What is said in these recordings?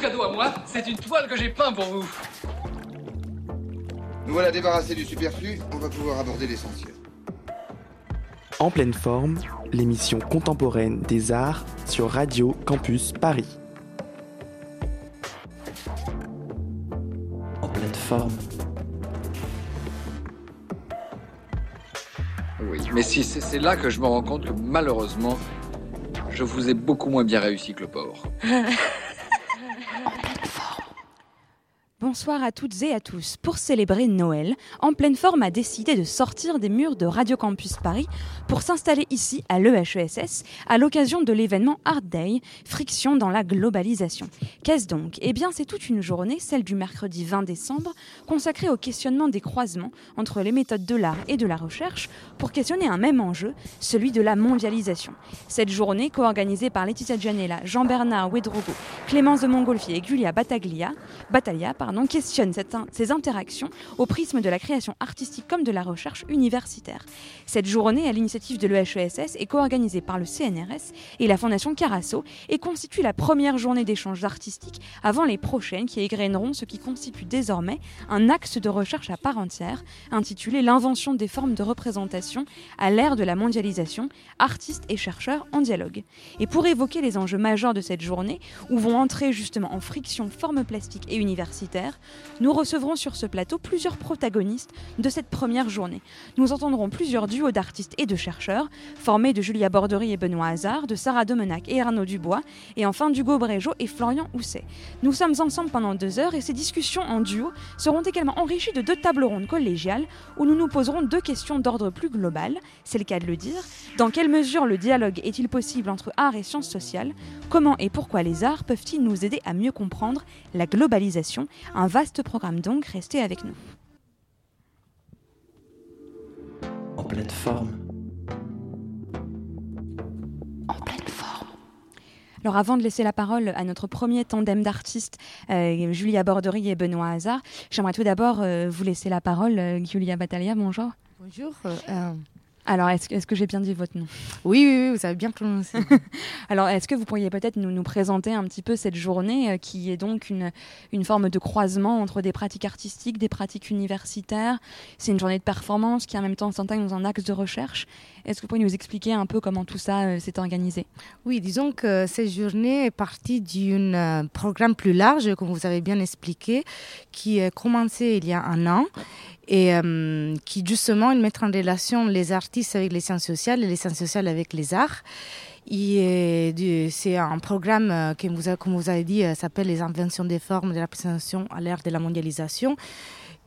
cadeau à moi, c'est une toile que j'ai peint pour vous. Nous voilà débarrassés du superflu, on va pouvoir aborder l'essentiel. En pleine forme, l'émission contemporaine des arts sur Radio Campus Paris. En pleine forme. Oui, mais si c'est là que je me rends compte que malheureusement, je vous ai beaucoup moins bien réussi que le porc. Bonsoir à toutes et à tous. Pour célébrer Noël, En pleine forme a décidé de sortir des murs de Radio Campus Paris pour s'installer ici à l'EHESS à l'occasion de l'événement Art Day, Friction dans la globalisation. Qu'est-ce donc? Eh bien, c'est toute une journée, celle du mercredi 20 décembre, consacrée au questionnement des croisements entre les méthodes de l'art et de la recherche pour questionner un même enjeu, celui de la mondialisation. Cette journée, co-organisée par Laetitia Gianella, Jean-Bernard Wedrogo, Clémence de Montgolfier et Julia Battaglia, Battaglia pardon, questionne cette ces interactions au prisme de la création artistique comme de la recherche universitaire. Cette journée, à l'initiative de l'EHESS, est co-organisée par le CNRS et la Fondation Carasso et constitue la première journée d'échanges artistiques avant les prochaines qui égraineront ce qui constitue désormais un axe de recherche à part entière, intitulé L'invention des formes de représentation à l'ère de la mondialisation, artistes et chercheurs en dialogue. Et pour évoquer les enjeux majeurs de cette journée, où vont entrer justement en friction formes plastiques et nous recevrons sur ce plateau plusieurs protagonistes de cette première journée. Nous entendrons plusieurs duos d'artistes et de chercheurs, formés de Julia Bordery et Benoît Hazard, de Sarah Domenac et Arnaud Dubois, et enfin d'Hugo Brégeot et Florian Housset. Nous sommes ensemble pendant deux heures et ces discussions en duo seront également enrichies de deux tables rondes collégiales où nous nous poserons deux questions d'ordre plus global, c'est le cas de le dire. Dans quelle mesure le dialogue est-il possible entre art et sciences sociales? Comment et pourquoi les arts peuvent-ils nous aider à mieux comprendre la globalisation? Un vaste programme donc, restez avec nous. En pleine forme. En pleine forme. Alors avant de laisser la parole à notre premier tandem d'artistes, euh, Julia Bordery et Benoît Hazard, j'aimerais tout d'abord euh, vous laisser la parole. Euh, Julia Battaglia, bonjour. Bonjour. Alors, est-ce que, est-ce que j'ai bien dit votre nom? Oui, oui, oui, vous avez bien prononcé. Alors, est-ce que vous pourriez peut-être nous, nous présenter un petit peu cette journée euh, qui est donc une, une forme de croisement entre des pratiques artistiques, des pratiques universitaires? C'est une journée de performance qui en même temps s'intègre dans un axe de recherche. Est-ce que vous pourriez nous expliquer un peu comment tout ça euh, s'est organisé? Oui, disons que cette journée est partie d'un euh, programme plus large, comme vous avez bien expliqué, qui a commencé il y a un an et euh, qui justement met en relation les artistes avec les sciences sociales et les sciences sociales avec les arts. C'est un programme qui, comme vous avez dit, s'appelle Les inventions des formes de la représentation à l'ère de la mondialisation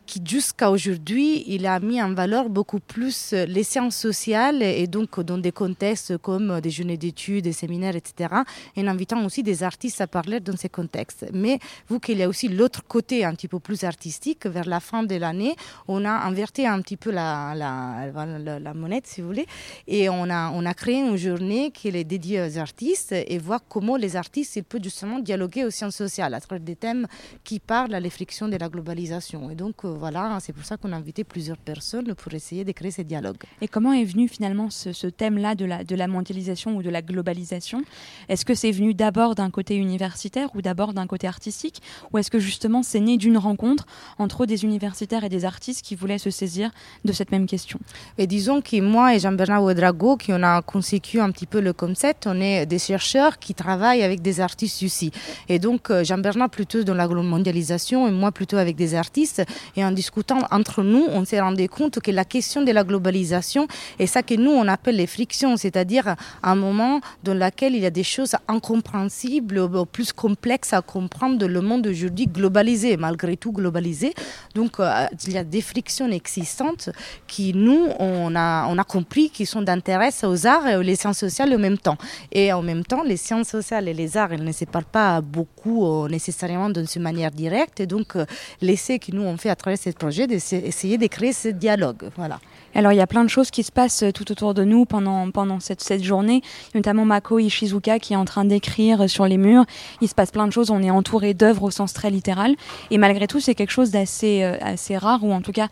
qui jusqu'à aujourd'hui, il a mis en valeur beaucoup plus les sciences sociales et donc dans des contextes comme des journées d'études, des séminaires, etc., en invitant aussi des artistes à parler dans ces contextes. Mais vu qu'il y a aussi l'autre côté un petit peu plus artistique, vers la fin de l'année, on a inverti un petit peu la, la, monnaie, si vous voulez, et on a, on a créé une journée qui est dédiée aux artistes et voir comment les artistes ils peuvent justement dialoguer aux sciences sociales à travers des thèmes qui parlent à l'effriction de la globalisation. Et donc, euh, voilà, c'est pour ça qu'on a invité plusieurs personnes pour essayer de créer ces dialogues. Et comment est venu finalement ce, ce thème-là de la, de la mondialisation ou de la globalisation? Est-ce que c'est venu d'abord d'un côté universitaire ou d'abord d'un côté artistique? Ou est-ce que justement c'est né d'une rencontre entre des universitaires et des artistes qui voulaient se saisir de cette même question? Et disons que moi et Jean-Bernard Ouedrago, qui on a constitué un petit peu le concept, on est des chercheurs qui travaillent avec des artistes ici. Et donc euh, Jean-Bernard plutôt dans la mondialisation et moi plutôt avec des artistes. Et en discutant entre nous, on s'est rendu compte que la question de la globalisation est ça que nous on appelle les frictions, c'est-à-dire un moment dans lequel il y a des choses incompréhensibles, plus complexes à comprendre de le monde aujourd'hui globalisé, malgré tout globalisé. Donc euh, il y a des frictions existantes qui nous on a on a compris qui sont d'intérêt aux arts et aux sciences sociales en même temps. Et en même temps, les sciences sociales et les arts, elles ne se parlent pas beaucoup euh, nécessairement d'une manière directe. Et donc, euh, l'essai que nous on fait à travers ce projet, d'essayer de créer ce dialogue. Voilà. Alors il y a plein de choses qui se passent euh, tout autour de nous pendant, pendant cette, cette journée, notamment Mako Ishizuka qui est en train d'écrire sur les murs. Il se passe plein de choses, on est entouré d'œuvres au sens très littéral. Et malgré tout, c'est quelque chose d'assez euh, assez rare, ou en tout cas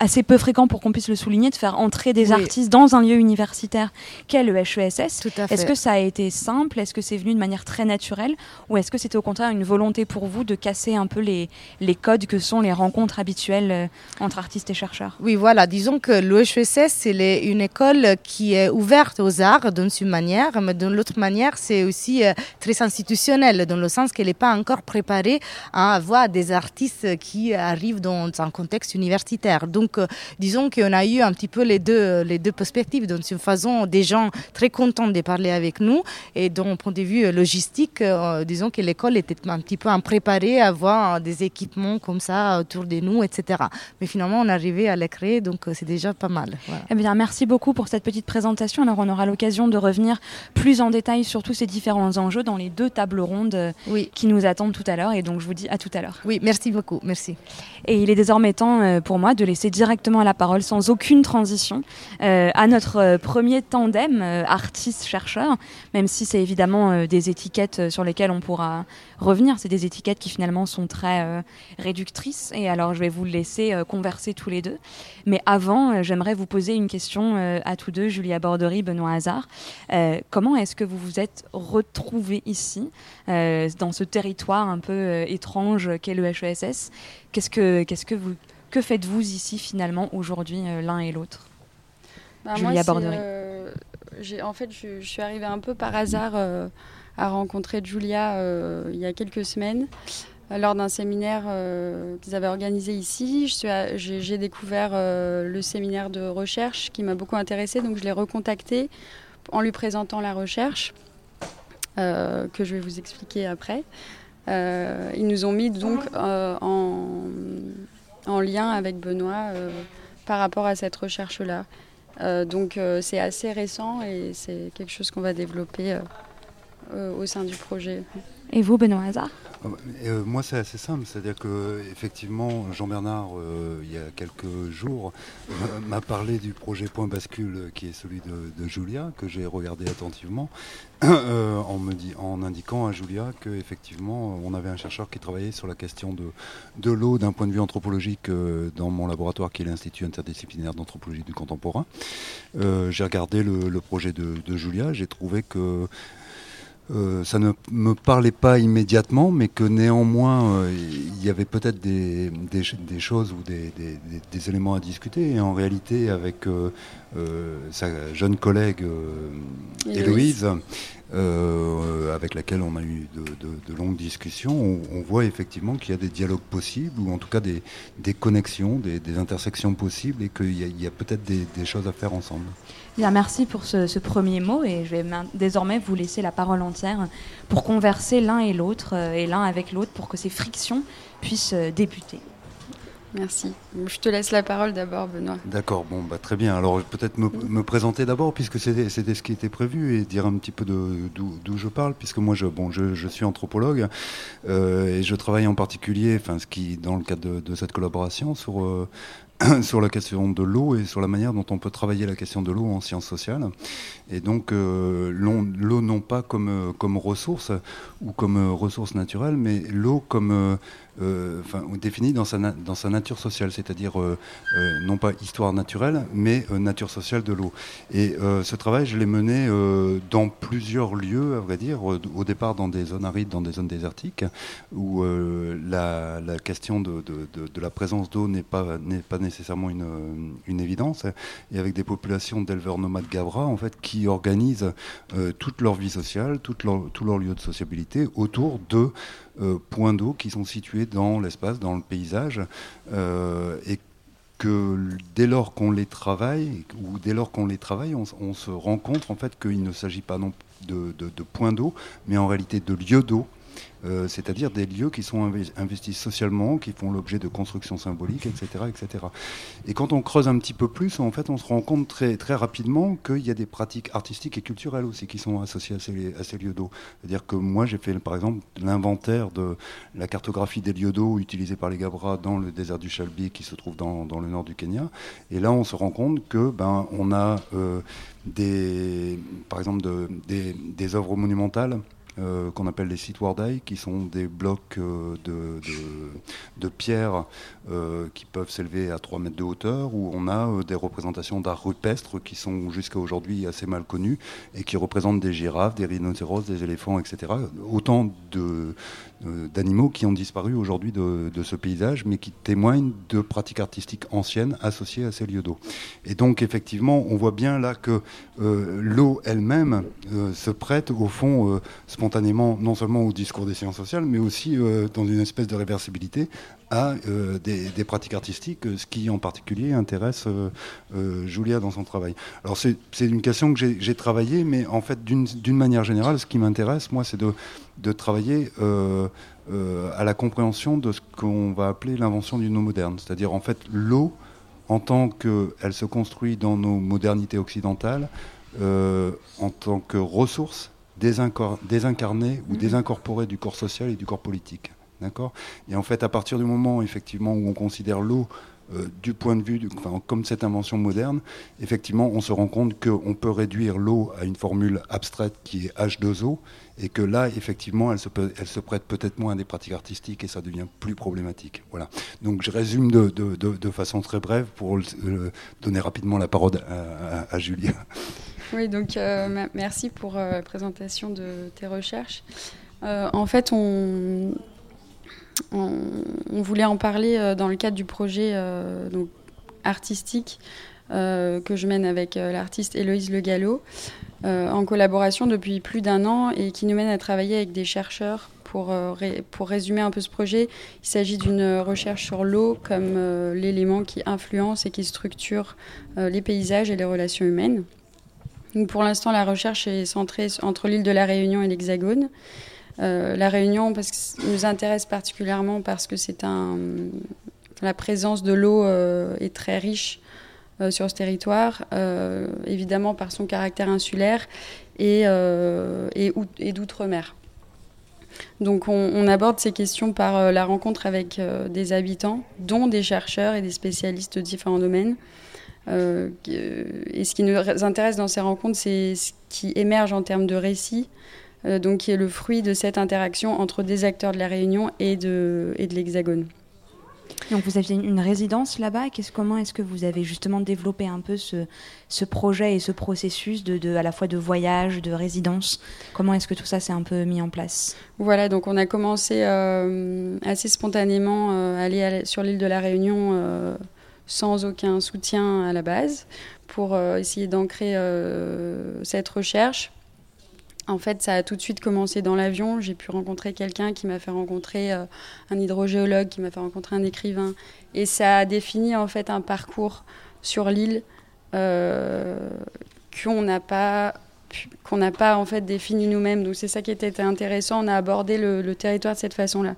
assez peu fréquent pour qu'on puisse le souligner, de faire entrer des artistes dans un lieu universitaire qu'est le HESS. Est-ce que ça a été simple? Est-ce que c'est venu de manière très naturelle? Ou est-ce que c'était au contraire une volonté pour vous de casser un peu les, les codes que sont les rencontres habituelles euh, entre artistes et chercheurs? Oui, voilà. Disons que le HESS, c'est une école qui est ouverte aux arts d'une manière, mais d'une autre manière, c'est aussi euh, très institutionnel, dans le sens qu'elle n'est pas encore préparée à avoir des artistes qui arrivent dans un contexte universitaire. Donc, donc, euh, disons qu'on a eu un petit peu les deux, les deux perspectives. Donc, une façon des gens très contents de parler avec nous. Et d'un point de vue logistique, euh, disons que l'école était un petit peu préparée à avoir des équipements comme ça autour de nous, etc. Mais finalement, on est arrivé à les créer, donc euh, c'est déjà pas mal. Eh bien, merci beaucoup pour cette petite présentation. Alors, on aura l'occasion de revenir plus en détail sur tous ces différents enjeux dans les deux tables rondes qui nous attendent tout à l'heure. Et donc, je vous dis à tout à l'heure. Oui, merci beaucoup. Merci. Et il est désormais temps pour moi de laisser directement à la parole sans aucune transition euh, à notre euh, premier tandem euh, artiste-chercheur, même si c'est évidemment des étiquettes sur lesquelles on pourra revenir. C'est des étiquettes qui finalement sont très réductrices. Et alors je vais vous laisser converser tous les deux. Mais avant, j'aimerais vous poser une question à tous deux, Julia Bordery, Benoît Hazard. comment est-ce que vous vous êtes retrouvés ici, dans ce territoire un peu étrange qu'est le HESS Qu'est-ce que, qu'est-ce que vous que faites-vous ici finalement aujourd'hui euh, l'un et l'autre? Bah, Julia Bordery. Euh, en fait, je, suis arrivée un peu par hasard euh, à rencontrer Julia il y a quelques semaines lors d'un séminaire qu'ils avaient organisé ici. J'ai découvert le séminaire de recherche qui m'a beaucoup intéressée, donc je l'ai recontacté en lui présentant la recherche, que je vais vous expliquer après. ils nous ont mis donc en en lien avec Benoît euh, par rapport à cette recherche-là. Euh, donc euh, c'est assez récent et c'est quelque chose qu'on va développer au sein du projet. Et vous, Benoît Hazard? Bah, euh, moi, c'est assez simple, c'est-à-dire que effectivement, Jean Bernard, euh, il y a quelques jours, m'a parlé du projet Point Bascule, qui est celui de, Julia, que j'ai regardé attentivement, euh, en, me indiquant à Julia qu'effectivement, on avait un chercheur qui travaillait sur la question de, l'eau d'un point de vue anthropologique dans mon laboratoire, qui est l'Institut interdisciplinaire d'anthropologie du contemporain. j'ai regardé le, projet de Julia, j'ai trouvé que euh, ça ne me parlait pas immédiatement, mais que néanmoins, euh, il y avait peut-être des, des, choses ou des, des, éléments à discuter. Et en réalité, avec euh, sa jeune collègue Héloïse, avec laquelle on a eu de, longues discussions, on, voit effectivement qu'il y a des dialogues possibles, ou en tout cas des, connexions, des, intersections possibles, et qu'il y a peut-être des choses à faire ensemble merci pour ce, premier mot et je vais désormais vous laisser la parole entière pour converser l'un et l'autre euh, et l'un avec l'autre pour que ces frictions puissent euh, débuter. Merci. Je te laisse la parole d'abord, Benoît. D'accord, bon, bah, très bien. Alors peut-être me, présenter d'abord, puisque c'était ce qui était prévu, et dire un petit peu d'où je parle, puisque moi, je, bon, je, suis anthropologue, euh, et je travaille en particulier, enfin, ce qui, dans le cadre de, cette collaboration, sur sur la question de l'eau et sur la manière dont on peut travailler la question de l'eau en sciences sociales. Et donc euh, l'eau non pas comme, euh, ressource ou comme euh, ressource naturelle, mais l'eau comme enfin, définie dans sa, nature sociale, c'est-à-dire euh, euh, non pas histoire naturelle, mais nature sociale de l'eau. Et ce travail, je l'ai mené dans plusieurs lieux, à vrai dire, au départ dans des zones arides, dans des zones désertiques, où la, question de, la présence d'eau n'est pas, nécessairement une, évidence, et avec des populations d'éleveurs nomades gabra, en fait, qui organisent toute leur vie sociale, tout leur, tout leur lieu de sociabilité autour de euh, points d'eau qui sont situés dans l'espace, dans le paysage, euh, et que dès lors qu'on les travaille, ou dès lors qu'on les travaille, on, se rend compte en fait qu'il ne s'agit pas non de points d'eau, mais en réalité de lieux d'eau euh, c'est-à-dire des lieux qui sont investis socialement, qui font l'objet de constructions symboliques, etc., etc. Et quand on creuse un petit peu plus, en fait, on se rend compte très, très rapidement qu'il y a des pratiques artistiques et culturelles aussi qui sont associées à ces, lieux d'eau. C'est-à-dire que moi, j'ai fait, par exemple, l'inventaire de la cartographie des lieux d'eau utilisés par les Gabras dans le désert du Chalbi, qui se trouve dans, le nord du Kenya. Et là, on se rend compte que ben, on a euh, des, par exemple, de, des, des œuvres monumentales euh, qu'on appelle les sites Wardai, qui sont des blocs euh, de, de, pierre euh, qui peuvent s'élever à 3 mètres de hauteur, où on a des représentations d'art rupestre qui sont jusqu'à aujourd'hui assez mal connues et qui représentent des girafes, des rhinocéros, des éléphants, etc. Autant d'animaux qui ont disparu aujourd'hui de, ce paysage, mais qui témoignent de pratiques artistiques anciennes associées à ces lieux d'eau. Et donc effectivement, on voit bien là que l'eau elle-même se prête au fond spontanément non seulement au discours des sciences sociales, mais aussi euh, dans une espèce de réversibilité à euh, des, pratiques artistiques, ce qui en particulier intéresse euh, Julia dans son travail. Alors c'est une question que j'ai travaillée, mais en fait d'une manière générale, ce qui m'intéresse, moi, c'est de, de, travailler à la compréhension de ce qu'on va appeler l'invention du non moderne, c'est-à-dire en fait l'eau en tant qu'elle se construit dans nos modernités occidentales, en tant que ressource désincarné ou mhm. désincorporé du corps social et du corps politique. D'accord Et en fait, à partir du moment effectivement où on considère l'eau euh, du point de vue, comme cette invention moderne, effectivement, on se rend compte qu'on peut réduire l'eau à une formule abstraite qui est H2O, et que là, effectivement, elle se, prête peut-être moins à des pratiques artistiques et ça devient plus problématique. Voilà. Donc je résume de, façon très brève pour donner rapidement la parole à, à Julia. Oui, donc euh, merci pour euh, la présentation de tes recherches. En fait, on, on, voulait en parler dans le cadre du projet donc, artistique que je mène avec l'artiste Héloïse Le Gallo, en collaboration depuis plus d'un an et qui nous mène à travailler avec des chercheurs pour, pour, résumer un peu ce projet, il s'agit d'une recherche sur l'eau comme l'élément qui influence et qui structure les paysages et les relations humaines pour l'instant, la recherche est centrée entre l'île de la Réunion et l'Hexagone. Euh, la Réunion parce que nous intéresse particulièrement parce que c'est un la présence de l'eau euh, est très riche euh, sur ce territoire, évidemment par son caractère insulaire et, et, d'outre-mer. Donc on, on, aborde ces questions par la rencontre avec des habitants, dont des chercheurs et des spécialistes de différents domaines. Et ce qui nous intéresse dans ces rencontres, c'est ce qui émerge en termes de récits, euh, donc qui est le fruit de cette interaction entre des acteurs de la Réunion et de, et de l'Hexagone. Donc vous aviez une résidence là-bas. comment est-ce que vous avez justement développé un peu ce, ce projet et ce processus de, de, à la fois de voyage, de résidence? Comment est-ce que tout ça s'est un peu mis en place? Voilà, donc on a commencé euh, assez spontanément à aller, sur l'île de la Réunion sans aucun soutien à la base pour euh, essayer d'ancrer euh, cette recherche. En fait, ça a tout de suite commencé dans l'avion. J'ai pu rencontrer quelqu'un qui m'a fait rencontrer euh, un hydrogéologue, qui m'a fait rencontrer un écrivain. Et ça a défini en fait un parcours sur l'île qu'on n'a pas qu'on n'a pas en fait défini nous-mêmes. Donc c'est ça qui était intéressant. On a abordé le, territoire de cette façon-là.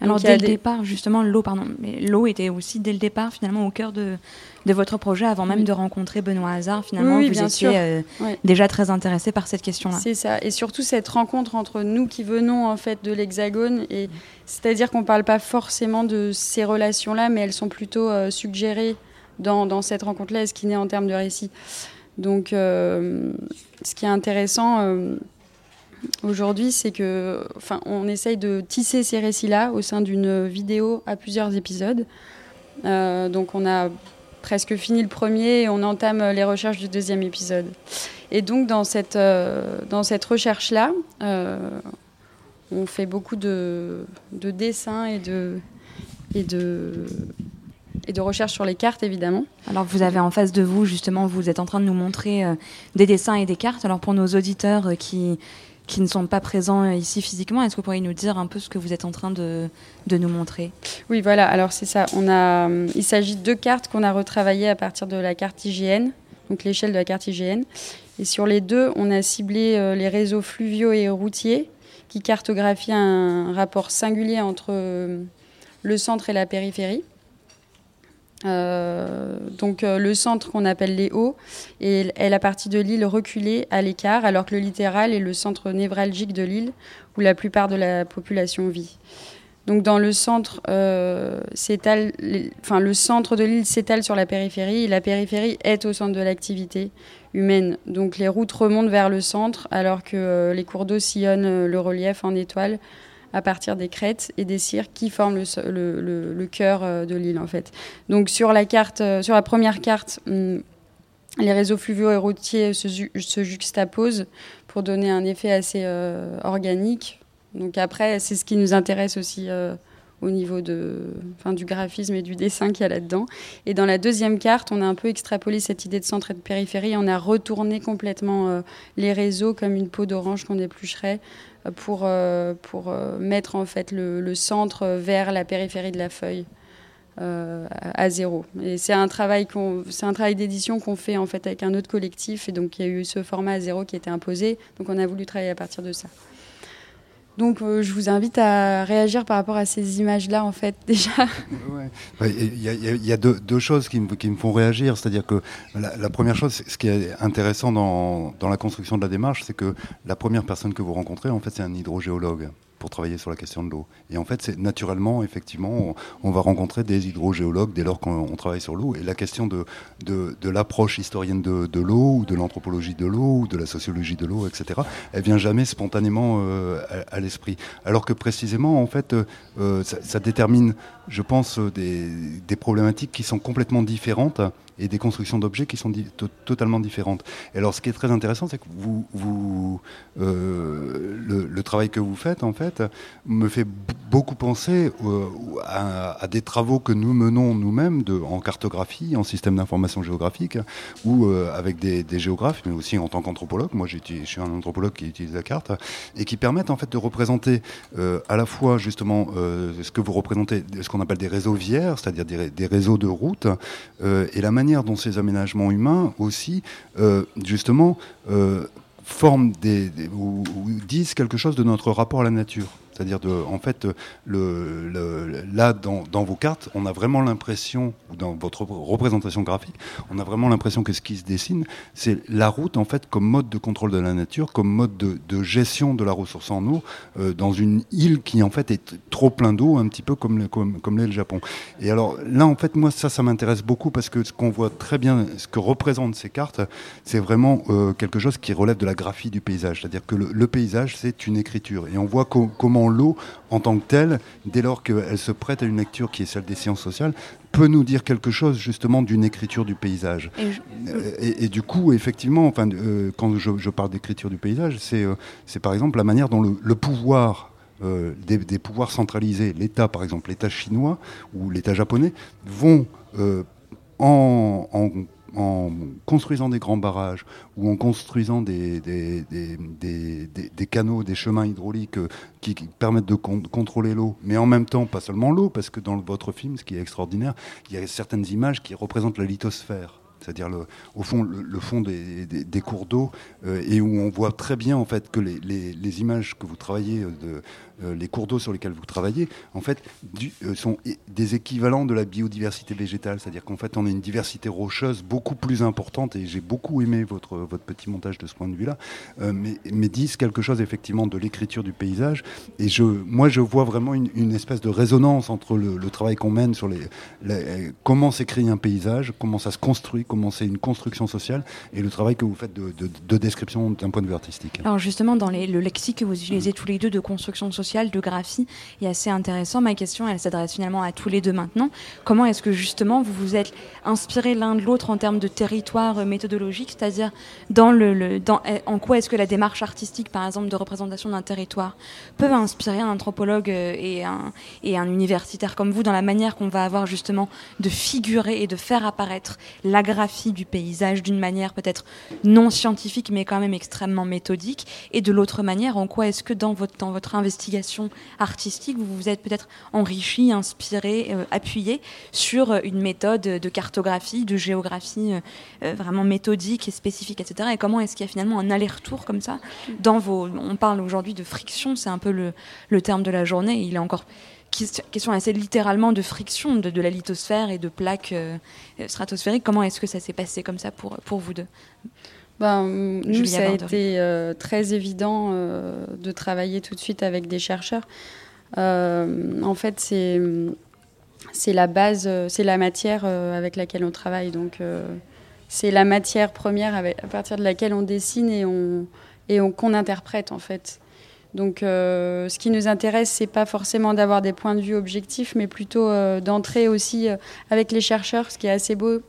Alors dès le départ, justement, l'eau, pardon, mais l'eau était aussi dès le départ finalement au cœur de, de votre projet, avant même de rencontrer Benoît Hazard. Finalement, vous étiez euh, déjà très intéressé par cette question-là. C'est ça, et surtout cette rencontre entre nous qui venons en fait de l'Hexagone, et c'est-à-dire qu'on ne parle pas forcément de ces relations-là, mais elles sont plutôt euh, suggérées dans, dans cette rencontre-là, ce qui naît en termes de récit. Donc, euh, ce qui est intéressant euh, aujourd'hui, c'est que, enfin, on essaye de tisser ces récits-là au sein d'une vidéo à plusieurs épisodes. Euh, donc, on a presque fini le premier et on entame les recherches du deuxième épisode. Et donc, dans cette, dans cette recherche-là, on fait beaucoup de, de dessins et de, et de et de recherche sur les cartes, évidemment. Alors, vous avez en face de vous, justement, vous êtes en train de nous montrer euh, des dessins et des cartes. Alors, pour nos auditeurs euh, qui, qui ne sont pas présents euh, ici physiquement, est-ce que vous pourriez nous dire un peu ce que vous êtes en train de, de nous montrer? Oui, voilà. Alors, c'est ça. On a, il s'agit de deux cartes qu'on a retravaillées à partir de la carte IGN, donc l'échelle de la carte IGN. Et sur les deux, on a ciblé les réseaux fluviaux et routiers qui cartographient un rapport singulier entre le centre et la périphérie. Euh, donc euh, le centre qu'on appelle les hauts est, la partie de l'île reculée à l'écart, alors que le littéral est le centre névralgique de l'île où la plupart de la population vit. Donc dans le centre, s'étale, enfin le centre de l'île s'étale sur la périphérie. Et la périphérie est au centre de l'activité humaine. Donc les routes remontent vers le centre, alors que les cours d'eau sillonnent le relief en étoile à partir des crêtes et des cirques qui forment le, cœur euh, de l'île en fait. Donc sur la carte, euh, sur la première carte, hum, les réseaux fluviaux et routiers se, se, juxtaposent pour donner un effet assez euh, organique. Donc après, c'est ce qui nous intéresse aussi au niveau de, enfin, du graphisme et du dessin qu'il y a là-dedans. Et dans la deuxième carte, on a un peu extrapolé cette idée de centre et de périphérie. On a retourné complètement les réseaux comme une peau d'orange qu'on éplucherait pour, euh, pour euh, mettre en fait le, centre vers la périphérie de la feuille. Euh, à zéro. Et c'est un travail c'est un travail d'édition qu'on fait en fait avec un autre collectif et donc il y a eu ce format à zéro qui été imposé. Donc on a voulu travailler à partir de ça. Donc euh, je vous invite à réagir par rapport à ces images-là, en fait, déjà. Il y, a, deux, choses qui me, qui me font réagir. C'est-à-dire que la, première chose, ce qui est intéressant dans, dans la construction de la démarche, c'est que la première personne que vous rencontrez, en fait, c'est un hydrogéologue pour travailler sur la question de l'eau. Et en fait, c'est naturellement, effectivement, on, va rencontrer des hydrogéologues dès lors qu'on travaille sur l'eau. Et la question de, l'approche historienne de, l'eau, ou de l'anthropologie de l'eau, ou de la sociologie de l'eau, etc., elle vient jamais spontanément euh, à, l'esprit. Alors que précisément, en fait, euh, ça, détermine, je pense, des, des problématiques qui sont complètement différentes et des constructions d'objets qui sont totalement différentes. Et alors, ce qui est très intéressant, c'est que euh, le, travail que vous faites, en fait, me fait beaucoup penser euh, à, des travaux que nous menons nous-mêmes en cartographie, en système d'information géographique, ou euh, avec des, géographes, mais aussi en tant qu'anthropologue. Moi, je suis un anthropologue qui utilise la carte, et qui permettent en fait de représenter à la fois justement ce que vous représentez, ce qu'on appelle des réseaux vières, c'est-à-dire des, réseaux de routes, et la manière dont ces aménagements humains aussi, euh, justement, euh, forment des, ou, disent quelque chose de notre rapport à la nature. C'est-à-dire, en fait, là, dans, vos cartes, on a vraiment l'impression, dans votre représentation graphique, on a vraiment l'impression que ce qui se dessine, c'est la route, en fait, comme mode de contrôle de la nature, comme mode de, gestion de la ressource en eau, euh, dans une île qui, en fait, est trop plein d'eau, un petit peu comme, comme, l'est le Japon. Et alors, là, en fait, moi, ça, ça m'intéresse beaucoup parce que ce qu'on voit très bien, ce que représentent ces cartes, c'est vraiment euh, quelque chose qui relève de la graphie du paysage. C'est-à-dire que le, paysage, c'est une écriture. Et on voit comment l'eau en tant que telle, dès lors qu'elle se prête à une lecture qui est celle des sciences sociales, peut nous dire quelque chose justement d'une écriture du paysage. Et, euh, du coup, effectivement, enfin, euh, quand je, parle d'écriture du paysage, euh, c'est par exemple la manière dont le, pouvoir des, pouvoirs centralisés, l'État par exemple, l'État chinois ou l'État japonais, vont en, en en construisant des grands barrages ou en construisant des, des, canaux, des chemins hydrauliques euh, qui, permettent de contrôler l'eau, mais en même temps, pas seulement l'eau, parce que dans votre film, ce qui est extraordinaire, il y a certaines images qui représentent la lithosphère c'est-à-dire au fond le, fond des, des, cours d'eau, euh, et où on voit très bien en fait que les, les, les images que vous travaillez de, euh, les cours d'eau sur lesquels vous travaillez, en fait, euh, sont des équivalents de la biodiversité végétale. C'est-à-dire qu'en fait, on a une diversité rocheuse beaucoup plus importante, et j'ai beaucoup aimé votre, votre petit montage de ce point de vue-là, euh, mais, mais, disent quelque chose effectivement de l'écriture du paysage. Et je, moi, je vois vraiment une, espèce de résonance entre le, travail qu'on mène sur les, comment s'écrit un paysage, comment ça se construit, comment c'est une construction sociale, et le travail que vous faites de, description d'un point de vue artistique. Alors justement, dans le lexique que vous utilisez tous les deux de construction sociale, de graphie est assez intéressant. Ma question, elle s'adresse finalement à tous les deux maintenant. Comment est-ce que justement vous vous êtes inspirés l'un de l'autre en termes de territoire méthodologique, c'est-à-dire eh, en quoi est-ce que la démarche artistique, par exemple, de représentation d'un territoire peut inspirer un anthropologue euh, et un, universitaire comme vous dans la manière qu'on va avoir justement de figurer et de faire apparaître la graphie du paysage d'une manière peut-être non scientifique mais quand même extrêmement méthodique? Et de l'autre manière en quoi est-ce que dans votre investigation artistique, vous vous êtes peut-être enrichi, inspiré, euh, appuyé sur euh, une méthode de cartographie, de géographie euh, vraiment méthodique et spécifique, etc. Et comment est-ce qu'il y a finalement un aller-retour comme ça dans vos... On parle aujourd'hui de friction, c'est un peu le, le terme de la journée, il est encore question assez littéralement de friction de, la lithosphère et de plaques stratosphériques. Comment est-ce que ça s'est passé comme ça pour, pour vous deux? Ben, Nous, ça a été euh, très évident euh, de travailler tout de suite avec des chercheurs. en fait, c'est c'est la base, c'est la matière avec laquelle on travaille. Donc, c'est la matière première à partir de laquelle on dessine et on et qu'on interprète en fait. Donc, ce qui nous intéresse, c'est pas forcément d'avoir des points de vue objectifs, mais plutôt d'entrer aussi avec les chercheurs. Ce qui est assez beau,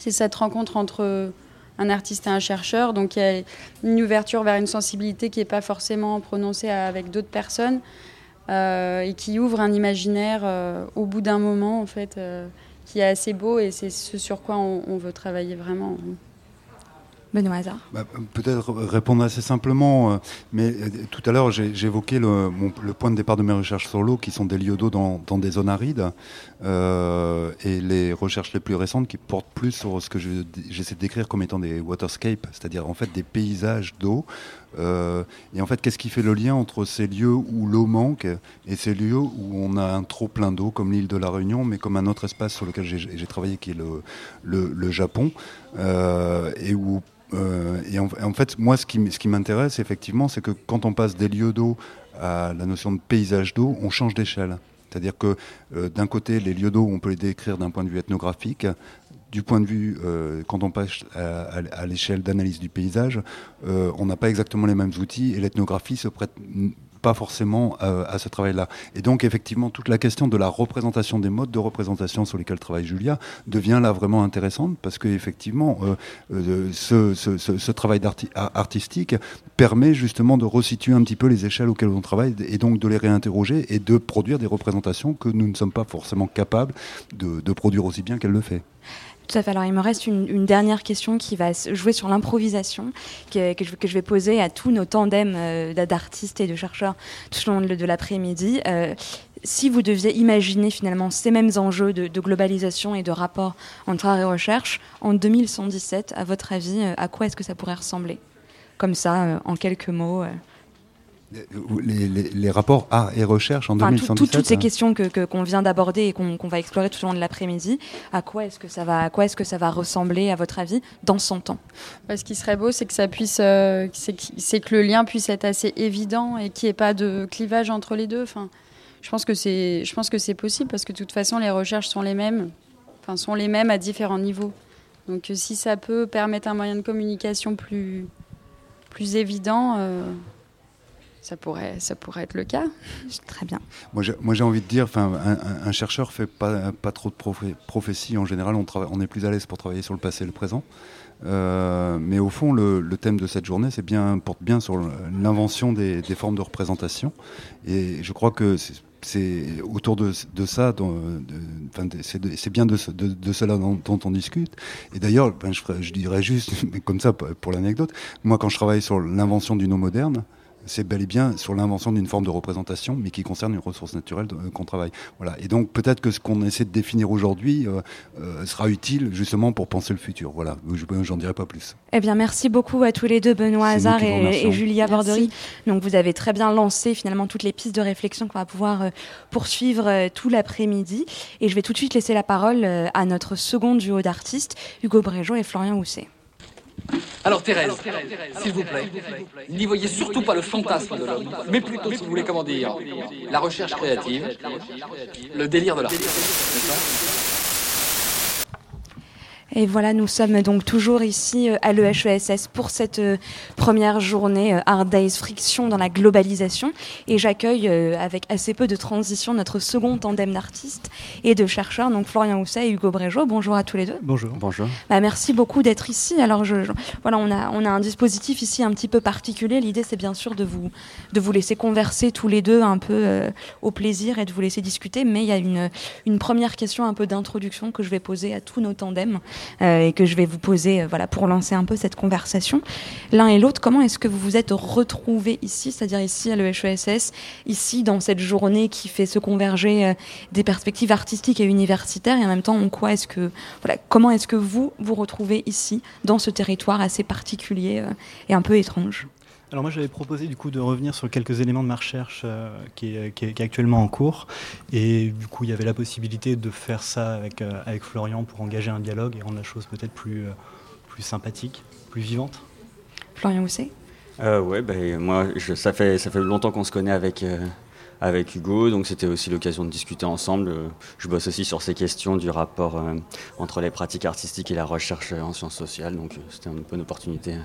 c'est cette rencontre entre un artiste et un chercheur. Donc il y a une ouverture vers une sensibilité qui n'est pas forcément prononcée avec d'autres personnes euh, et qui ouvre un imaginaire euh, au bout d'un moment, en fait, euh, qui est assez beau et c'est ce sur quoi on veut travailler vraiment. Benoît Hazard bah, Peut-être répondre assez simplement, euh, mais euh, tout à l'heure évoqué le, le, point de départ de mes recherches sur l'eau, qui sont des lieux d'eau dans, dans, des zones arides, euh, et les recherches les plus récentes qui portent plus sur ce que j'essaie de décrire comme étant des waterscapes, c'est-à-dire en fait des paysages d'eau. Euh, et en fait, qu'est-ce qui fait le lien entre ces lieux où l'eau manque et ces lieux où on a un trop plein d'eau, comme l'île de la Réunion, mais comme un autre espace sur lequel j'ai travaillé, qui est le, Japon, euh, et où euh, et en, fait, moi, ce qui, m'intéresse, effectivement, c'est que quand on passe des lieux d'eau à la notion de paysage d'eau, on change d'échelle. C'est-à-dire que d'un côté, les lieux d'eau, on peut les décrire d'un point de vue ethnographique. Du point de vue, euh, quand on passe à l'échelle d'analyse du paysage, on n'a pas exactement les mêmes outils et l'ethnographie se prête pas forcément euh, à ce travail-là. Et donc, effectivement, toute la question de la représentation des modes de représentation sur lesquels travaille Julia devient là vraiment intéressante parce qu'effectivement, euh, euh, ce, ce, ce, travail artistique permet justement de resituer un petit peu les échelles auxquelles on travaille et donc de les réinterroger et de produire des représentations que nous ne sommes pas forcément capables de, de produire aussi bien qu'elle le fait. Alors, il me reste une, dernière question qui va jouer sur l'improvisation, que, je, vais poser à tous nos tandems euh, d'artistes et de chercheurs tout au long de, l'après-midi. Euh, si vous deviez imaginer finalement ces mêmes enjeux de, globalisation et de rapport entre art et recherche en 2117, à votre avis, euh, à quoi est-ce que ça pourrait ressembler? Comme ça, en quelques mots. Les, rapports art et recherche en 2017 Toutes ces hein. questions que qu'on vient d'aborder et qu'on va explorer tout au long de l'après-midi, à quoi est-ce que ça va, à quoi est-ce que ça va ressembler à votre avis dans 100 ans? Bah, Ce qui serait beau, c'est que ça puisse, euh, c'est que le lien puisse être assez évident et qu'il n'y ait pas de clivage entre les deux. Enfin, je pense que c'est, je pense que c'est possible parce que de toute façon, les recherches sont les mêmes, enfin sont les mêmes à différents niveaux. Donc, si ça peut permettre un moyen de communication plus, plus évident. Euh, ça pourrait, ça pourrait être le cas. Très bien. Moi, j'ai envie de dire, enfin, un, un, chercheur fait pas, pas trop de prophéties. En général, on, on est plus à l'aise pour travailler sur le passé et le présent. Euh, mais au fond, le, thème de cette journée, c'est bien, porte bien sur l'invention des, formes de représentation. Et je crois que c'est autour de, ça, c'est bien de, de, cela dont, on discute. Et d'ailleurs, ben, je, je, dirais juste, comme ça pour l'anecdote, moi quand je travaille sur l'invention du nom moderne, c'est bel et bien sur l'invention d'une forme de représentation, mais qui concerne une ressource naturelle euh, qu'on travaille. Voilà. Et donc peut-être que ce qu'on essaie de définir aujourd'hui euh, euh, sera utile justement pour penser le futur. Voilà, j'en dirai pas plus. Eh bien, merci beaucoup à tous les deux, Benoît Hazard et, Julia Bordery. Donc vous avez très bien lancé finalement toutes les pistes de réflexion qu'on va pouvoir poursuivre tout l'après-midi. Et je vais tout de suite laisser la parole à notre second duo d'artistes, Hugo Bréjot et Florian Housset. Alors Thérèse, s'il vous plaît, n'y voyez surtout pas le fantasme de l'homme, mais plutôt, si vous voulez comment dire, la recherche créative, le délire de l'artiste. Et voilà, nous sommes donc toujours ici euh, à l'EHESS pour cette euh, première journée euh, Hard Days Friction dans la globalisation. Et j'accueille avec assez peu de transition notre second tandem d'artistes et de chercheurs, donc Florian Housset et Hugo Bréjot. Bonjour à tous les deux. Bonjour. Bonjour. Bah, merci beaucoup d'être ici. Alors, je, voilà, on a, on a un dispositif ici un petit peu particulier. L'idée, c'est bien sûr de vous, de vous laisser converser tous les deux un peu au plaisir et de vous laisser discuter. Mais il y a une, une première question un peu d'introduction que je vais poser à tous nos tandems. Euh, et que je vais vous poser euh, voilà, pour lancer un peu cette conversation. L'un et l'autre, comment est-ce que vous vous êtes retrouvés ici, c'est-à-dire ici à l'EHESS, ici dans cette journée qui fait se converger euh, des perspectives artistiques et universitaires, et en même temps, en quoi est-ce que, voilà, comment est-ce que vous vous retrouvez ici, dans ce territoire assez particulier et un peu étrange? Alors moi j'avais proposé du coup de revenir sur quelques éléments de ma recherche euh, qui, est, qui, est, actuellement en cours et du coup il y avait la possibilité de faire ça avec, euh, avec Florian pour engager un dialogue et rendre la chose peut-être plus, euh, plus sympathique, plus vivante. Florian Housset Ouais, ben, moi je, ça, fait, ça fait longtemps qu'on se connaît avec, avec Hugo. Donc c'était aussi l'occasion de discuter ensemble. Je bosse aussi sur ces questions du rapport entre les pratiques artistiques et la recherche en sciences sociales. Donc c'était une bonne opportunité.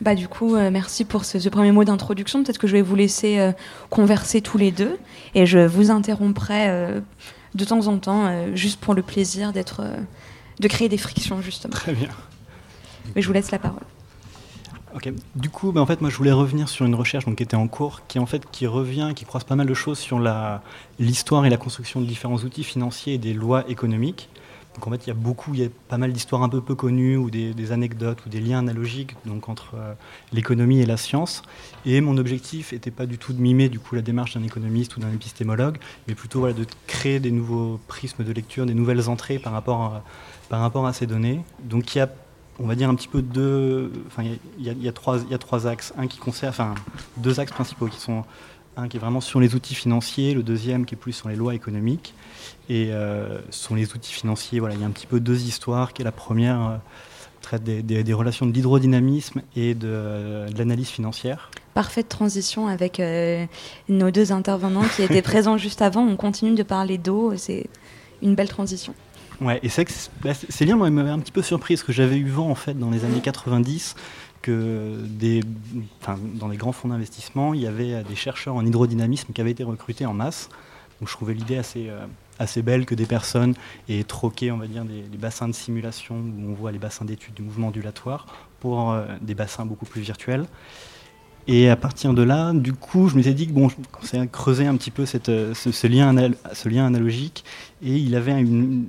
Bah, du coup, merci pour ce, ce premier mot d'introduction. Peut-être que je vais vous laisser converser tous les deux et je vous interromprai de temps en temps, juste pour le plaisir d'être, de créer des frictions, justement. Très bien. Mais je vous laisse la parole. Du coup, bah, en fait, moi, je voulais revenir sur une recherche donc, qui était en cours, qui en fait qui revient, qui croise pas mal de choses sur l'histoire et la construction de différents outils financiers et des lois économiques. Donc en fait, il y a beaucoup, il y a pas mal d'histoires un peu peu connues ou des, anecdotes ou des liens analogiques donc entre euh, l'économie et la science. Et mon objectif n'était pas du tout de mimer du coup la démarche d'un économiste ou d'un épistémologue, mais plutôt de créer des nouveaux prismes de lecture, des nouvelles entrées par rapport à, par rapport à ces données. Donc il y a on va dire un petit peu deux. Enfin, il y, a, trois, il y a trois axes. Un qui concerne, enfin, deux axes principaux qui sont un qui est vraiment sur les outils financiers, le deuxième qui est plus sur les lois économiques. Et euh, sur les outils financiers, voilà, il y a un petit peu deux histoires. Qui est la première euh, traite des, relations de l'hydrodynamisme et de, l'analyse financière. Parfaite transition avec euh, nos deux intervenants qui étaient présents juste avant. On continue de parler d'eau. C'est une belle transition. Ouais, et c'est que bah, ces liens m'avaient un petit peu surpris, parce que j'avais eu vent, en fait, dans les années 90, que des, dans les grands fonds d'investissement, il y avait des chercheurs en hydrodynamisme qui avaient été recrutés en masse. Donc je trouvais l'idée assez, euh, assez belle que des personnes aient troqué, on va dire, des, bassins de simulation, où on voit les bassins d'études du mouvement ondulatoire, pour euh, des bassins beaucoup plus virtuels. Et à partir de là, du coup, je m'étais dit que bon, je commençais creuser un petit peu euh, ce, lien analogique. Et il avait une,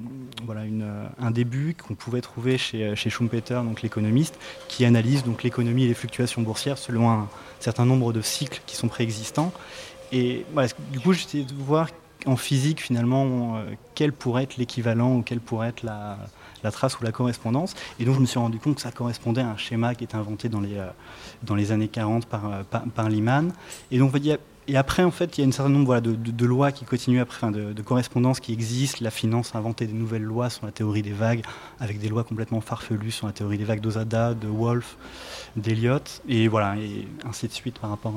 voilà, euh, un début qu'on pouvait trouver chez, euh, Schumpeter, l'économiste, qui analyse l'économie et les fluctuations boursières selon un certain nombre de cycles qui sont préexistants. Et du coup, j'essayais de voir en physique finalement quel pourrait être l'équivalent ou quelle pourrait être la, la trace ou la correspondance. Et donc je me suis rendu compte que ça correspondait à un schéma qui était inventé dans les, euh, années 40 par, euh, par, par Lyman. Et donc et après, en fait, il y a un certain nombre de, lois qui continuent après, de, correspondances qui existent. La finance a inventé des nouvelles lois sur la théorie des vagues, avec des lois complètement farfelues sur la théorie des vagues d'Osada, de Wolff, d'Eliott, et voilà, et ainsi de suite par rapport,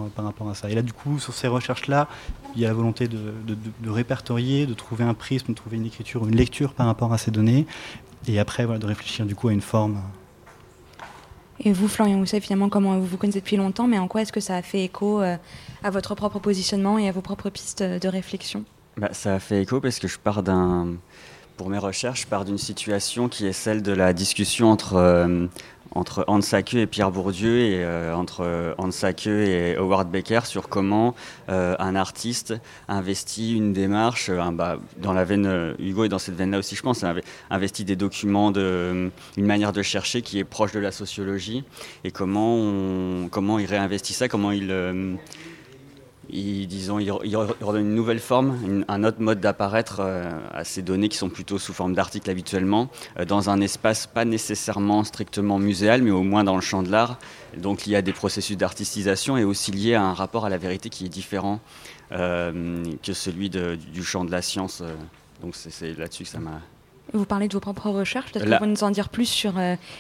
à ça. Et là, du coup, sur ces recherches-là, il y a la volonté de, de, répertorier, de trouver un prisme, de trouver une écriture, une lecture par rapport à ces données, et après voilà, de réfléchir du coup à une forme. Et vous, Florian vous savez finalement, comment vous vous connaissez depuis longtemps, mais en quoi est-ce que ça a fait écho euh, à votre propre positionnement et à vos propres pistes de réflexion? Bah, Ça a fait écho parce que je pars d'un. Pour mes recherches, je pars d'une situation qui est celle de la discussion entre euh, entre Hans Sake et Pierre Bourdieu et euh, entre Hans Sake et Howard Becker sur comment euh, un artiste investit une démarche euh, bah, dans la veine Hugo est dans cette veine là aussi je pense investit des documents de une manière de chercher qui est proche de la sociologie et comment comment il réinvestit ça comment il il, disons, il, redonne une nouvelle forme, un autre mode d'apparaître euh, à ces données qui sont plutôt sous forme d'articles habituellement, euh, dans un espace pas nécessairement strictement muséal, mais au moins dans le champ de l'art. Donc il y a des processus d'artistisation et aussi lié à un rapport à la vérité qui est différent euh, que celui du champ de la science. donc c'est là-dessus que ça m'a... Vous parlez de vos propres recherches, peut-être que vous nous en dire plus sur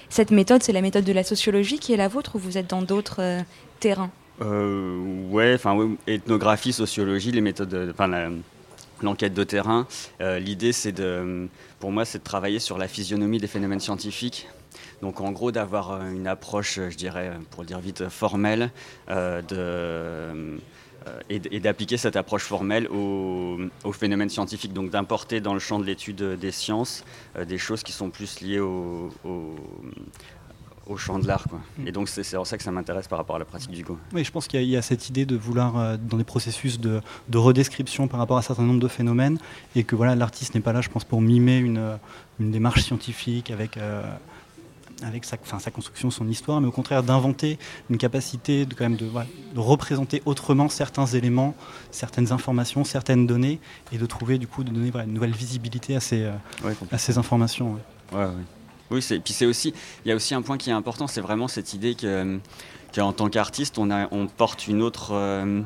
cette méthode, c'est la méthode de la sociologie qui est la vôtre ou vous êtes dans d'autres terrains? Euh, ouais, enfin, ethnographie, sociologie, les méthodes, enfin, l'enquête de terrain. Euh, l'idée, c'est de, pour moi, c'est de travailler sur la physionomie des phénomènes scientifiques. Donc, en gros, d'avoir une approche, je dirais, pour le dire vite, formelle euh, et, d'appliquer cette approche formelle aux, phénomènes scientifiques, donc d'importer dans le champ de l'étude des sciences des choses qui sont plus liées au, au champ de l'art. Mm. Et donc c'est en ça que ça m'intéresse par rapport à la pratique du go. Oui, je pense qu'il y, a cette idée de vouloir, euh, dans des processus de, redescription par rapport à un certain nombre de phénomènes, et que voilà, l'artiste n'est pas là, je pense, pour mimer une, une démarche scientifique avec... Euh, avec sa, sa, construction, son histoire, mais au contraire d'inventer une capacité de, quand même de, de, représenter autrement certains éléments, certaines informations, certaines données, et de trouver du coup de donner une nouvelle visibilité à ces, euh, à ces informations. Ouais. Oui, puis c'est aussi, il y a aussi un point qui est important, c'est vraiment cette idée que, qu'en tant qu'artiste, on, on porte une autre, euh,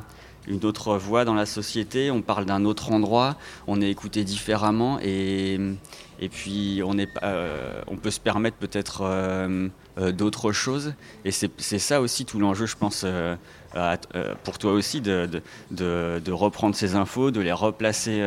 une autre voix dans la société, on parle d'un autre endroit, on est écouté différemment et, Et puis on, est, on peut se permettre peut-être d'autres choses. Et c'est ça aussi tout l'enjeu, je pense, pour toi aussi, de, de, de, reprendre ces infos, de les replacer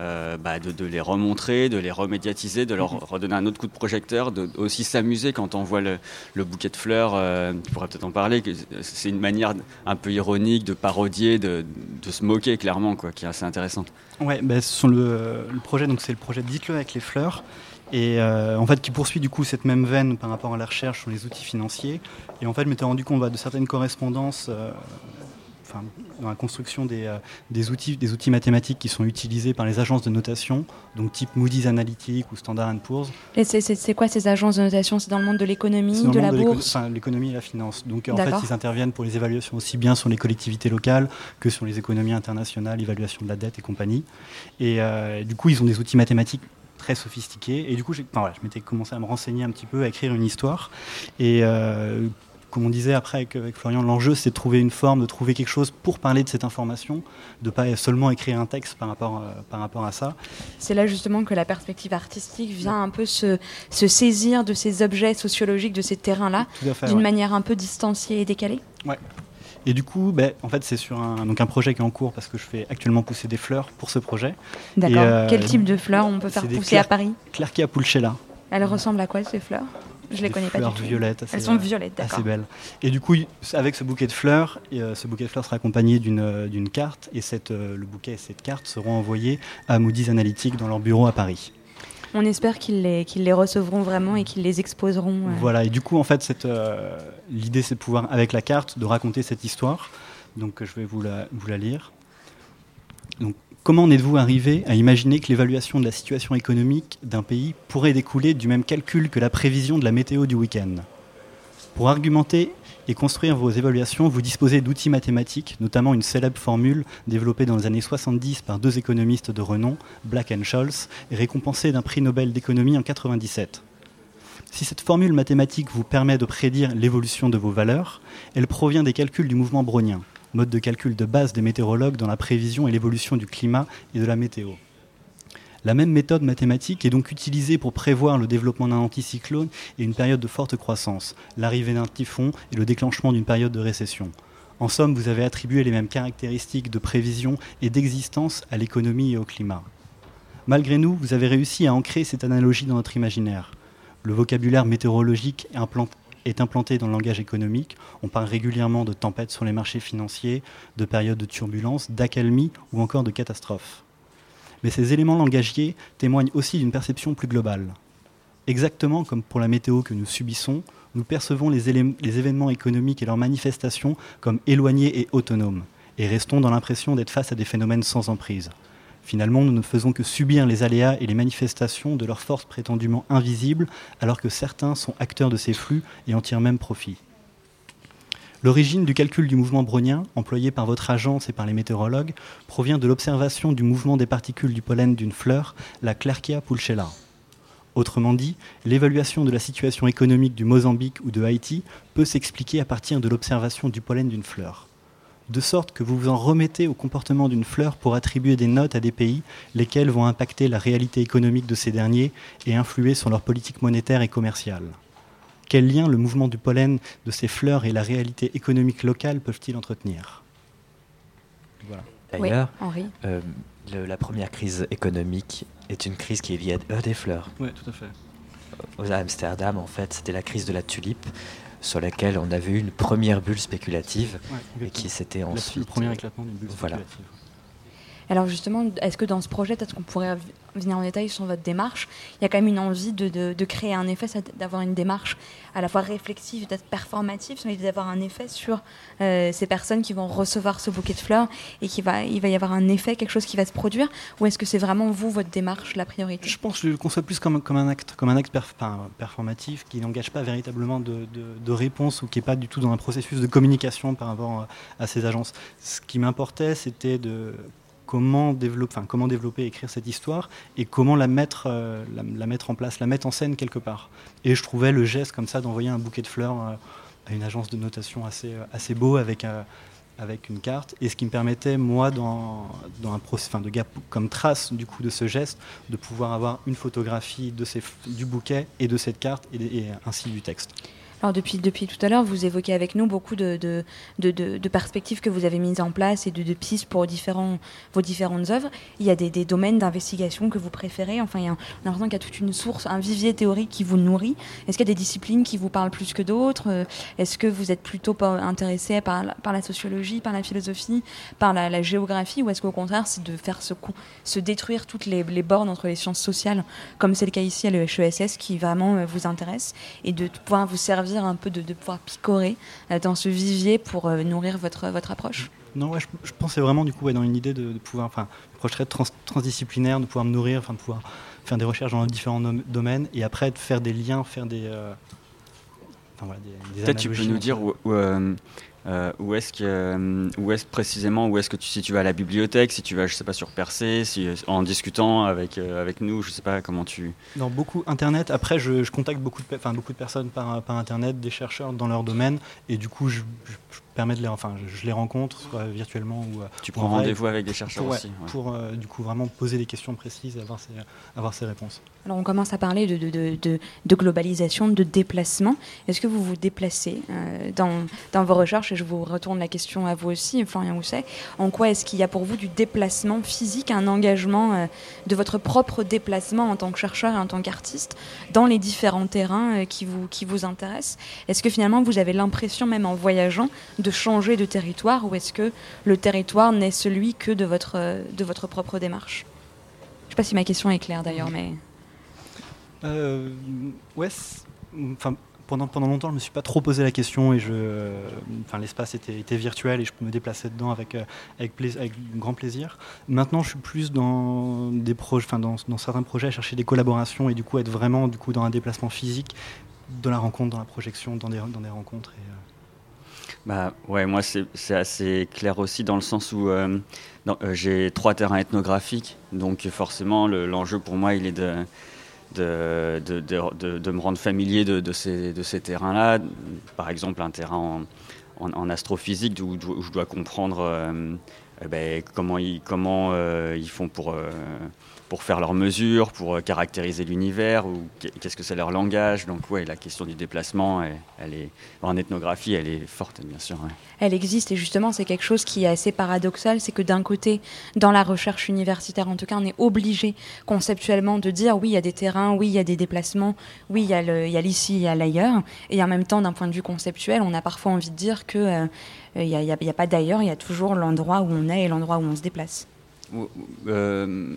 euh, bah, de, les remontrer, de les remédiatiser, de leur mhm. redonner un autre coup de projecteur, de aussi s'amuser quand on voit le, bouquet de fleurs. Euh, tu pourrais peut-être en parler. C'est une manière un peu ironique de parodier, de, se moquer clairement, quoi, qui est assez intéressante. Ouais, bah, le, projet, donc c'est le projet Dites-le avec les fleurs et euh, en fait qui poursuit du coup cette même veine par rapport à la recherche sur les outils financiers. Et en fait, je m'étais rendu compte bah, de certaines correspondances dans la construction euh, des, outils, des outils mathématiques qui sont utilisés par les agences de notation, donc type Moody's Analytics ou Standard Poor's. Et c'est quoi ces agences de notation? C'est dans le monde de l'économie, de la bourse? L'économie et la finance. Donc en fait, ils interviennent pour les évaluations aussi bien sur les collectivités locales que sur les économies internationales, évaluation de la dette et compagnie. Et euh, du coup, ils ont des outils mathématiques très sophistiqués. Et du coup, enfin, voilà, je m'étais commencé à me renseigner un petit peu, à écrire une histoire. Et euh, comme on disait après avec, Florian, l'enjeu c'est de trouver une forme, de trouver quelque chose pour parler de cette information, de pas seulement écrire un texte par rapport, euh, par rapport à ça. C'est là justement que la perspective artistique vient un peu se, se saisir de ces objets sociologiques, de ces terrains-là, d'une manière un peu distanciée et décalée. Ouais. Et du coup, ben, en fait, c'est sur un, donc un projet qui est en cours parce que je fais actuellement pousser des fleurs pour ce projet. D'accord. Euh, Quel type de fleurs on peut faire pousser à Paris? Clarkia pulchella. Elles ressemblent à quoi ces fleurs? Je les connais pas du tout. Violettes, Elles sont violettes, d'accord. Assez belles. Et du coup, avec ce bouquet de fleurs, euh, ce bouquet de fleurs sera accompagné d'une euh, carte, et cette, euh, le bouquet et cette carte seront envoyés à Moody's Analytics dans leur bureau à Paris. On espère qu'ils les, qu'ils les recevront vraiment et qu'ils les exposeront. Voilà, et du coup, en fait, cette, l'idée, c'est de pouvoir, avec la carte, de raconter cette histoire. Donc, je vais vous la, vous la lire. Donc, Comment en êtes-vous arrivé à imaginer que l'évaluation de la situation économique d'un pays pourrait découler du même calcul que la prévision de la météo du week-end? Pour argumenter et construire vos évaluations, vous disposez d'outils mathématiques, notamment une célèbre formule développée dans les années 70 par deux économistes de renom, Black and Scholes, et récompensée d'un prix Nobel d'économie en 97. Si cette formule mathématique vous permet de prédire l'évolution de vos valeurs, elle provient des calculs du mouvement brownien mode de calcul de base des météorologues dans la prévision et l'évolution du climat et de la météo. La même méthode mathématique est donc utilisée pour prévoir le développement d'un anticyclone et une période de forte croissance, l'arrivée d'un typhon et le déclenchement d'une période de récession. En somme, vous avez attribué les mêmes caractéristiques de prévision et d'existence à l'économie et au climat. Malgré nous, vous avez réussi à ancrer cette analogie dans notre imaginaire. Le vocabulaire météorologique est implanté dans le langage économique. On parle régulièrement de tempêtes sur les marchés financiers, de périodes de turbulence, d'accalmie ou encore de catastrophes. Mais ces éléments langagiers témoignent aussi d'une perception plus globale. Exactement comme pour la météo que nous subissons, nous percevons les événements économiques et leurs manifestations comme éloignés et autonomes, et restons dans l'impression d'être face à des phénomènes sans emprise. Finalement, nous ne faisons que subir les aléas et les manifestations de leurs forces prétendument invisibles, alors que certains sont acteurs de ces flux et en tirent même profit. L'origine du calcul du mouvement brownien, employé par votre agence et par les météorologues, provient de l'observation du mouvement des particules du pollen d'une fleur, la Clerkia pulchella. Autrement dit, l'évaluation de la situation économique du Mozambique ou de Haïti peut s'expliquer à partir de l'observation du pollen d'une fleur de sorte que vous vous en remettez au comportement d'une fleur pour attribuer des notes à des pays, lesquels vont impacter la réalité économique de ces derniers et influer sur leur politique monétaire et commerciale. Quel lien le mouvement du pollen de ces fleurs et la réalité économique locale peuvent-ils entretenir? D'ailleurs, euh, la première crise économique est une crise qui est liée à des fleurs. Oui, tout à fait. Aux Amsterdam, en fait, c'était la crise de la tulipe sur laquelle on avait eu une première bulle spéculative et qui s'était ensuite. Le premier éclatement d'une bulle voilà. spéculative. Alors justement, est-ce que dans ce projet, peut-être qu'on pourrait venir en détail sur votre démarche? Il y a quand même une envie de, créer un effet, d'avoir une démarche à la fois réflexive, peut-être performative, d'avoir un effet sur euh, ces personnes qui vont recevoir ce bouquet de fleurs et qu'il va, il va y avoir un effet, quelque chose qui va se produire? Ou est-ce que c'est vraiment vous, votre démarche, la priorité? Je pense que je le conçois plus comme, comme un acte, comme un acte performatif qui n'engage pas véritablement de, de, réponse ou qui n'est pas du tout dans un processus de communication par rapport à ces agences. Ce qui m'importait, c'était de comment développer, comment développer, écrire cette histoire et comment la mettre, euh, la, mettre en place, la mettre en scène quelque part. Et je trouvais le geste comme ça d'envoyer un bouquet de fleurs euh, à une agence de notation assez, euh, assez beau avec avec une carte, et ce qui me permettait, moi, dans, dans un de comme trace du coup de ce geste, de pouvoir avoir une photographie de ces, du bouquet et de cette carte, et ainsi du texte. Alors depuis, tout à l'heure, vous évoquez avec nous beaucoup de, perspectives que vous avez mises en place et de, pistes pour vos différentes œuvres. Il y a des, domaines d'investigation que vous préférez. Enfin, il y a, l'impression qu'il y a toute une source, un vivier théorique qui vous nourrit. Est-ce qu'il y a des disciplines qui vous parlent plus que d'autres? Est-ce que vous êtes plutôt intéressé par, la sociologie, par la philosophie, par la, géographie? Ou est-ce qu'au contraire, c'est de faire se, détruire toutes les, les, bornes entre les sciences sociales, comme c'est le cas ici à l'EHESS, qui vraiment euh, vous intéresse, et de pouvoir vous servir un peu de, pouvoir picorer dans ce vivier pour euh, nourrir votre, votre approche? Non, ouais, je, pensais vraiment du coup dans une idée de, pouvoir, enfin, approche très transdisciplinaire, de pouvoir me nourrir, enfin, de pouvoir faire des recherches dans différents domaines et après de faire des liens, faire des. Euh, Peut-être tu peux nous dire où, euh, où est-ce que, euh, où est précisément, où est-ce que tu, si tu vas à la bibliothèque, si tu vas, je sais pas, sur Percé, si, en discutant avec, euh, avec nous, je sais pas comment tu. Dans beaucoup Internet. Après, je, contacte beaucoup de, enfin, beaucoup de personnes par, par Internet, des chercheurs dans leur domaine, et du coup, je, je permet de les, enfin, je, les rencontre, soit virtuellement ou. Tu prends rendez-vous avec des chercheurs pour, aussi. Pour du coup vraiment poser des questions précises et avoir ces, avoir ces réponses. Alors on commence à parler de, globalisation, de déplacement. Est-ce que vous vous déplacez dans, dans vos recherches? Je vous retourne la question à vous aussi, Florian Housset, en quoi est-ce qu'il y a pour vous du déplacement physique, un engagement euh, de votre propre déplacement en tant que chercheur et en tant qu'artiste dans les différents terrains euh, qui, vous, intéressent? Est-ce que finalement vous avez l'impression, même en voyageant, de changer de territoire? Ou est-ce que le territoire n'est celui que de votre, euh, de votre propre démarche? Je ne sais pas si ma question est claire d'ailleurs, mais... Euh, ouais, enfin, pendant, pendant longtemps, je ne me suis pas trop posé la question et je, enfin, l'espace était, virtuel et je me déplaçais dedans avec, euh, avec, grand plaisir. Maintenant, je suis plus dans, des projets, enfin, dans, dans, certains projets à chercher des collaborations et du coup être vraiment du coup, dans un déplacement physique, dans la rencontre, dans la projection, dans des, dans des rencontres. Euh. bah, ouais, moi c'est assez clair aussi dans le sens où j'ai trois terrains ethnographiques, donc forcément l'enjeu pour moi il est de de, de, de, me rendre familier de, ces, ces terrains-là. Par exemple, un terrain en, en, astrophysique où, je dois comprendre euh, eh ben, comment, ils, comment euh, ils font pour, euh, pour faire leurs mesures, pour euh, caractériser l'univers, ou qu'est-ce que c'est leur langage. Donc ouais, la question du déplacement, elle, est en ethnographie, elle est forte, bien sûr. Elle existe et justement, c'est quelque chose qui est assez paradoxal, c'est que d'un côté, dans la recherche universitaire, en tout cas, on est obligé conceptuellement de dire oui, il y a des terrains, oui, il y a des déplacements, oui, il y a l'ici, il y a l'ailleurs, et en même temps, d'un point de vue conceptuel, on a parfois envie de dire que euh, il n'y a, a, pas d'ailleurs, il y a toujours l'endroit où on est et l'endroit où on se déplace. Euh,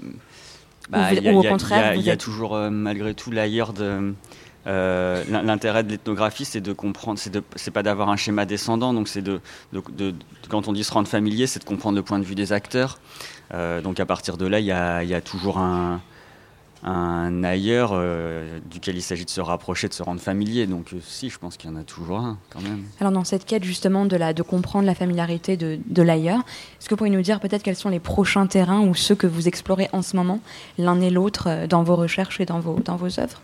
bah, ou, au contraire, il y, a toujours euh, malgré tout l'ailleurs de. Euh, l'intérêt de l'ethnographie, c'est de comprendre, c'est pas d'avoir un schéma descendant, donc c'est de, de, quand on dit se rendre familier, c'est de comprendre le point de vue des acteurs. Euh, donc à partir de là, il y a, y a, toujours un, un ailleurs euh, duquel il s'agit de se rapprocher, de se rendre familier. Donc euh, si, je pense qu'il y en a toujours un quand même. Alors dans cette quête justement de, la, de comprendre la familiarité de, de l'ailleurs, est-ce que vous pourriez nous dire peut-être quels sont les prochains terrains ou ceux que vous explorez en ce moment, l'un et l'autre, euh, dans vos recherches et dans vos, dans vos œuvres?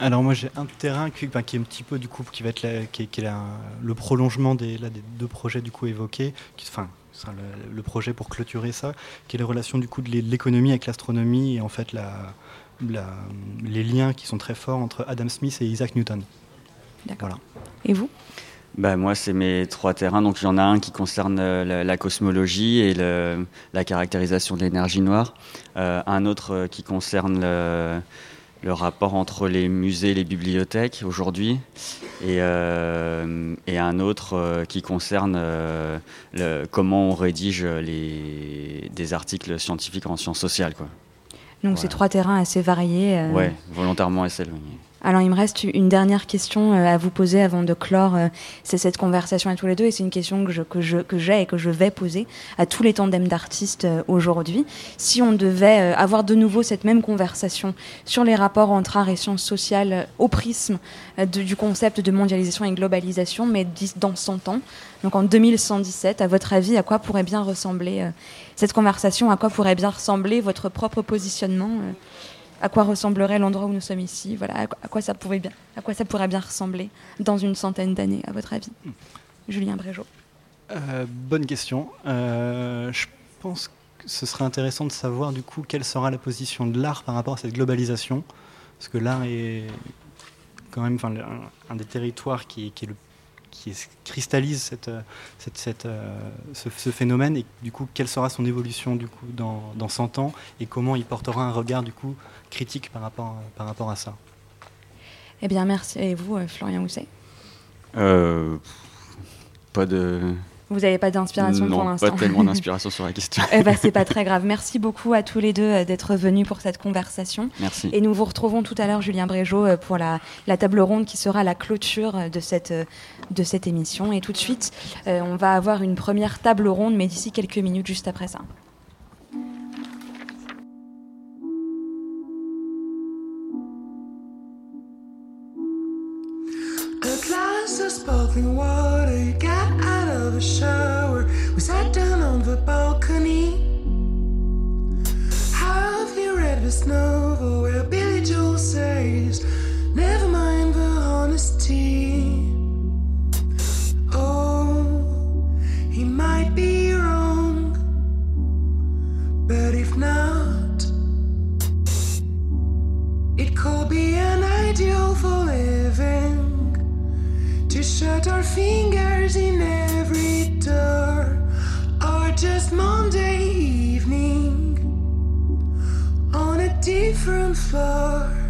Alors moi j'ai un terrain qui, qui, est un petit peu du coup qui va être qui est, le prolongement des, des, deux projets du coup évoqués, qui, enfin sera le, projet pour clôturer ça, qui est les relations du coup de l'économie avec l'astronomie et en fait la, les liens qui sont très forts entre Adam Smith et Isaac Newton. D'accord. Voilà. Et vous? Bah, moi, c'est mes trois terrains. Donc, il y en a un qui concerne euh, la, cosmologie et le, la caractérisation de l'énergie noire. Euh, un autre euh, qui concerne le, le rapport entre les musées et les bibliothèques aujourd'hui, et, euh, et, un autre euh, qui concerne euh, le, comment on rédige les, des articles scientifiques en sciences sociales. Quoi. Donc ces trois terrains assez variés. Oui, volontairement assez éloignés. Alors il me reste une dernière question euh, à vous poser avant de clore euh, cette conversation à tous les deux et c'est une question que que j'ai et que je vais poser à tous les tandems d'artistes euh, aujourd'hui. Si on devait avoir de nouveau cette même conversation sur les rapports entre art et sciences sociales au prisme du concept de mondialisation et globalisation, mais dans 100 ans, donc en 2117, à votre avis, à quoi pourrait bien ressembler cette conversation À quoi pourrait bien ressembler votre propre positionnement à quoi ressemblerait l'endroit où nous sommes ici Voilà, à quoi, ça pouvait bien, à quoi ça pourrait bien ressembler dans une centaine d'années, à votre avis hmm. Julien Brégeot. bonne question. je pense que ce serait intéressant de savoir du coup quelle sera la position de l'art par rapport à cette globalisation, parce que l'art est quand même un, des territoires qui, qui, est le, qui cristallise cette, cette, cette, ce, phénomène et du coup quelle sera son évolution du coup dans, dans 100 ans et comment il portera un regard du coup critique par rapport, par rapport à ça? Eh bien merci. Et vous, euh, Florian Housset? Euh, Pas de vous n'avez pas d'inspiration pour l'instant Pas tellement d'inspiration sur la question. eh ben, c'est pas très grave. Merci beaucoup à tous les deux euh, d'être venus pour cette conversation. Merci. Et nous vous retrouvons tout à l'heure, Julien Brégeot, euh, pour la, la, table ronde qui sera la clôture euh, de cette, de cette émission. Et tout de suite, on va avoir une première table ronde, mais d'ici quelques minutes, juste après ça. sparkling water got out of a shower. We sat down on the balcony. Have you read this novel where Billy Joel says, Never mind the honesty? Oh, he might be wrong, but if not, it could be an ideal for living to shut our fingers in every door, or just Monday evening on a different floor.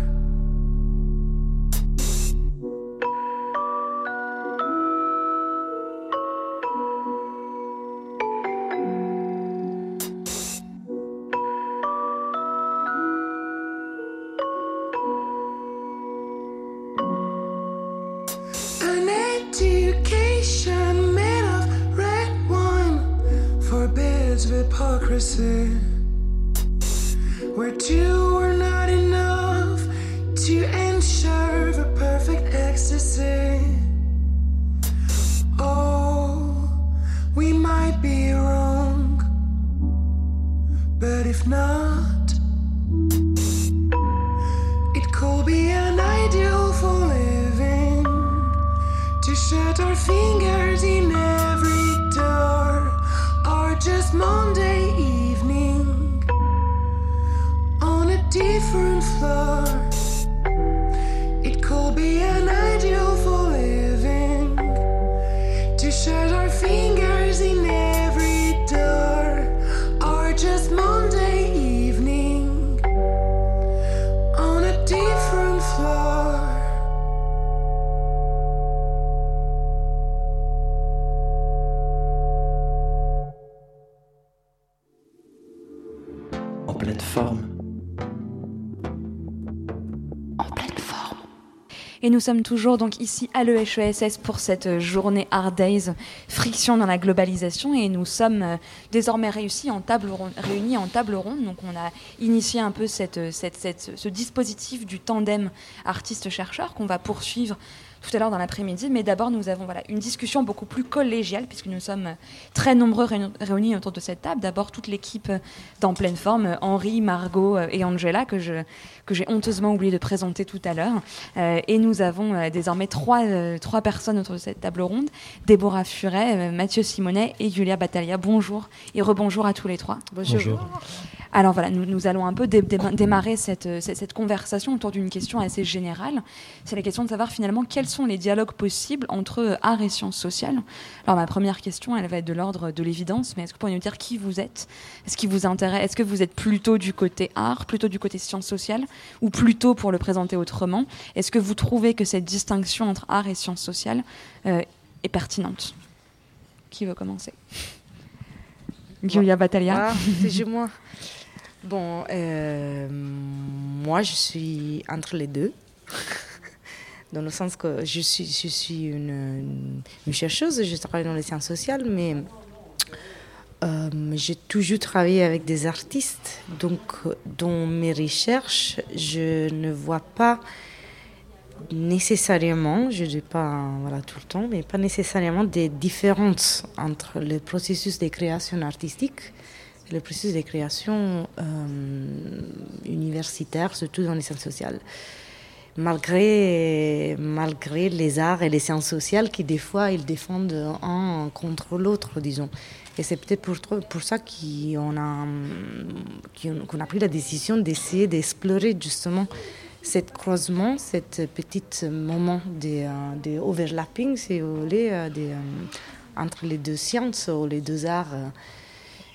Nous sommes toujours donc ici à l'EHESS pour cette journée Hard Days, friction dans la globalisation. Et nous sommes euh, désormais réussis en table réunis en table ronde. Donc on a initié un peu cette, ce dispositif du tandem artiste-chercheur qu'on va poursuivre tout à l'heure dans l'après-midi. Mais d'abord, nous avons voilà, une discussion beaucoup plus collégiale, puisque nous sommes très nombreux réunis autour de cette table. D'abord, toute l'équipe d'En pleine forme, Henri, Margot euh, et Angela, que je que j'ai honteusement oublié de présenter tout à l'heure. Euh, et nous avons euh, désormais trois, trois personnes autour de cette table ronde. Déborah Furet, Mathieu Simonet et Julia Battaglia. Bonjour et rebonjour à tous les trois. Bonjour. Alors voilà, nous, nous allons un peu démarrer cette, cette, cette, conversation autour d'une question assez générale. C'est la question de savoir finalement quels sont les dialogues possibles entre art et sciences sociales. Alors ma première question, elle va être de l'ordre de l'évidence, mais est-ce que vous pourriez nous dire qui vous êtes? Est-ce qui vous intéresse? Est-ce que vous êtes plutôt du côté art, plutôt du côté sciences sociales, ou plutôt pour le présenter autrement? Est-ce que vous trouvez que cette distinction entre art et sciences sociales euh, est pertinente? Qui veut commencer? Julia Battaglia. Ah, c'est moi. Bon, euh, moi, je suis entre les deux. Dans le sens que je suis, je suis une, chercheuse, je travaille dans les sciences sociales, mais euh, j'ai toujours travaillé avec des artistes. Donc, dans mes recherches, je ne vois pas nécessairement, je ne dis pas voilà, tout le temps, mais pas nécessairement des différences entre le processus de création artistique le processus de création universitaire, surtout dans les sciences sociales malgré, malgré les arts et les sciences sociales qui, des fois, ils défendent un contre l'autre, disons. Et c'est peut-être pour, ça qu'on a, a pris la décision d'essayer d'explorer justement cet croisement, cet petit moment de, de overlapping, si vous voulez, de, entre les deux sciences ou les deux arts.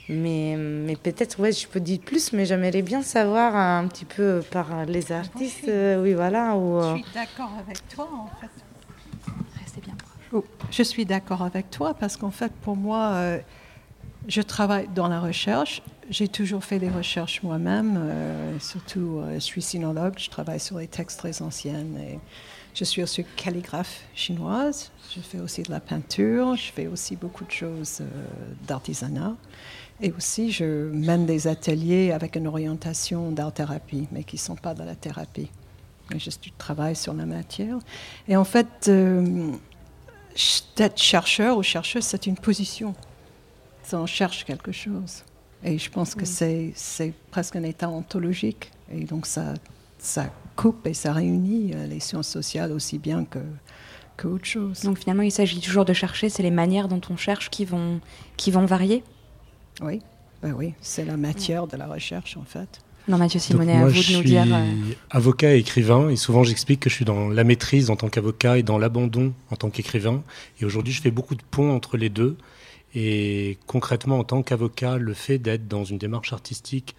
Mais, mais peut-être, ouais, je peux dire plus, mais j'aimerais bien savoir un petit peu par les artistes. Euh, oui, voilà. Ou, Je suis d'accord avec toi, en fait. Restez bien proche. Je suis d'accord avec toi parce qu'en fait, pour moi, euh, je travaille dans la recherche. J'ai toujours fait des recherches moi-même, euh, surtout je suis sinologue, je travaille sur les textes très anciens. Et je suis aussi calligraphe chinoise, je fais aussi de la peinture, je fais aussi beaucoup de choses d'artisanat. Et aussi, je mène des ateliers avec une orientation d'art-thérapie, mais qui ne sont pas de la thérapie. Mais je travaille sur la matière. Et en fait, euh, être chercheur ou chercheuse, c'est une position. Ça, on cherche quelque chose. Et je pense que c'est presque un état ontologique. Et donc, ça, ça coupe et ça réunit euh, les sciences sociales aussi bien que, qu'autre chose. Donc, finalement, il s'agit toujours de chercher, c'est les manières dont on cherche qui vont, qui vont varier oui, ben oui, c'est la matière de la recherche en fait. Non, Mathieu Simonet, à vous de nous dire. Je suis avocat et écrivain, et souvent j'explique que je suis dans la maîtrise en tant qu'avocat et dans l'abandon en tant qu'écrivain. Et aujourd'hui, je fais beaucoup de ponts entre les deux. Et concrètement, en tant qu'avocat, le fait d'être dans une démarche artistique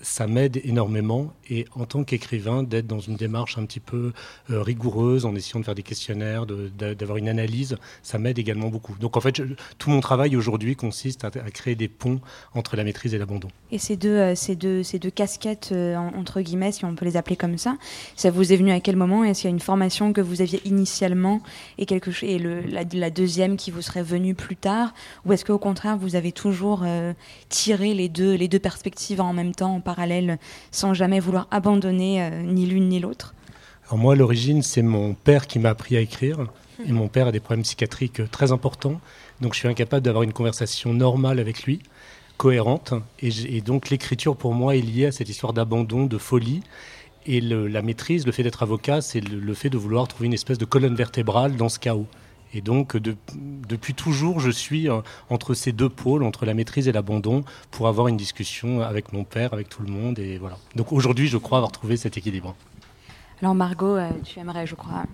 ça m'aide énormément et en tant qu'écrivain d'être dans une démarche un petit peu euh, rigoureuse en essayant de faire des questionnaires, d'avoir une analyse, ça m'aide également beaucoup. Donc en fait, tout mon travail aujourd'hui consiste à, créer des ponts entre la maîtrise et l'abandon. Et ces deux, euh, ces deux, ces deux casquettes, euh, entre guillemets, si on peut les appeler comme ça, ça vous est venu à quel moment? Est-ce qu'il y a une formation que vous aviez initialement et, quelque, et la, deuxième qui vous serait venue plus tard? Ou est-ce qu'au contraire, vous avez toujours tiré les deux, les deux perspectives en même temps parallèle sans jamais vouloir abandonner euh, ni l'une ni l'autre moi, à l'origine, c'est mon père qui m'a appris à écrire. Et mon père a des problèmes psychiatriques euh, très importants. Donc je suis incapable d'avoir une conversation normale avec lui, cohérente. Et, donc l'écriture, pour moi, est liée à cette histoire d'abandon, de folie. Et la maîtrise, le fait d'être avocat, c'est le, fait de vouloir trouver une espèce de colonne vertébrale dans ce chaos. Et donc, depuis toujours, je suis euh, entre ces deux pôles, entre la maîtrise et l'abandon, pour avoir une discussion avec mon père, avec tout le monde. Et voilà. Donc aujourd'hui, je crois avoir trouvé cet équilibre. Alors Margot, euh, tu aimerais, je crois,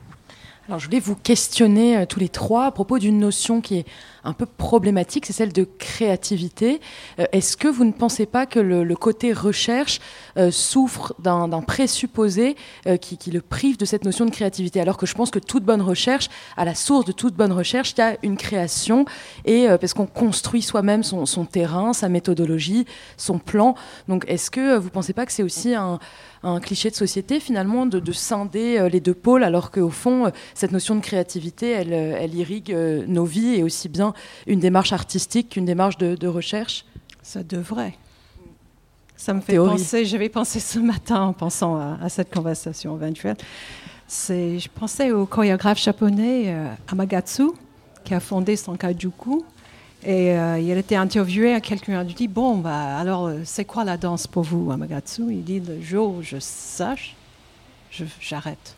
alors, je voulais vous questionner euh, tous les trois à propos d'une notion qui est un peu problématique, c'est celle de créativité. Euh, est-ce que vous ne pensez pas que le, côté recherche euh, souffre d'un présupposé qui, le prive de cette notion de créativité? Alors que je pense que toute bonne recherche, à la source de toute bonne recherche, il y a une création, et parce qu'on construit soi-même son, terrain, sa méthodologie, son plan. Donc, est-ce que vous ne pensez pas que c'est aussi un un cliché de société finalement de, scinder euh, les deux pôles, alors qu'au fond, euh, cette notion de créativité, elle, euh, elle irrigue nos vies et aussi bien une démarche artistique qu'une démarche de, recherche Ça devrait. Ça me fait penser, j'avais pensé ce matin en pensant à, cette conversation éventuelle. C'est, je pensais au chorégraphe japonais Amagatsu, qui a fondé Sankajuku, et euh, il été interviewé, quelqu'un a dit Bon, bah, alors, euh, c'est quoi la danse pour vous, Amagatsu? Il dit Le jour où je sache, j'arrête.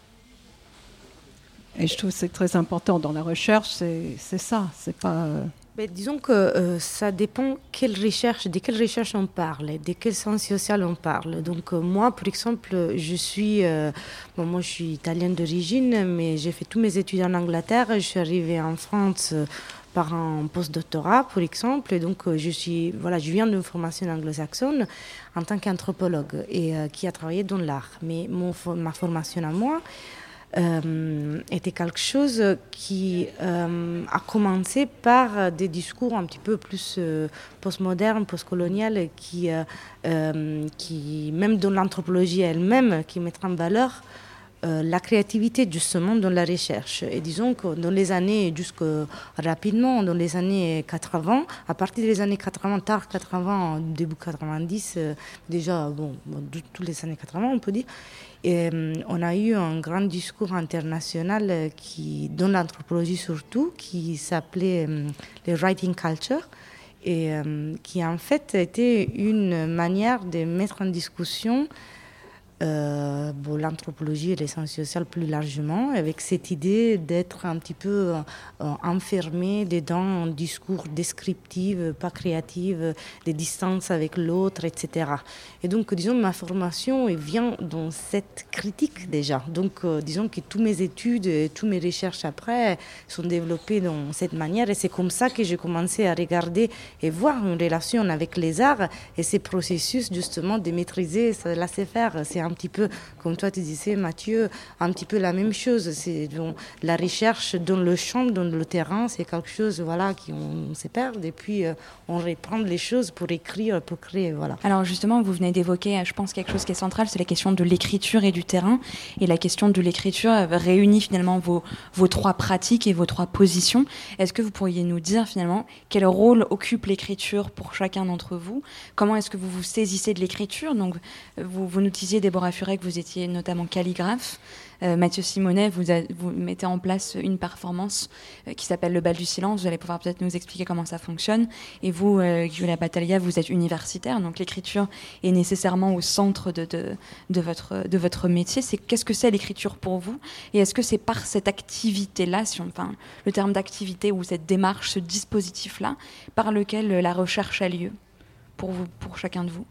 Et je trouve que c'est très important dans la recherche, c'est ça, c'est pas. Euh, disons que ça dépend quelle recherche, de quelle recherche on parle, de quel sens social on parle. Donc moi, par exemple, je suis, bon, moi je suis italienne d'origine, mais j'ai fait tous mes études en Angleterre. Je suis arrivée en France par un post-doctorat, par exemple. Et donc, euh, je, suis, voilà, je viens d'une formation anglo-saxonne en tant qu'anthropologue et euh, qui a travaillé dans l'art. Mais mon, ma formation à moi euh, était quelque chose qui a commencé par des discours un petit peu plus postmodernes, postcoloniales, qui, qui, même dans l'anthropologie elle-même, qui mettent en valeur euh, la créativité justement dans la recherche. Et disons que dans les années, jusque rapidement, dans les années 80, à partir des années 80, tard 80, début 90, euh, déjà, bon, tous les années 80, on peut dire, et, euh, on a eu un grand discours international qui, dans l'anthropologie surtout, qui s'appelait le writing culture et qui en fait était une manière de mettre en discussion euh, l'anthropologie et les sciences sociales plus largement, avec cette idée d'être un petit peu euh, enfermé dedans un discours descriptif, pas créatif, des distances avec l'autre, etc. Et donc, disons, ma formation vient dans cette critique déjà. Donc, euh, disons que toutes mes études et toutes mes recherches après sont développées dans cette manière. Et c'est comme ça que j'ai commencé à regarder et voir une relation avec les arts et ces processus justement de maîtriser, laisser faire. C'est un petit peu, comme toi tu disais Mathieu, un petit peu la même chose. C'est la recherche dans le champ, dans le terrain, c'est quelque chose voilà, qui on, et puis euh, on reprend les choses pour écrire, pour créer. Voilà. Alors justement, vous venez d'évoquer, je pense, quelque chose qui est central, c'est la question de l'écriture et du terrain. Et la question de l'écriture réunit finalement vos, vos trois pratiques et vos trois positions. Est-ce que vous pourriez nous dire finalement quel rôle occupe l'écriture pour chacun d'entre vous? Comment est-ce que vous vous saisissez de l'écriture? Donc, vous, vous nous disiez, Déborah Furet, que vous étiez notamment calligraphe. Euh, Mathieu Simonet, vous, mettez en place une performance euh, qui s'appelle Le bal du silence. Vous allez pouvoir peut-être nous expliquer comment ça fonctionne. Et vous, euh, Julia Battaglia, vous êtes universitaire, donc l'écriture est nécessairement au centre de, votre, métier. C'est Qu'est-ce que c'est l'écriture pour vous? Et est-ce que c'est par cette activité-là, enfin, le terme d'activité ou cette démarche, ce dispositif-là, par lequel la recherche a lieu pour, vous, pour chacun de vous?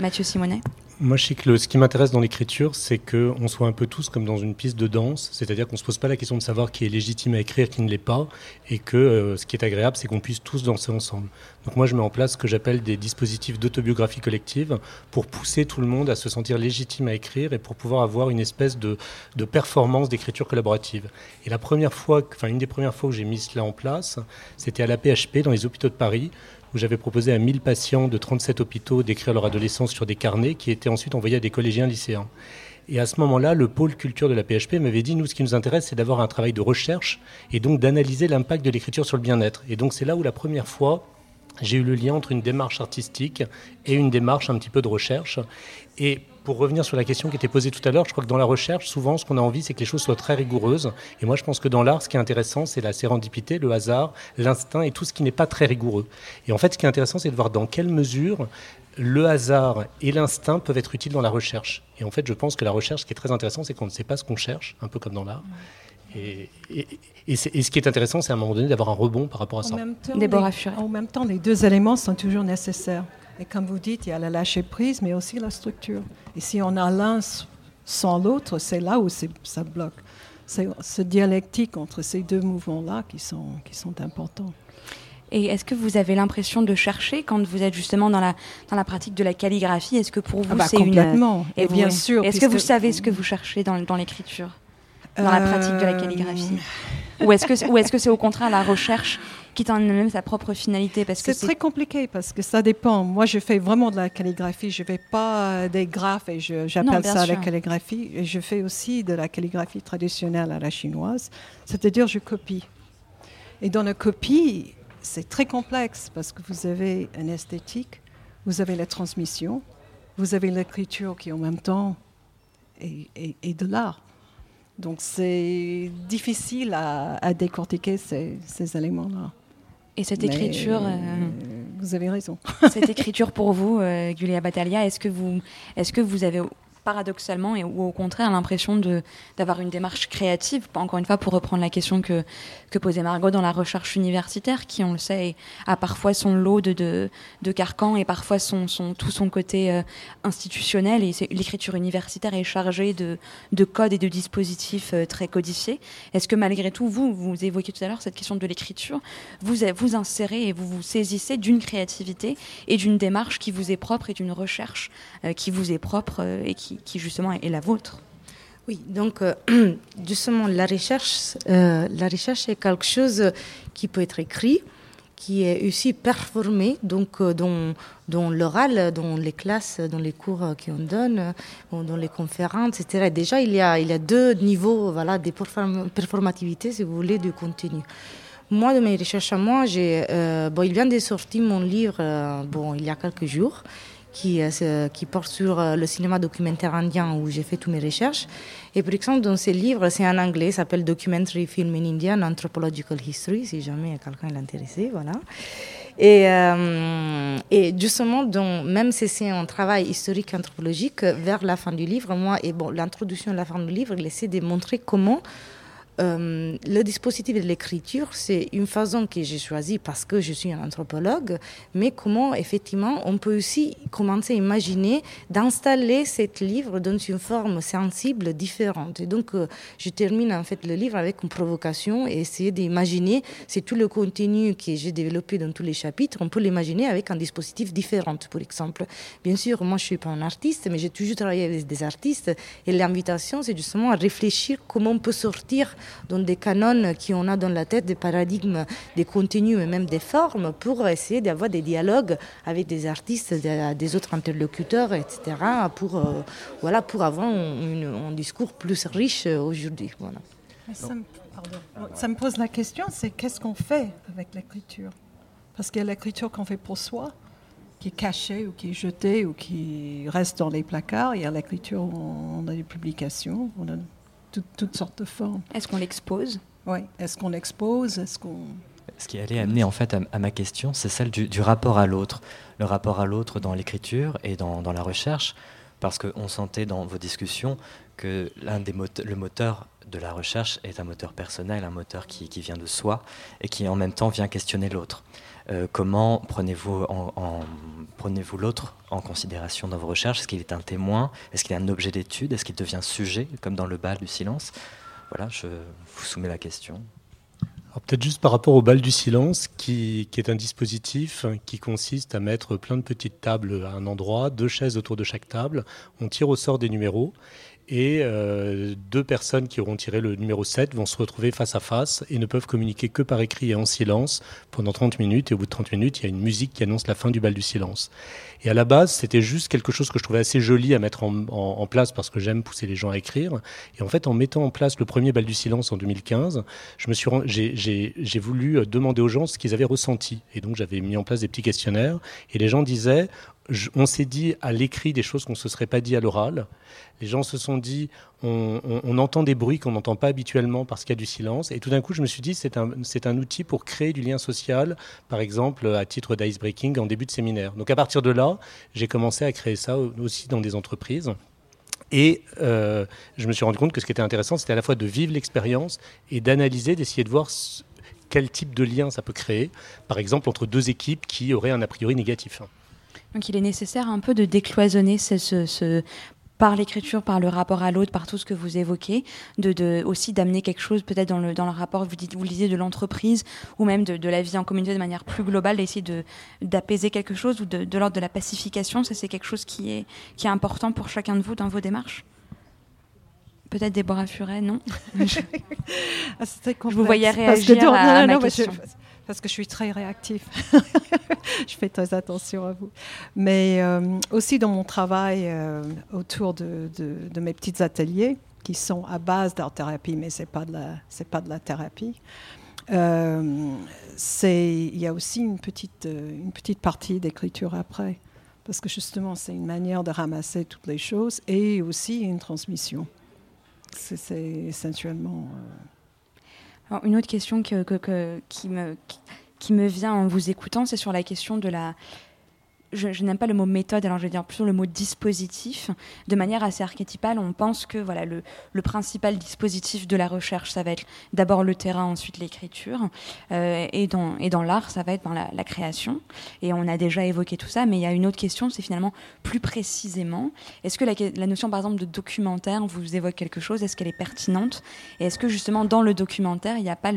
Mathieu Simonet? Moi, je sais que ce qui m'intéresse dans l'écriture, c'est qu'on soit un peu tous comme dans une piste de danse, c'est-à-dire qu'on ne se pose pas la question de savoir qui est légitime à écrire, qui ne l'est pas, et que euh, ce qui est agréable, c'est qu'on puisse tous danser ensemble. Donc moi, je mets en place ce que j'appelle des dispositifs d'autobiographie collective pour pousser tout le monde à se sentir légitime à écrire et pour pouvoir avoir une espèce de, de performance d'écriture collaborative. Et la première fois, enfin une des premières fois où j'ai mis cela en place, c'était à la PHP dans les hôpitaux de Paris où j'avais proposé à 1000 patients de 37 hôpitaux d'écrire leur adolescence sur des carnets qui étaient ensuite envoyés à des collégiens lycéens. Et à ce moment-là, le pôle culture de la PHP m'avait dit, nous, ce qui nous intéresse, c'est d'avoir un travail de recherche et donc d'analyser l'impact de l'écriture sur le bien-être. Et donc c'est là où la première fois, j'ai eu le lien entre une démarche artistique et une démarche un petit peu de recherche. Et pour revenir sur la question qui était posée tout à l'heure, je crois que dans la recherche, souvent, ce qu'on a envie, c'est que les choses soient très rigoureuses. Et moi, je pense que dans l'art, ce qui est intéressant, c'est la sérendipité, le hasard, l'instinct et tout ce qui n'est pas très rigoureux. Et en fait, ce qui est intéressant, c'est de voir dans quelle mesure le hasard et l'instinct peuvent être utiles dans la recherche. Et en fait, je pense que la recherche, ce qui est très intéressant, c'est qu'on ne sait pas ce qu'on cherche, un peu comme dans l'art. Et, ce qui est intéressant, c'est à un moment donné d'avoir un rebond par rapport à ça. En même, temps, en même temps, les deux éléments sont toujours nécessaires. Et comme vous dites, il y a la lâcher prise, mais aussi la structure. Et si on a l'un sans l'autre, c'est là où ça bloque. C'est ce dialectique entre ces deux mouvements-là qui sont, qui sont importants. Et est-ce que vous avez l'impression de chercher quand vous êtes justement dans la, dans la pratique de la calligraphie? Est-ce que pour vous ah bah c'est une... Complètement, et bien sûr. Est-ce que vous savez ce que vous cherchez dans, dans l'écriture? Dans la pratique de la euh, calligraphie Ou est-ce que, ou est-ce que c'est au contraire la recherche qui en même sa propre finalité? Parce que c'est très compliqué parce que ça dépend. Moi, je fais vraiment de la calligraphie. Je fais pas euh, des graphes et j'appelle ça la calligraphie. Et je fais aussi de la calligraphie traditionnelle à la chinoise, c'est-à-dire je copie. Et dans la copie, c'est très complexe parce que vous avez une esthétique, vous avez la transmission, vous avez l'écriture qui en même temps est, de l'art. Donc c'est difficile à, décortiquer ces, ces éléments-là. Et cette écriture. Euh, vous avez raison. cette écriture pour vous, euh, Julia Battaglia, est-ce que, vous, est-ce que vous avez paradoxalement et, ou au contraire l'impression d'avoir une démarche créative, encore une fois pour reprendre la question que, que posait Margot dans la recherche universitaire, qui on le sait a parfois son lot de, de, de carcans et parfois son, son, tout son côté euh, institutionnel et l'écriture universitaire est chargée de, de codes et de dispositifs euh, très codifiés. Est-ce que malgré tout, vous, vous évoquiez tout à l'heure cette question de l'écriture, vous vous insérez et vous vous saisissez d'une créativité et d'une démarche qui vous est propre et d'une recherche euh, qui vous est propre et qui, qui, justement est la vôtre. Oui, donc euh, justement la recherche, euh, la recherche est quelque chose qui peut être écrit, qui est aussi performé, donc euh, dans, l'oral, dans les classes, dans les cours qu'on donne, dans les conférences, etc. Déjà, il y a, deux niveaux, voilà, de performativité, si vous voulez, du contenu. Moi, de mes recherches à moi, bon, il vient de sortir mon livre, bon, il y a quelques jours qui, euh, qui porte sur euh, le cinéma documentaire indien où j'ai fait toutes mes recherches. Et par exemple, dans ce livre, c'est en anglais, s'appelle Documentary Film in India, Anthropological History, si jamais quelqu'un est intéressé, voilà. Et, euh, justement, donc, même si c'est un travail historique anthropologique, vers la fin du livre, moi, et bon, l'introduction de la fin du livre, il essaie de montrer comment euh, le dispositif de l'écriture, c'est une façon que j'ai choisie parce que je suis un anthropologue, mais comment effectivement on peut aussi commencer à imaginer d'installer ce livre dans une forme sensible différente. Et donc, euh, je termine en fait le livre avec une provocation et essayer d'imaginer c'est tout le contenu que j'ai développé dans tous les chapitres, on peut l'imaginer avec un dispositif différent, par exemple. Bien sûr, moi je suis pas un artiste, mais j'ai toujours travaillé avec des artistes et l'invitation, c'est justement à réfléchir comment on peut sortir dans des canons qui on a dans la tête, des paradigmes, des contenus et même des formes pour essayer d'avoir des dialogues avec des artistes, des, autres interlocuteurs, etc. pour, euh, voilà, pour avoir un, discours plus riche aujourd'hui. Voilà. Ça, me, ça me pose la question, c'est qu'est-ce qu'on fait avec l'écriture Parce qu'il y a l'écriture qu'on fait pour soi, qui est cachée ou qui est jetée ou qui reste dans les placards. Il y a l'écriture où on a des publications, on a toutes sortes de formes. Est-ce qu'on l'expose? Oui. Est-ce qu'on l'expose Est-ce qu'on ce qui allait amener en fait à, ma question, c'est celle du, rapport à l'autre. Le rapport à l'autre dans l'écriture et dans, dans, la recherche, parce qu'on sentait dans vos discussions que l'un des le moteur de la recherche est un moteur personnel, un moteur qui, qui, vient de soi et qui en même temps vient questionner l'autre. Euh, comment prenez-vous en, prenez-vous l'autre en considération dans vos recherches? Est-ce qu'il est un témoin? Est-ce qu'il est un objet d'étude? Est-ce qu'il devient sujet, comme dans le bal du silence? Voilà, je vous soumets la question. Peut-être juste par rapport au bal du silence, qui, qui, est un dispositif qui consiste à mettre plein de petites tables à un endroit, deux chaises autour de chaque table, on tire au sort des numéros, et euh, deux personnes qui auront tiré le numéro 7 vont se retrouver face à face et ne peuvent communiquer que par écrit et en silence pendant 30 minutes. Et au bout de 30 minutes, il y a une musique qui annonce la fin du bal du silence. Et à la base, c'était juste quelque chose que je trouvais assez joli à mettre en, place parce que j'aime pousser les gens à écrire. Et en fait, en mettant en place le premier bal du silence en 2015, je me suis, j'ai voulu demander aux gens ce qu'ils avaient ressenti. Et donc, j'avais mis en place des petits questionnaires. Et les gens disaient, on s'est dit à l'écrit des choses qu'on ne se serait pas dit à l'oral. Les gens se sont dit, on, entend des bruits qu'on n'entend pas habituellement parce qu'il y a du silence. Et tout d'un coup, je me suis dit, c'est un, un, outil pour créer du lien social, par exemple, à titre d'ice-breaking en début de séminaire. Donc à partir de là, j'ai commencé à créer ça aussi dans des entreprises. Et euh, je me suis rendu compte que ce qui était intéressant, c'était à la fois de vivre l'expérience et d'analyser, d'essayer de voir quel type de lien ça peut créer, par exemple entre deux équipes qui auraient un a priori négatif. Donc il est nécessaire un peu de décloisonner ce, par l'écriture, par le rapport à l'autre, par tout ce que vous évoquez, de, aussi d'amener quelque chose peut-être dans le, dans le rapport, vous, dites, vous disiez, de l'entreprise ou même de, la vie en communauté de manière plus globale, d'essayer de, d'apaiser quelque chose ou de, de l'ordre de la pacification. Ça, c'est quelque chose qui est, qui est important pour chacun de vous dans vos démarches? Peut-être Déborah Furet, non? Ah, Je vous voyais réagir à, ma question parce que je suis très réactif. je fais très attention à vous. Mais euh, aussi dans mon travail euh, autour de, mes petits ateliers, qui sont à base d'art-thérapie, mais ce n'est pas, de la, pas de la thérapie. Euh, il y a aussi une petite, une petite partie d'écriture après, parce que justement, c'est une manière de ramasser toutes les choses et aussi une transmission. C'est essentiellement une autre question qui, me, vient en vous écoutant, c'est sur la question de la, je, n'aime pas le mot méthode, alors je vais dire plutôt le mot dispositif. De manière assez archétypale, on pense que voilà, le, principal dispositif de la recherche, ça va être d'abord le terrain, ensuite l'écriture. Euh, et dans, et dans l'art, ça va être dans la, création. Et on a déjà évoqué tout ça, mais il y a une autre question, c'est finalement plus précisément, est-ce que la, notion par exemple de documentaire vous évoque quelque chose Est-ce qu'elle est pertinente? Et est-ce que justement dans le documentaire, il n'y a pas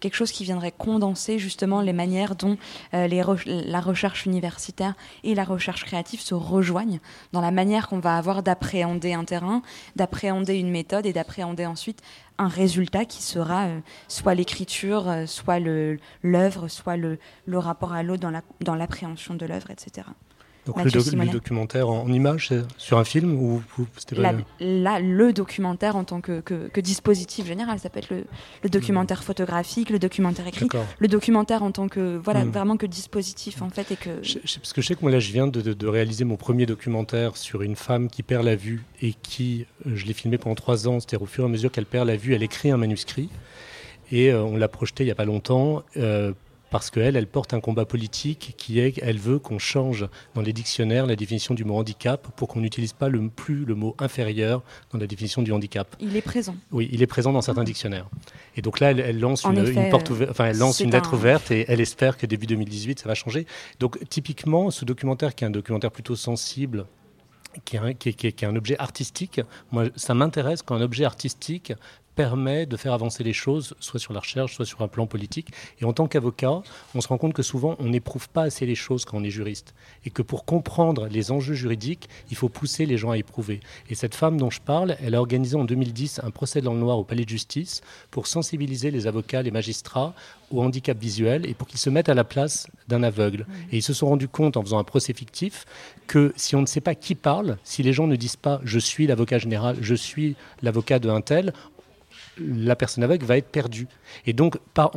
quelque chose qui viendrait condenser justement les manières dont euh, la recherche universitaire et la recherche créative se rejoignent dans la manière qu'on va avoir d'appréhender un terrain, d'appréhender une méthode et d'appréhender ensuite un résultat qui sera euh, soit l'écriture, euh, soit l'œuvre, soit le, rapport à l'autre dans l'appréhension de l'œuvre, etc. Donc le, documentaire en, image sur un film ou, Là, le documentaire en tant que, dispositif général, ça peut être le, documentaire photographique, le documentaire écrit, le documentaire en tant que voilà hmm. vraiment que dispositif en fait et que. parce que je sais que moi là je viens de, réaliser mon premier documentaire sur une femme qui perd la vue et qui euh, je l'ai filmé pendant trois ans. C'était au fur et à mesure qu'elle perd la vue, elle écrit un manuscrit et euh, on l'a projeté il y a pas longtemps. Euh, parce qu'elle, elle porte un combat politique qui est, elle veut qu'on change dans les dictionnaires la définition du mot handicap pour qu'on n'utilise pas le, plus le mot inférieur dans la définition du handicap. Il est présent. Oui, il est présent dans certains dictionnaires. Et donc là, elle, lance, une, porte enfin, elle lance une lettre ouverte et elle espère que début 2018, ça va changer. Donc typiquement, ce documentaire qui est un documentaire plutôt sensible, qui est, un, qui, qui est, un, objet artistique. Moi, ça m'intéresse quand un objet artistique permet de faire avancer les choses, soit sur la recherche, soit sur un plan politique. Et en tant qu'avocat, on se rend compte que souvent, on n'éprouve pas assez les choses quand on est juriste. Et que pour comprendre les enjeux juridiques, il faut pousser les gens à éprouver. Et cette femme dont je parle, elle a organisé en 2010 un procès dans le noir au palais de justice pour sensibiliser les avocats, les magistrats au handicap visuel et pour qu'ils se mettent à la place d'un aveugle. Et ils se sont rendus compte en faisant un procès fictif que si on ne sait pas qui parle, si les gens ne disent pas je suis l'avocat général, je suis l'avocat de un tel, la personne aveugle va être perdue. Et donc, par,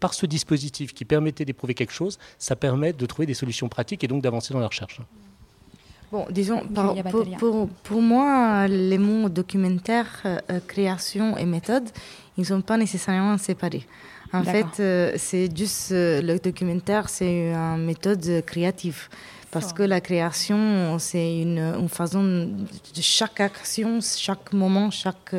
par ce dispositif qui permettait d'éprouver quelque chose, ça permet de trouver des solutions pratiques et donc d'avancer dans la recherche. Bon, disons, pour, moi, les mots documentaire, euh, création et méthode, ils ne sont pas nécessairement séparés. En fait, euh, c'est juste euh, le documentaire, c'est une méthode créative. Parce que la création, c'est une, façon de chaque action, chaque moment, chaque,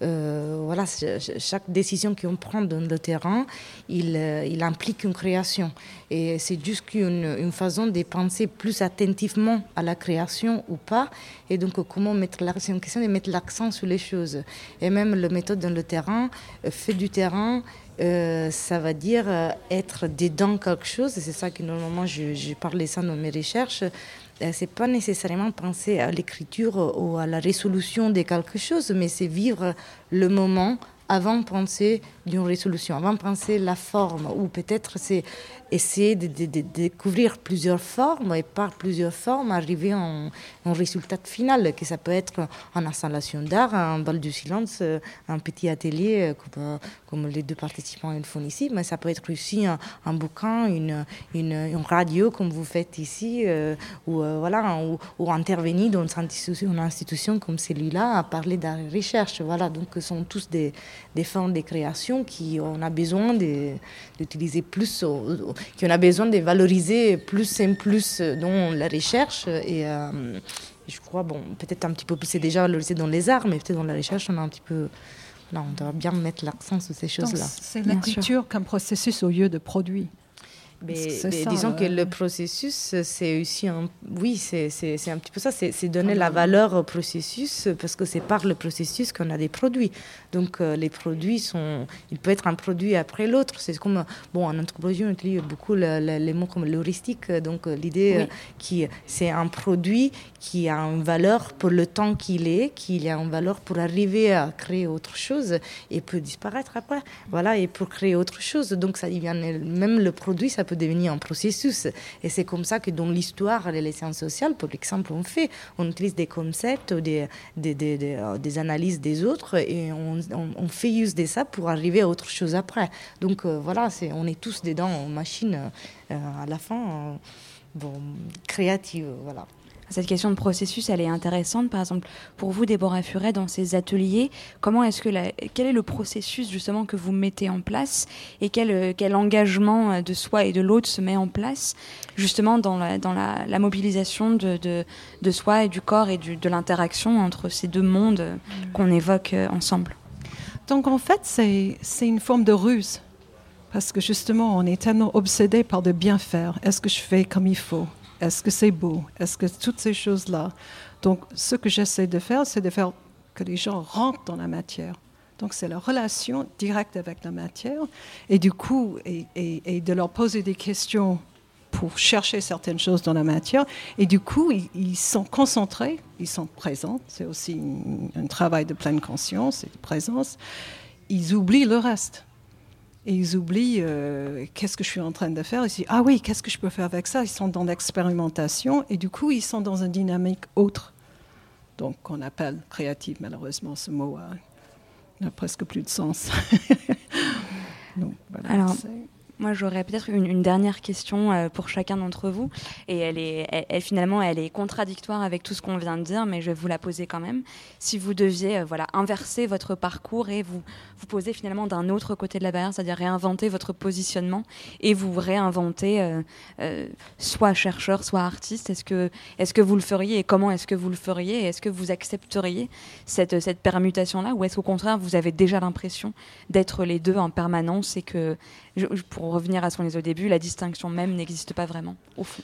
euh, voilà, chaque décision qu'on prend dans le terrain, il, euh, il implique une création. Et c'est juste une, une, façon de penser plus attentivement à la création ou pas. Et donc, comment mettre l'accent, une question de mettre l'accent sur les choses. Et même la méthode dans le terrain, euh, fait du terrain, euh, ça va dire euh, être dedans quelque chose. C'est ça que normalement je, parlais ça dans mes recherches. Euh, c'est pas nécessairement penser à l'écriture ou à la résolution de quelque chose, mais c'est vivre le moment avant de penser d'une résolution, avant de penser la forme, ou peut-être c'est essayer de, découvrir plusieurs formes et par plusieurs formes arriver en un résultat final, que ça peut être en installation d'art, un bal du silence, un petit atelier comme, comme, les deux participants le font ici, mais ça peut être aussi un, bouquin, une, une, radio comme vous faites ici, euh, ou, euh, voilà, intervenir dans une institution, comme celui-là à parler d'art et recherche. Voilà, donc ce sont tous des, des formes de création qui on a besoin d'utiliser plus qu'on a besoin de valoriser plus et plus dans la recherche. Et euh, je crois, bon, peut-être un petit peu plus, c'est déjà valorisé dans les arts, mais peut-être dans la recherche, on a un petit peu. Là, on doit bien mettre l'accent sur ces choses-là. C'est l'écriture comme processus au lieu de produit. Mais, disons que le processus, c'est aussi un. Oui, c'est un petit peu ça. C'est donner la valeur au processus parce que c'est par le processus qu'on a des produits. Donc, euh, les produits sont. Il peut être un produit après l'autre. C'est comme. Bon, en anthropologie, on utilise beaucoup les mots comme l'heuristique. Donc, euh, l'idée euh, qui c'est un produit qui a une valeur pour le temps qu'il est, qui a une valeur pour arriver à créer autre chose et peut disparaître après. Voilà, et pour créer autre chose. Donc, ça devient. Même le produit, ça peut devenir un processus. Et c'est comme ça que dans l'histoire des sciences sociales, par exemple, on fait. On utilise des concepts, des, des, analyses des autres et on, fait use de ça pour arriver à autre chose après. Donc euh, voilà, on est tous dedans en machine euh, à la fin, euh, créative. Voilà. Cette question de processus, elle est intéressante. Par exemple, pour vous, Déborah Furet, dans ces ateliers, comment est-ce que quel est le processus justement que vous mettez en place et quel, euh, quel engagement euh, de soi et de l'autre se met en place justement dans la, dans la, mobilisation de, de, de, soi et du corps et du, de l'interaction entre ces deux mondes mm. qu'on évoque euh, ensemble? Donc en fait, c'est une forme de ruse. Parce que justement, on est tellement obsédé par de bien faire. Est-ce que je fais comme il faut? Est-ce que c'est beau? Est-ce que toutes ces choses-là? Donc, ce que j'essaie de faire, c'est de faire que les gens rentrent dans la matière. Donc, c'est la relation directe avec la matière. Et du coup, et, de leur poser des questions pour chercher certaines choses dans la matière. Et du coup, ils, sont concentrés, ils sont présents. C'est aussi un travail de pleine conscience et de présence. Ils oublient le reste. Et ils oublient euh, qu'est-ce que je suis en train de faire. Ils disent Ah oui, qu'est-ce que je peux faire avec ça? Ils sont dans l'expérimentation et du coup, ils sont dans une dynamique autre. Donc, qu'on appelle créative, malheureusement, ce mot n'a presque plus de sens. Alors, Moi, j'aurais peut-être une, dernière question euh, pour chacun d'entre vous. Et elle est, finalement, elle est contradictoire avec tout ce qu'on vient de dire, mais je vais vous la poser quand même. Si vous deviez, euh, voilà, inverser votre parcours et vous vous poser finalement d'un autre côté de la barrière, c'est-à-dire réinventer votre positionnement et vous réinventer euh, soit chercheur, soit artiste, est-ce que, est-ce que vous le feriez et comment est-ce que vous le feriez Est-ce que vous accepteriez cette, cette permutation-là ou est-ce qu'au contraire, vous avez déjà l'impression d'être les deux en permanence et que pour revenir à ce qu'on disait au début, la distinction même n'existe pas vraiment, au fond.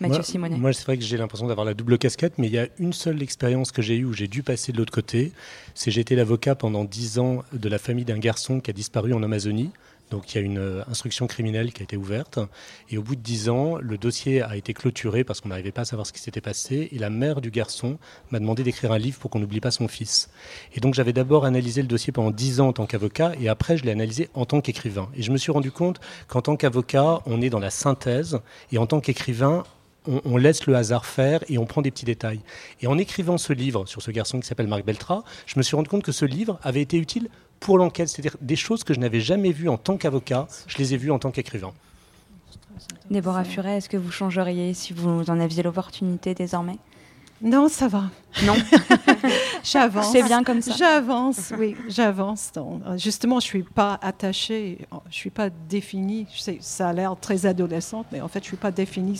Mathieu Simonet. Moi, c'est vrai que j'ai l'impression d'avoir la double casquette, mais il y a une seule expérience que j'ai eue où j'ai dû passer de l'autre côté. C'est j'ai été l'avocat pendant dix ans de la famille d'un garçon qui a disparu en Amazonie. Donc il y a une euh, instruction criminelle qui a été ouverte. Et au bout de dix ans, le dossier a été clôturé parce qu'on n'arrivait pas à savoir ce qui s'était passé. Et la mère du garçon m'a demandé d'écrire un livre pour qu'on n'oublie pas son fils. Et donc j'avais d'abord analysé le dossier pendant dix ans en tant qu'avocat et après je l'ai analysé en tant qu'écrivain. Et je me suis rendu compte qu'en tant qu'avocat, on est dans la synthèse et en tant qu'écrivain, on, laisse le hasard faire et on prend des petits détails. Et en écrivant ce livre sur ce garçon qui s'appelle Marc Beltra, je me suis rendu compte que ce livre avait été utile pour l'enquête, c'est-à-dire des choses que je n'avais jamais vues en tant qu'avocat, je les ai vues en tant qu'écrivain. Déborah Furet, est-ce que vous changeriez si vous en aviez l'opportunité désormais? Non, ça va. Non J'avance. C'est bien comme ça. J'avance, oui, j'avance. Justement, je ne suis pas attachée, je ne suis pas définie. Ça a l'air très adolescente, mais en fait, je ne suis pas définie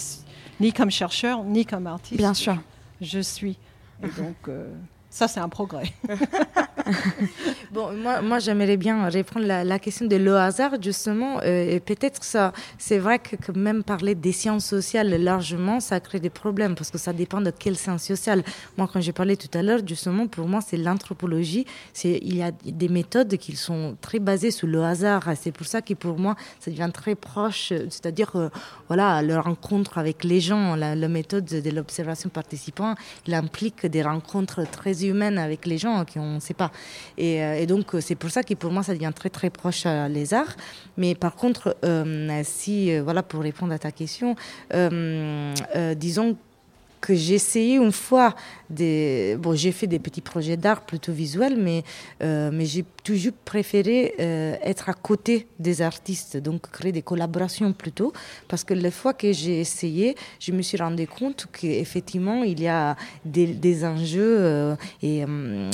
ni comme chercheur, ni comme artiste. Bien sûr. Je suis. Et donc, euh, ça, c'est un progrès. bon, moi, moi j'aimerais bien reprendre la, question de le hasard, justement. Euh, et peut-être ça, c'est vrai que, même parler des sciences sociales largement, ça crée des problèmes parce que ça dépend de quelle science sociale. Moi, quand j'ai parlé tout à l'heure, justement, pour moi, c'est l'anthropologie. Il y a des méthodes qui sont très basées sur le hasard. C'est pour ça que pour moi, ça devient très proche. C'est-à-dire, euh, voilà, le rencontre avec les gens, la, la méthode de l'observation participant, il implique des rencontres très humaine avec les gens qui on ne sait pas. Et, euh, donc c'est pour ça que pour moi ça devient très très proche à les arts. Mais par contre, euh, si euh, voilà pour répondre à ta question, disons que j'ai essayé une fois Bon, j'ai fait des petits projets d'art plutôt visuels, mais, euh, mais j'ai toujours préféré euh, être à côté des artistes, donc créer des collaborations plutôt. Parce que les fois que j'ai essayé, je me suis rendu compte qu'effectivement, il y a des, des enjeux euh, et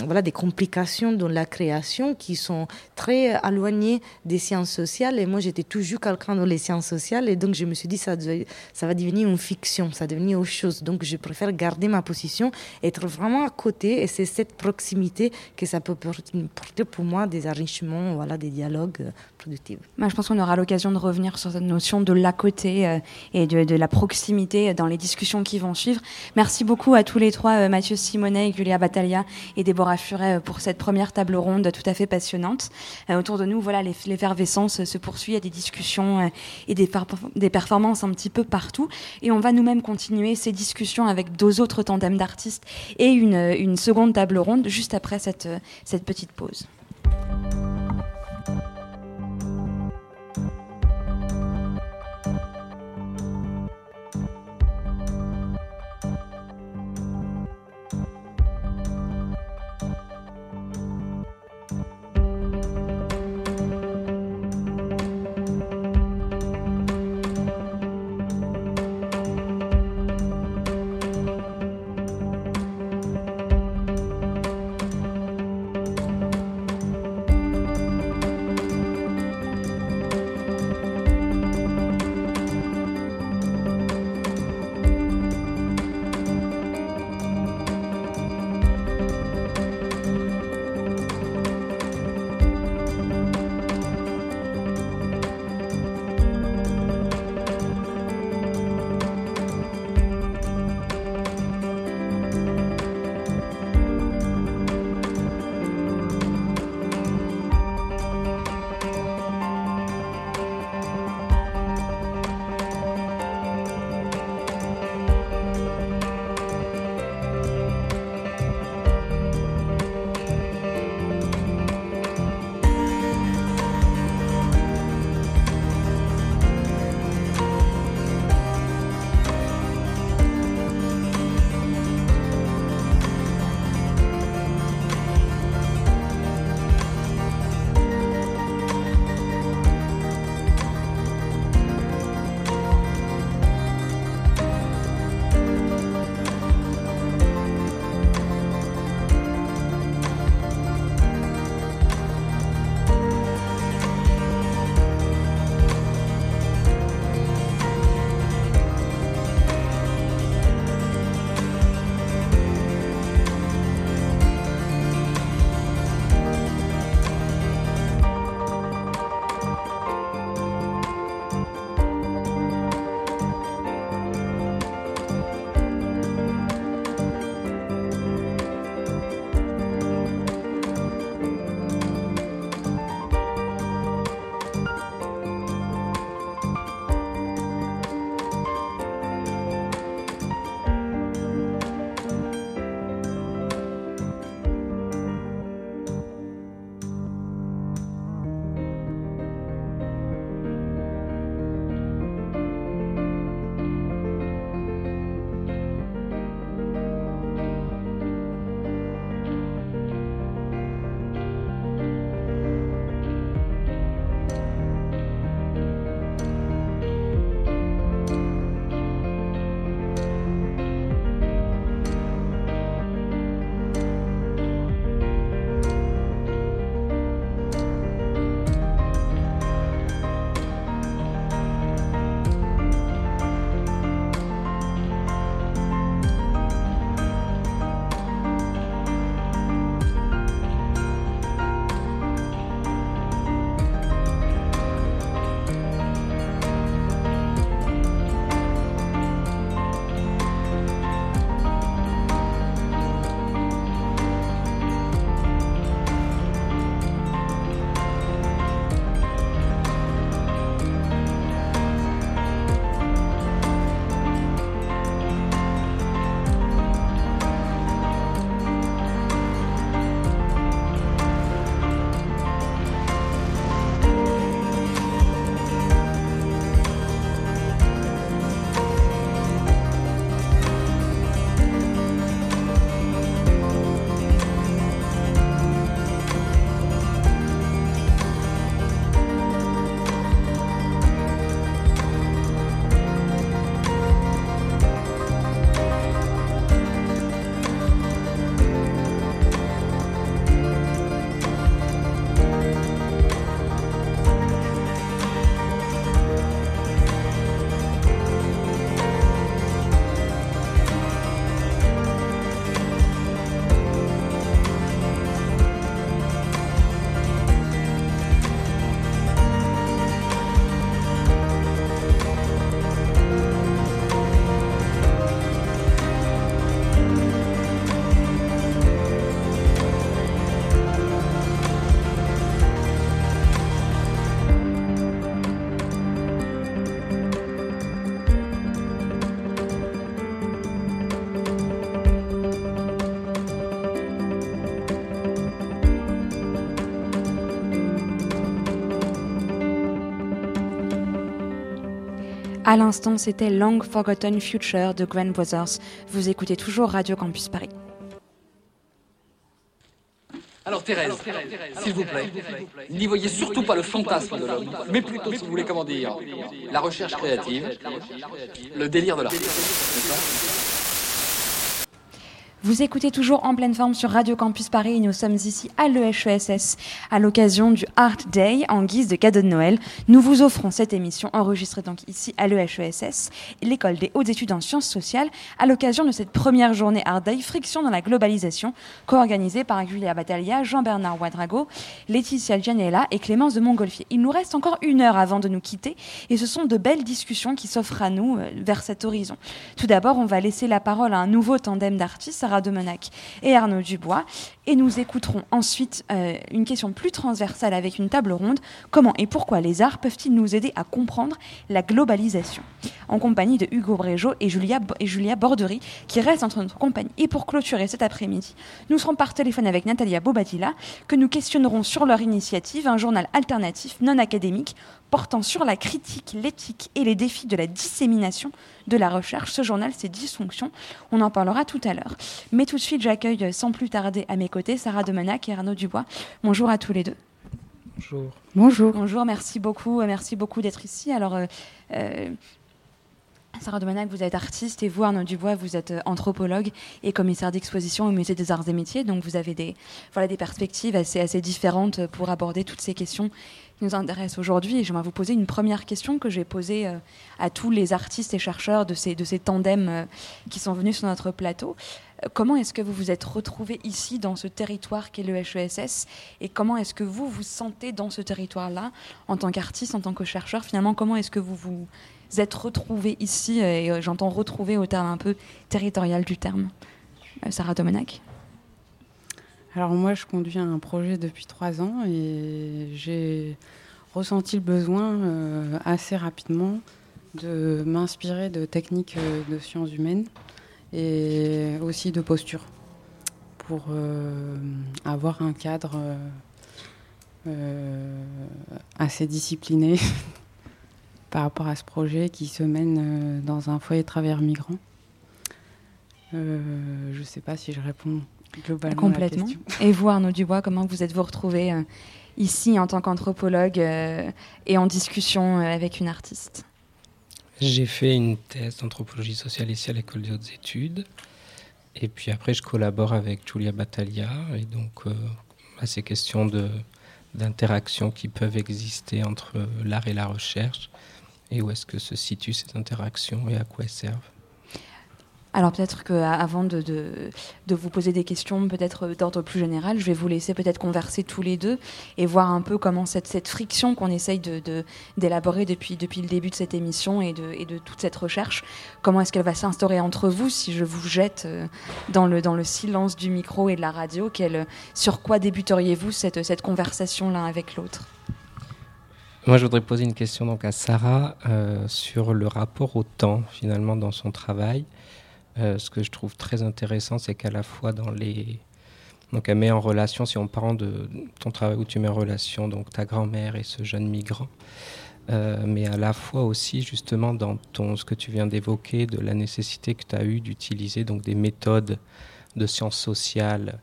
voilà, des complications dans la création qui sont très éloignées des sciences sociales. Et moi, j'étais toujours quelqu'un dans les sciences sociales. Et donc, je me suis dit, ça, ça va devenir une fiction, ça va devenir autre chose. Donc, je préfère garder ma position, être vraiment à côté. Et c'est cette proximité que ça peut porter pour moi des enrichements, voilà, des dialogues euh, productifs. Moi, je pense qu'on aura l'occasion de revenir sur cette notion de l'à côté euh, et de, la proximité dans les discussions qui vont suivre. Merci beaucoup à tous les trois, euh, Mathieu Simonet, Julia Battaglia et Déborah Furet, pour cette première table ronde tout à fait passionnante. autour de nous, voilà, l'effervescence se poursuit, il y a des discussions et des, des performances un petit peu partout. Et on va nous-mêmes continuer ces discussions avec deux autres tandems d'artistes et une, une, seconde table ronde juste après cette, cette petite pause. À l'instant, c'était Long Forgotten Future de Grand Brothers. Vous écoutez toujours Radio Campus Paris. Alors Thérèse, s'il vous plaît, n'y voyez surtout pas le fantasme de l'homme, mais plutôt, si vous voulez, comment dire, la recherche créative, le délire de l'art. Vous écoutez toujours en pleine forme sur Radio Campus Paris et nous sommes ici à l'EHESS à l'occasion du Art Day en guise de cadeau de Noël. Nous vous offrons cette émission enregistrée donc ici à l'EHESS, l'école des hautes études en sciences sociales, à l'occasion de cette première journée Art Day Friction dans la globalisation, co-organisée par Julia Battaglia, Jean-Bernard Ouadrago, Laetitia Gianella et Clémence de Montgolfier. Il nous reste encore une heure avant de nous quitter et ce sont de belles discussions qui s'offrent à nous euh, vers cet horizon. Tout d'abord, on va laisser la parole à un nouveau tandem d'artistes, de Menac et Arnaud Dubois. Et nous écouterons ensuite euh, une question plus transversale avec une table ronde. Comment et pourquoi les arts peuvent-ils nous aider à comprendre la globalisation? En compagnie de Hugo Bréjot et Julia, et Julia Bordery, qui restent entre notre compagnie. Et pour clôturer cet après-midi, nous serons par téléphone avec Natalia Bobadilla, que nous questionnerons sur leur initiative, un journal alternatif non académique portant sur la critique, l'éthique et les défis de la dissémination de la recherche. Ce journal, c'est Dysfonction. On en parlera tout à l'heure. Mais tout de suite, j'accueille sans plus tarder à mes Sarah Demanac et Arnaud Dubois. Bonjour à tous les deux. Bonjour. Bonjour. Bonjour, merci beaucoup, merci beaucoup d'être ici. Alors, euh, euh, Sarah Domanac, vous êtes artiste et vous, Arnaud Dubois, vous êtes euh, anthropologue et commissaire d'exposition au Musée des Arts et Métiers. Donc vous avez des, voilà, des perspectives assez, assez différentes pour aborder toutes ces questions qui nous intéressent aujourd'hui. Et j'aimerais vous poser une première question que j'ai posée euh, à tous les artistes et chercheurs de ces, de ces tandems euh, qui sont venus sur notre plateau. Comment est-ce que vous vous êtes retrouvés ici dans ce territoire qu'est le HESS et comment est-ce que vous vous sentez dans ce territoire-là en tant qu'artiste, en tant que chercheur? Finalement, comment est-ce que vous vous êtes retrouvés ici Et euh, j'entends retrouver au terme un peu territorial du terme? Sarah Domenac alors moi, je conduis un projet depuis trois ans et j'ai ressenti le besoin euh, assez rapidement de m'inspirer de techniques euh, de sciences humaines et aussi de posture pour euh, avoir un cadre assez discipliné par rapport à ce projet qui se mène dans un foyer de travailleurs migrants. je ne sais pas si je réponds Complètement. Et vous, Arnaud Dubois, comment vous êtes-vous retrouvé euh, ici en tant qu'anthropologue euh, et en discussion euh, avec une artiste? J'ai fait une thèse d'anthropologie sociale ici à l'école des hautes études. Et puis après, je collabore avec Julia Battaglia. Et donc, à ces questions de, d'interaction qui peuvent exister entre l'art et la recherche. Et où est-ce que se situent ces interactions et à quoi elles servent alors peut-être qu'avant de, de, vous poser des questions, peut-être d'ordre plus général, je vais vous laisser peut-être converser tous les deux et voir un peu comment cette, cette friction qu'on essaye d'élaborer depuis, depuis le début de cette émission et de, de toute cette recherche, comment est-ce qu'elle va s'instaurer entre vous si je vous jette euh, dans le, dans le silence du micro et de la radio? Sur quoi débuteriez-vous cette, cette conversation l'un avec l'autre? Moi, je voudrais poser une question donc à Sarah euh, sur le rapport au temps finalement dans son travail. Euh, ce que je trouve très intéressant, c'est qu'à la fois dans les. Donc, elle met en relation, si on parle de ton travail où tu mets en relation donc ta grand-mère et ce jeune migrant, euh, mais à la fois aussi justement dans ton, ce que tu viens d'évoquer, de la nécessité que tu as eue d'utiliser donc des méthodes de sciences sociales,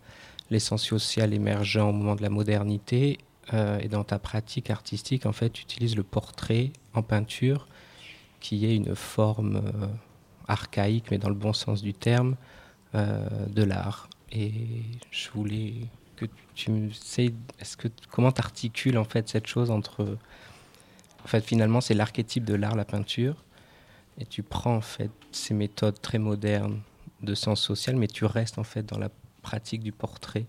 les sciences sociales au moment de la modernité, euh, et dans ta pratique artistique, en fait, tu utilises le portrait en peinture, qui est une forme archaïque, mais dans le bon sens du terme, euh, de l'art. Et je voulais que tu me sais, est-ce que comment t'articules en fait cette chose entre, en fait finalement c'est l'archétype de l'art, la peinture, et tu prends en fait ces méthodes très modernes de sens social, mais tu restes en fait dans la pratique du portrait.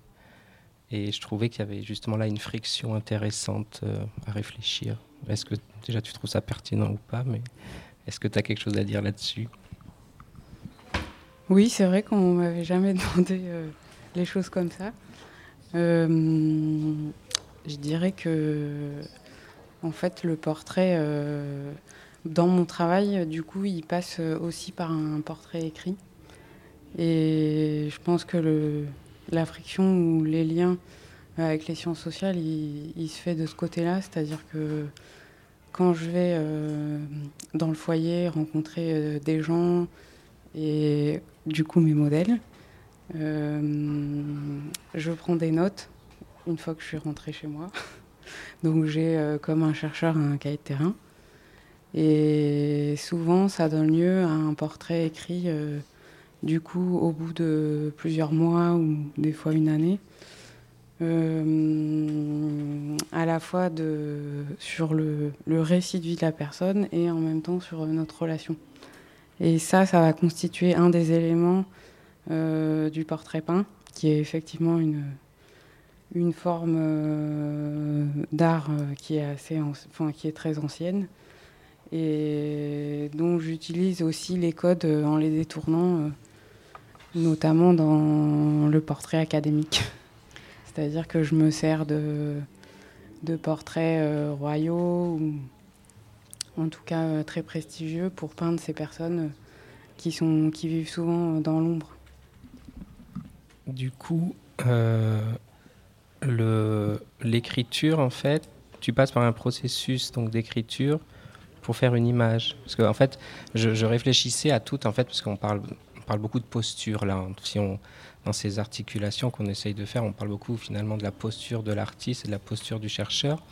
Et je trouvais qu'il y avait justement là une friction intéressante euh, à réfléchir. Est-ce que déjà tu trouves ça pertinent ou pas, mais est-ce que tu as quelque chose à dire là-dessus? Oui, c'est vrai qu'on m'avait jamais demandé euh, les choses comme ça. Euh, je dirais que, en fait, le portrait, euh, dans mon travail, du coup, il passe aussi par un portrait écrit. Et je pense que la friction ou les liens avec les sciences sociales, il, se fait de ce côté-là, c'est-à-dire que quand je vais dans le foyer rencontrer des gens et du coup mes modèles, je prends des notes une fois que je suis rentrée chez moi. Donc j'ai comme un chercheur un cahier de terrain. Et souvent, ça donne lieu à un portrait écrit du coup au bout de plusieurs mois ou des fois une année. Euh, à la fois de, sur le, récit de vie de la personne et en même temps sur notre relation. Et ça, ça va constituer un des éléments euh, du portrait peint, qui est effectivement une, une forme euh, d'art qui est enfin, qui est très ancienne et dont j'utilise aussi les codes en les détournant, notamment dans le portrait académique. C'est-à-dire que je me sers de, de portraits euh, royaux ou en tout cas euh, très prestigieux pour peindre ces personnes euh, qui, sont, qui vivent souvent dans l'ombre. Du coup, l'écriture, en fait, tu passes par un processus donc d'écriture pour faire une image. Parce que en fait, je, réfléchissais à tout, en fait, parce qu'on parle, on parle beaucoup de posture là. Si on, dans ces articulations qu'on essaye de faire, on parle beaucoup finalement de la posture de l'artiste et de la posture du chercheur.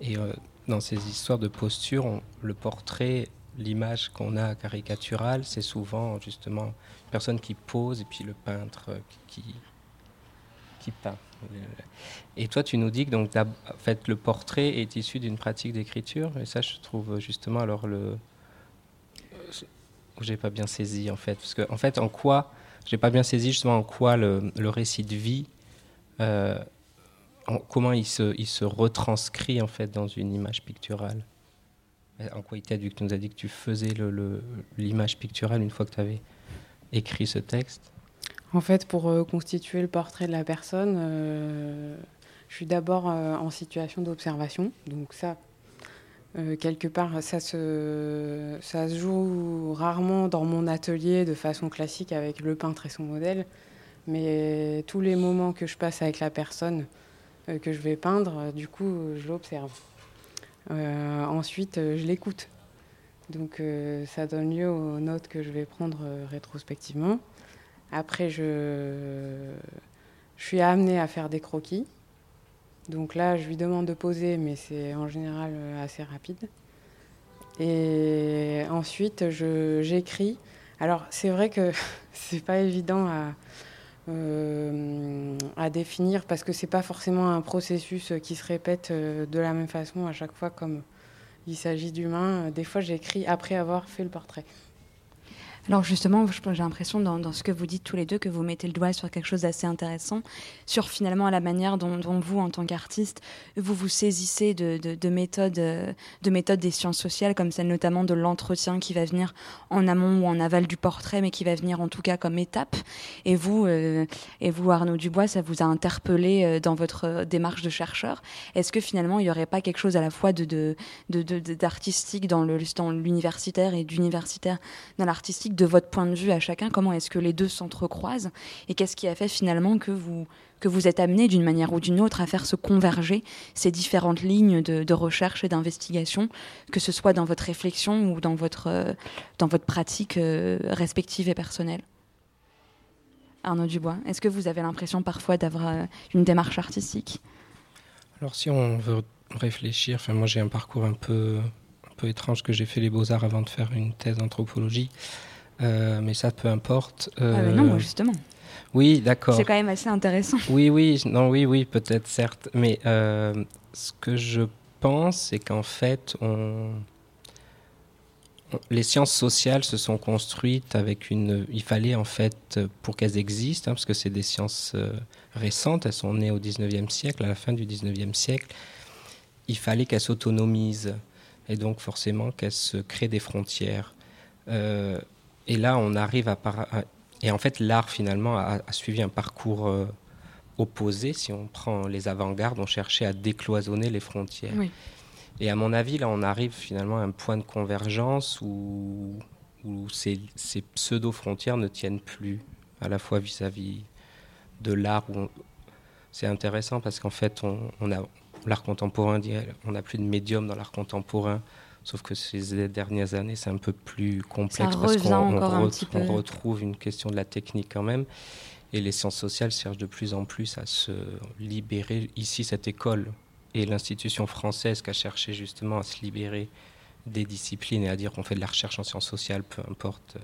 Et euh, dans ces histoires de posture, le portrait, l'image qu'on a caricaturale, c'est souvent justement une personne qui pose et puis le peintre euh, qui, qui peint. Et toi, tu nous dis que donc, en le portrait est issu d'une pratique d'écriture. Et ça, je trouve justement alors le. J'ai pas bien saisi en fait. Parce que, en fait, en quoi j'ai pas bien saisi justement en quoi le, récit de vie, euh, comment il se, il se retranscrit en fait dans une image picturale. En quoi il t'a dit tu nous as dit que tu faisais l'image picturale une fois que tu avais écrit ce texte En fait, pour euh, constituer le portrait de la personne, euh, je suis d'abord en situation d'observation. Donc ça, euh, quelque part, ça se, ça se joue rarement dans mon atelier de façon classique avec le peintre et son modèle, mais tous les moments que je passe avec la personne euh, que je vais peindre, du coup, je l'observe. Euh, ensuite, je l'écoute. Donc, ça donne lieu aux notes que je vais prendre rétrospectivement. Après, je, suis amenée à faire des croquis. Donc là, je lui demande de poser, mais c'est en général euh, assez rapide. Et ensuite, j'écris. Alors, c'est vrai que c'est pas évident à, euh, à définir parce que c'est pas forcément un processus qui se répète euh, de la même façon à chaque fois, comme il s'agit d'humains. Des fois, j'écris après avoir fait le portrait. Alors justement, j'ai l'impression dans, ce que vous dites tous les deux que vous mettez le doigt sur quelque chose d'assez intéressant, sur finalement la manière dont, vous, en tant qu'artiste, vous vous saisissez de, méthodes, de méthodes des sciences sociales, comme celle notamment de l'entretien qui va venir en amont ou en aval du portrait, mais qui va venir en tout cas comme étape. Et vous, euh, et vous Arnaud Dubois, ça vous a interpellé euh, dans votre démarche de chercheur. Est-ce que finalement il n'y aurait pas quelque chose à la fois de, d'artistique dans l'universitaire et d'universitaire dans l'artistique de votre point de vue à chacun, comment est-ce que les deux s'entrecroisent et qu'est-ce qui a fait finalement que vous, que vous êtes amené d'une manière ou d'une autre à faire se converger ces différentes lignes de, recherche et d'investigation, que ce soit dans votre réflexion ou dans votre, euh, dans votre pratique euh, respective et personnelle? Arnaud Dubois, est-ce que vous avez l'impression parfois d'avoir euh, une démarche artistique? Alors si on veut réfléchir, enfin moi j'ai un parcours un peu, un peu étrange que j'ai fait les beaux-arts avant de faire une thèse d'anthropologie. Euh, mais ça, peu importe. Ah non, justement. Oui, d'accord. C'est quand même assez intéressant. Oui, oui, non, oui, oui, peut-être, certes. Mais euh, ce que je pense, c'est qu'en fait, on... les sciences sociales se sont construites avec une. Il fallait, en fait, pour qu'elles existent, hein, parce que c'est des sciences euh, récentes, elles sont nées au 19e siècle, à la fin du 19e siècle, il fallait qu'elles s'autonomisent. Et donc, forcément, qu'elles se créent des frontières. Et là, on arrive à, et en fait, l'art finalement a, suivi un parcours euh, opposé. Si on prend les avant-gardes, on cherchait à décloisonner les frontières. Et à mon avis, là, on arrive finalement à un point de convergence où, où ces, pseudo-frontières ne tiennent plus, à la fois vis-à-vis de l'art. C'est intéressant parce qu'en fait, on, a, l'art contemporain, on n'a plus de médium dans l'art contemporain, sauf que ces dernières années, c'est un peu plus complexe parce qu'on retrouve une question de la technique quand même. Et les sciences sociales cherchent de plus en plus à se libérer. Ici, cette école et l'institution française qui a cherché justement à se libérer des disciplines et à dire qu'on fait de la recherche en sciences sociales, peu importe euh,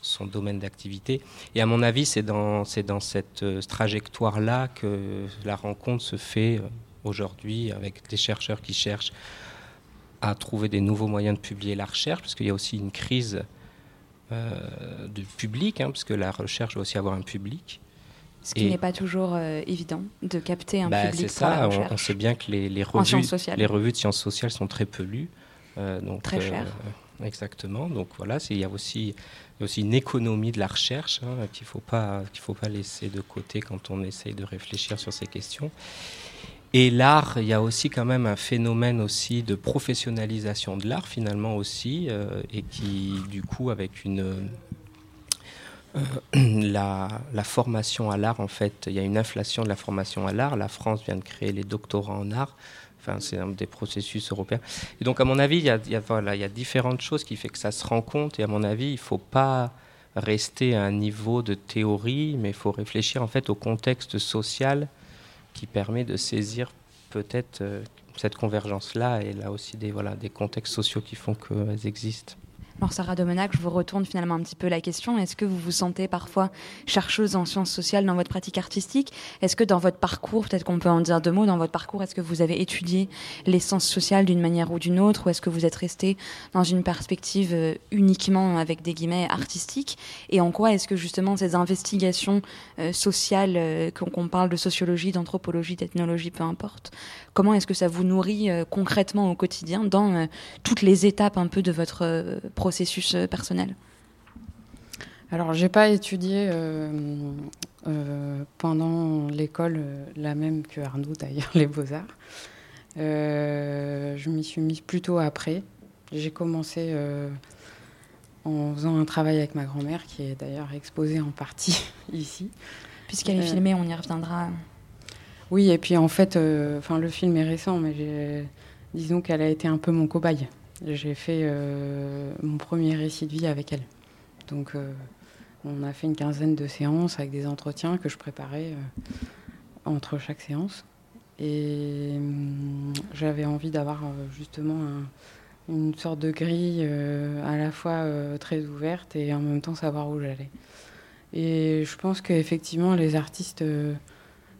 son domaine d'activité. Et à mon avis, c'est dans, dans cette euh, trajectoire-là que la rencontre se fait euh, aujourd'hui avec des chercheurs qui cherchent à trouver des nouveaux moyens de publier la recherche, parce qu'il y a aussi une crise euh, de public, hein, parce que la recherche doit aussi avoir un public. Ce qui n'est pas toujours évident de capter un bah, public. C'est ça, on, sait bien que les, les, revues, les revues de sciences sociales sont très peu lues. donc, très cher. exactement. Donc voilà, il y a aussi il y a aussi une économie de la recherche hein, qu'il ne faut, pas, qu'il faut pas laisser de côté quand on essaye de réfléchir sur ces questions. Et l'art, il y a aussi quand même un phénomène aussi de professionnalisation de l'art finalement aussi, euh, et qui du coup avec une euh, la, formation à l'art en fait, il y a une inflation de la formation à l'art. La France vient de créer les doctorats en art. Enfin, c'est un des processus européens. Et donc, à mon avis, il y a, voilà, il y a différentes choses qui font que ça se rend compte. Et à mon avis, il ne faut pas rester à un niveau de théorie, mais il faut réfléchir en fait au contexte social qui permet de saisir peut-être euh, cette convergence-là et là aussi des, voilà, des contextes sociaux qui font qu'elles existent. Alors Sarah Domenac, je vous retourne finalement un petit peu la question. Est-ce que vous vous sentez parfois chercheuse en sciences sociales dans votre pratique artistique? Est-ce que dans votre parcours, peut-être qu'on peut en dire deux mots, dans votre parcours, est-ce que vous avez étudié les sciences sociales d'une manière ou d'une autre Ou est-ce que vous êtes resté dans une perspective euh, uniquement avec des guillemets artistiques Et en quoi est-ce que justement ces investigations euh, sociales, euh, qu'on parle de sociologie, d'anthropologie, d'ethnologie, peu importe, Comment est-ce que ça vous nourrit euh, concrètement au quotidien dans euh, toutes les étapes un peu de votre euh, processus personnel? Alors, j'ai pas étudié pendant l'école la même que Arnaud d'ailleurs, les beaux-arts. je m'y suis mise plutôt après. J'ai commencé en faisant un travail avec ma grand-mère, qui est d'ailleurs exposée en partie ici. Puisqu'elle est filmée, on y reviendra. Oui, et puis en fait, euh, enfin le film est récent, mais disons qu'elle a été un peu mon cobaye. J'ai fait euh, mon premier récit de vie avec elle. Donc euh, on a fait une quinzaine de séances avec des entretiens que je préparais entre chaque séance. Et hum, j'avais envie d'avoir justement une sorte de grille à la fois très ouverte et en même temps savoir où j'allais. Et je pense qu'effectivement, les artistes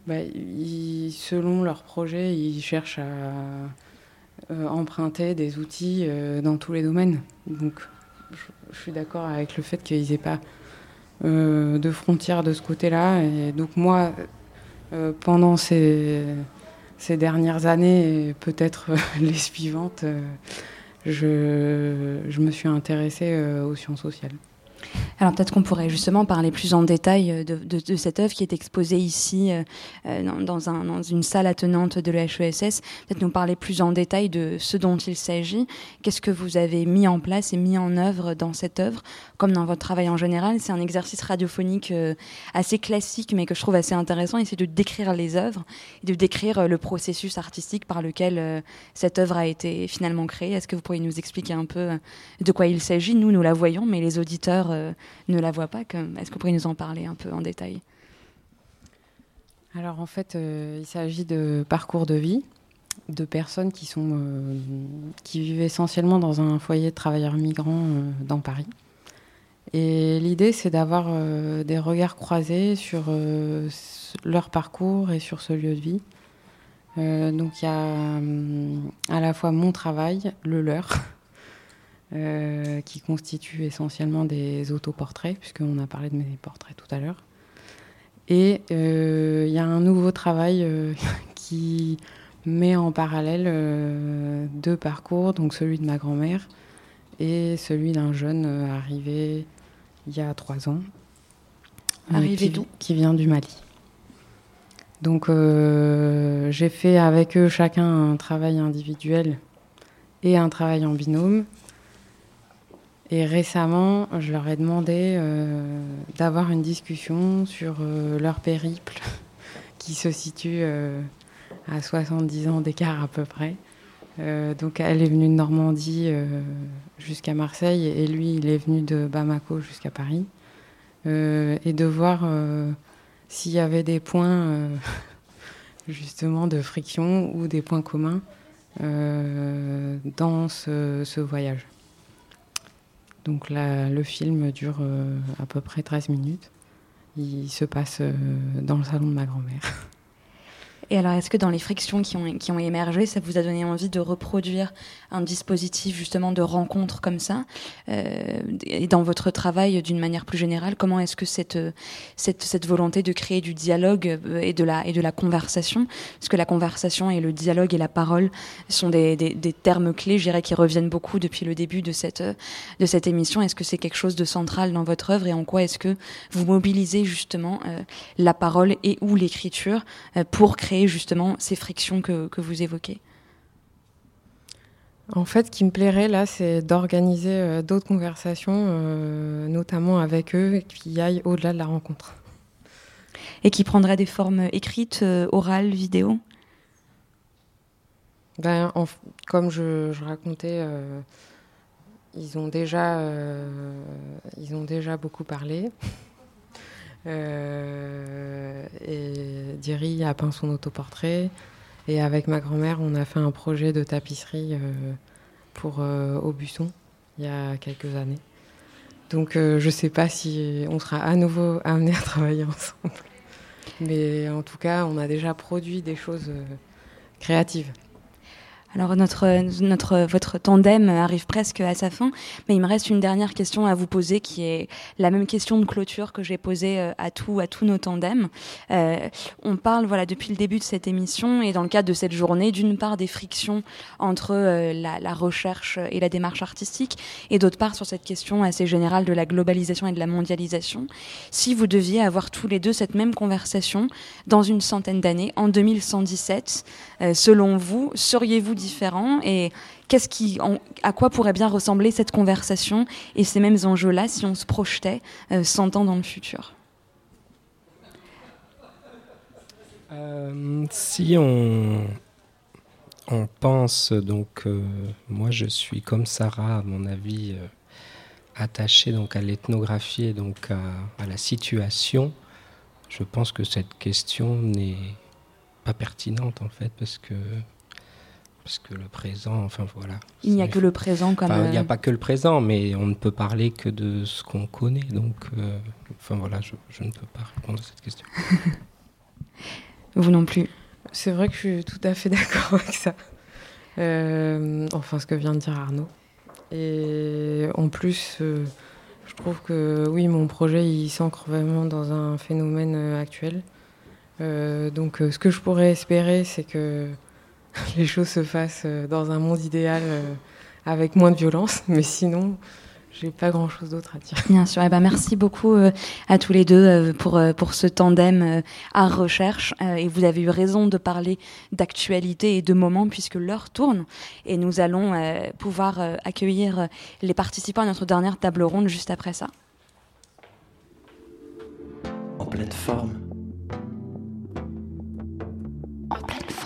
bah, selon leur projet, ils cherchent à euh, emprunter des outils euh, dans tous les domaines. Donc, je, suis d'accord avec le fait qu'ils n'aient pas euh, de frontières de ce côté-là. Et donc, moi, pendant ces, dernières années, et peut-être les suivantes, je, je, me suis intéressée aux sciences sociales. Alors peut-être qu'on pourrait justement parler plus en détail euh, de, cette œuvre qui est exposée ici euh, euh, dans, un, dans, une salle attenante de l'HESS. Peut-être nous parler plus en détail de ce dont il s'agit. Qu'est-ce que vous avez mis en place et mis en œuvre dans cette œuvre, comme dans votre travail en général C'est un exercice radiophonique assez classique, mais que je trouve assez intéressant. C'est de décrire les œuvres, et de décrire le processus artistique par lequel cette œuvre a été finalement créée. Est-ce que vous pourriez nous expliquer un peu de quoi il s'agit? Nous, nous la voyons, mais les auditeurs ne la voient pas. Est-ce que vous pourriez nous en parler un peu en détail? Alors en fait, euh, il s'agit de parcours de vie de personnes qui, euh, vivent essentiellement dans un foyer de travailleurs migrants euh, dans Paris. Et l'idée, c'est d'avoir des regards croisés sur leur parcours et sur ce lieu de vie. donc il y a à la fois mon travail, le leur, Euh, qui constituent essentiellement des autoportraits, puisqu'on a parlé de mes portraits tout à l'heure. Et euh, il y a un nouveau travail euh, qui met en parallèle deux parcours, donc celui de ma grand-mère et celui d'un jeune arrivé il y a trois ans. Arrivé Qui vient du Mali. Donc j'ai fait avec eux chacun un travail individuel et un travail en binôme. Et récemment, je leur ai demandé euh, d'avoir une discussion sur euh, leur périple qui se situe euh, à 70 ans d'écart à peu près. donc elle est venue de Normandie jusqu'à Marseille et lui il est venu de Bamako jusqu'à Paris. et de voir s'il y avait des points justement de friction ou des points communs dans ce, voyage. Donc le film dure à peu près 13 minutes il se passe euh, dans le salon de ma grand-mère. Et alors, est-ce que dans les frictions qui ont, qui ont émergé, ça vous a donné envie de reproduire un dispositif justement de rencontre comme ça euh, Et dans votre travail, d'une manière plus générale, comment est-ce que cette, cette, cette, volonté de créer du dialogue euh, et de la, et de la conversation, parce que la conversation et le dialogue et la parole sont des, des, des termes clés, je dirais, qui reviennent beaucoup depuis le début de cette, de cette émission. Est-ce que c'est quelque chose de central dans votre œuvre et en quoi est-ce que vous mobilisez justement euh, la parole et ou l'écriture euh, pour créer justement ces frictions que, que vous évoquez en fait, ce qui me plairait là, c'est d'organiser euh, d'autres conversations, euh, notamment avec eux, qui aillent au-delà de la rencontre. Et qui prendraient des formes écrites, euh, orales, vidéo ben, Comme je, je racontais, ils, ont déjà, ils ont déjà beaucoup parlé. Euh, et Diri a peint son autoportrait. Et avec ma grand-mère, on a fait un projet de tapisserie euh, pour euh, Aubusson il y a quelques années. Donc je ne sais pas si on sera à nouveau amenés à travailler ensemble. Mais en tout cas, on a déjà produit des choses créatives. Alors notre, notre, votre tandem arrive presque à sa fin, mais il me reste une dernière question à vous poser qui est la même question de clôture que j'ai posée euh, à, tout, à tous nos tandems. Euh, on parle voilà, depuis le début de cette émission et dans le cadre de cette journée, d'une part des frictions entre euh, la, recherche et la démarche artistique et d'autre part sur cette question assez générale de la globalisation et de la mondialisation. Si vous deviez avoir tous les deux cette même conversation dans une centaine d'années, en 2117, euh, selon vous, seriez-vous différent et qu'est-ce qui, à quoi pourrait bien ressembler cette conversation et ces mêmes enjeux-là si on se projetait 100 euh, ans dans le futur? Euh, Si on, on pense, donc euh, moi je suis comme Sarah, à mon avis, attaché donc à l'ethnographie et donc à, la situation. Je pense que cette question n'est pas pertinente en fait parce que parce que le présent, enfin voilà. Il n'y a que le présent comme. il n'y a euh, pas que le présent, mais on ne peut parler que de ce qu'on connaît. Donc, euh, enfin voilà, je, je, ne peux pas répondre à cette question. Vous non plus. C'est vrai que je suis tout à fait d'accord avec ça. Euh, enfin, ce que vient de dire Arnaud. Et en plus, je trouve que oui, mon projet, il s'ancre vraiment dans un phénomène actuel. donc, ce que je pourrais espérer, c'est que les choses se fassent euh, dans un monde idéal euh, avec moins de violence. Mais sinon, j'ai pas grand chose d'autre à dire. Bien sûr. Eh ben, merci beaucoup euh, à tous les deux pour, pour ce tandem art-recherche. et vous avez eu raison de parler d'actualité et de moments puisque l'heure tourne. Et nous allons pouvoir accueillir les participants à notre dernière table ronde juste après ça. En pleine forme. l'instant.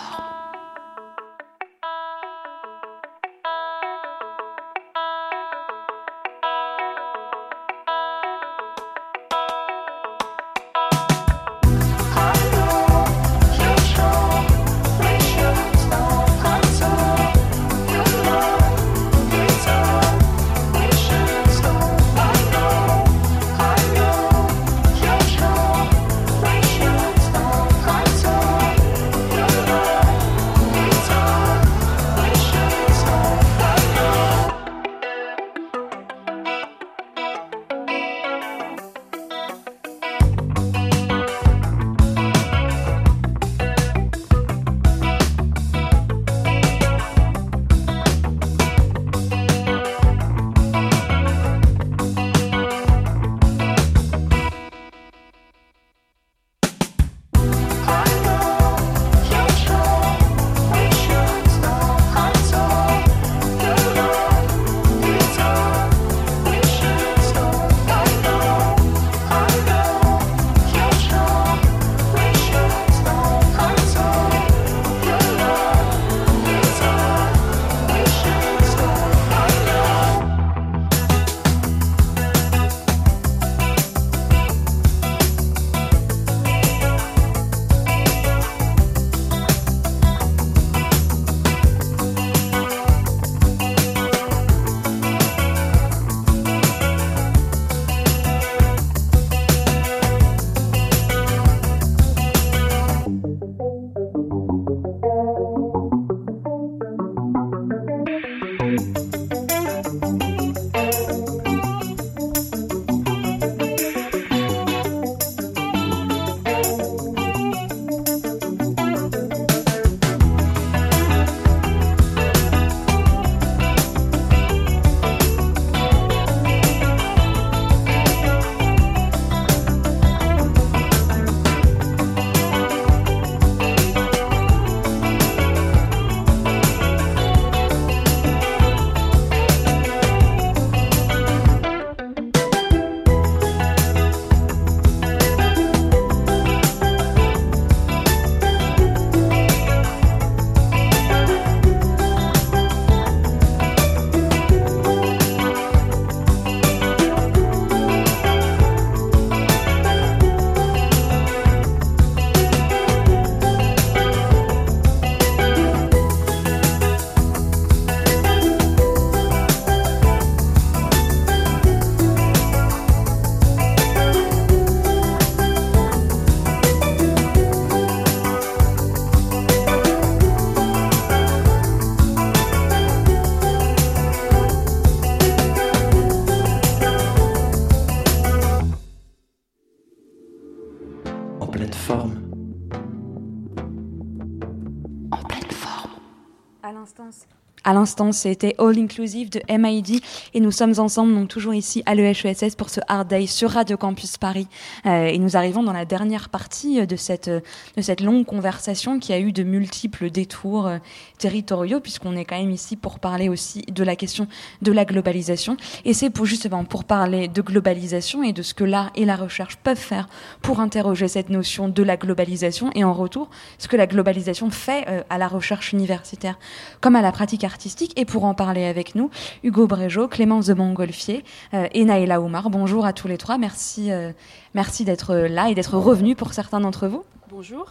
L'instant, c'était All Inclusive de MID et nous sommes ensemble, donc toujours ici à l'EHESS pour ce Hard Day sur Radio Campus Paris. Euh, et nous arrivons dans la dernière partie de cette, de cette longue conversation qui a eu de multiples détours euh, territoriaux puisqu'on est quand même ici pour parler aussi de la question de la globalisation. Et c'est pour justement pour parler de globalisation et de ce que l'art et la recherche peuvent faire pour interroger cette notion de la globalisation et en retour ce que la globalisation fait euh, à la recherche universitaire comme à la pratique artistique. Et pour en parler avec nous, Hugo Brégeot, Clémence de Montgolfier euh, et Naïla Oumar. Bonjour à tous les trois. Merci, euh, merci d'être là et d'être revenus pour certains d'entre vous. Bonjour.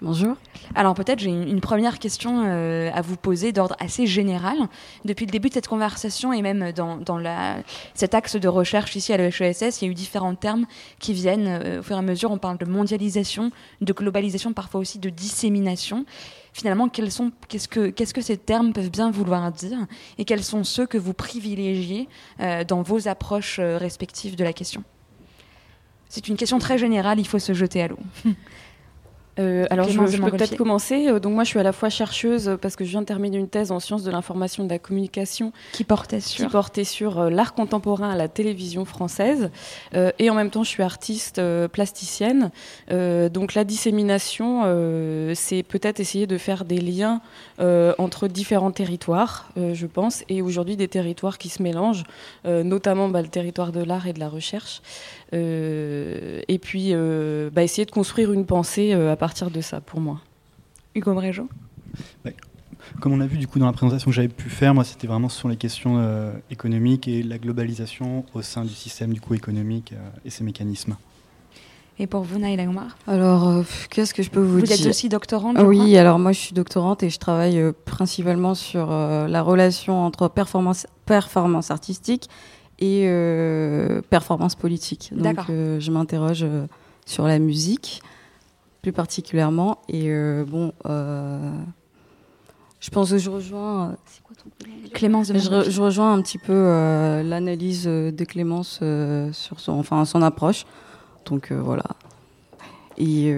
Bonjour. Alors peut-être j'ai une, première question euh, à vous poser d'ordre assez général. Depuis le début de cette conversation et même dans, dans la, cet axe de recherche ici à l'EHESS, il y a eu différents termes qui viennent au fur et à mesure. On parle de mondialisation, de globalisation, parfois aussi de dissémination finalement, qu'est-ce, que, ces termes peuvent bien vouloir dire et quels sont ceux que vous privilégiez euh, dans vos approches euh, respectives de la question? C'est une question très générale, il faut se jeter à l'eau. Euh, alors, je, peux peut-être commencer. Euh, donc, moi, je suis à la fois chercheuse euh, parce que je viens de terminer une thèse en sciences de l'information et de la communication qui portait sur, qui portait sur l'art contemporain à la télévision française. et en même temps, je suis artiste plasticienne. donc, la dissémination, c'est peut-être essayer de faire des liens entre différents territoires, je pense, et aujourd'hui des territoires qui se mélangent, notamment bah, le territoire de l'art et de la recherche. Et puis, bah, essayer de construire une pensée à partir de ça pour moi. Hugo Brégeot Comme on a vu du coup dans la présentation que j'avais pu faire, moi c'était vraiment sur les questions euh, économiques et la globalisation au sein du système du coup économique euh, et ses mécanismes. Et pour vous, Naïla Omar Alors, euh, qu'est-ce que je peux vous, dire Vous êtes aussi doctorante Oui, alors moi je suis doctorante et je travaille principalement sur la relation entre performance, performance artistique et performance politique. Donc je m'interroge sur la musique plus particulièrement. Et euh, bon, euh, je pense que je rejoins. C'est quoi ton Clémence de je, je, rejoins un petit peu euh, l'analyse de Clémence sur son, enfin, son approche. Donc voilà. Et.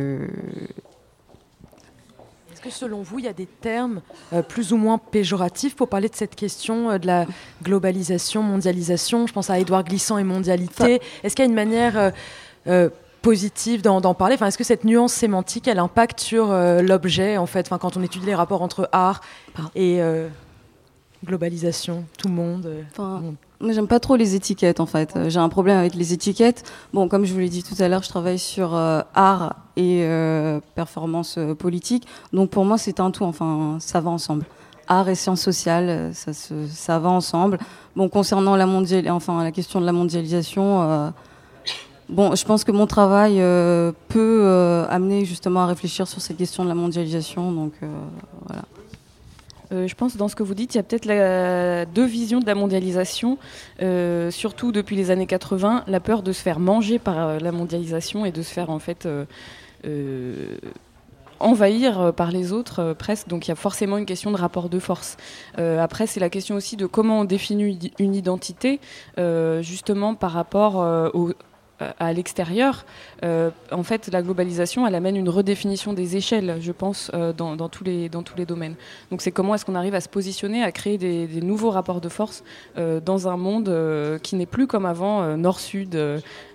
Est-ce que selon vous, il y a des termes plus ou moins péjoratifs pour parler de cette question de la globalisation, mondialisation? Je pense à Édouard Glissant et mondialité. Est-ce qu'il y a une manière positive d'en parler? Enfin, Est-ce que cette nuance sémantique, elle impacte sur euh, l'objet, en fait, enfin, quand on étudie les rapports entre art et euh, globalisation, tout le monde euh, enfin, j'aime pas trop les étiquettes, en fait. J'ai un problème avec les étiquettes. Bon, comme je vous l'ai dit tout à l'heure, je travaille sur art et performance politique. Donc, pour moi, c'est un tout. Enfin, ça va ensemble. Art et sciences sociales, ça, va ensemble. Bon, concernant la, mondial... enfin, la question de la mondialisation Bon, je pense que mon travail euh, peut euh, amener justement à réfléchir sur ces questions de la mondialisation. Donc euh, je pense dans ce que vous dites, il y a peut-être deux visions de la mondialisation, surtout depuis les années 80, la peur de se faire manger par la mondialisation et de se faire en fait envahir par les autres presque. Donc il y a forcément une question de rapport de force. après, c'est la question aussi de comment on définit une identité, justement par rapport aux à l'extérieur, euh, en fait, la globalisation, elle amène une redéfinition des échelles, je pense, euh, dans, tous les, domaines. Donc, c'est comment est-ce qu'on arrive à se positionner, à créer des, nouveaux rapports de force euh, dans un monde qui n'est plus comme avant, nord-sud,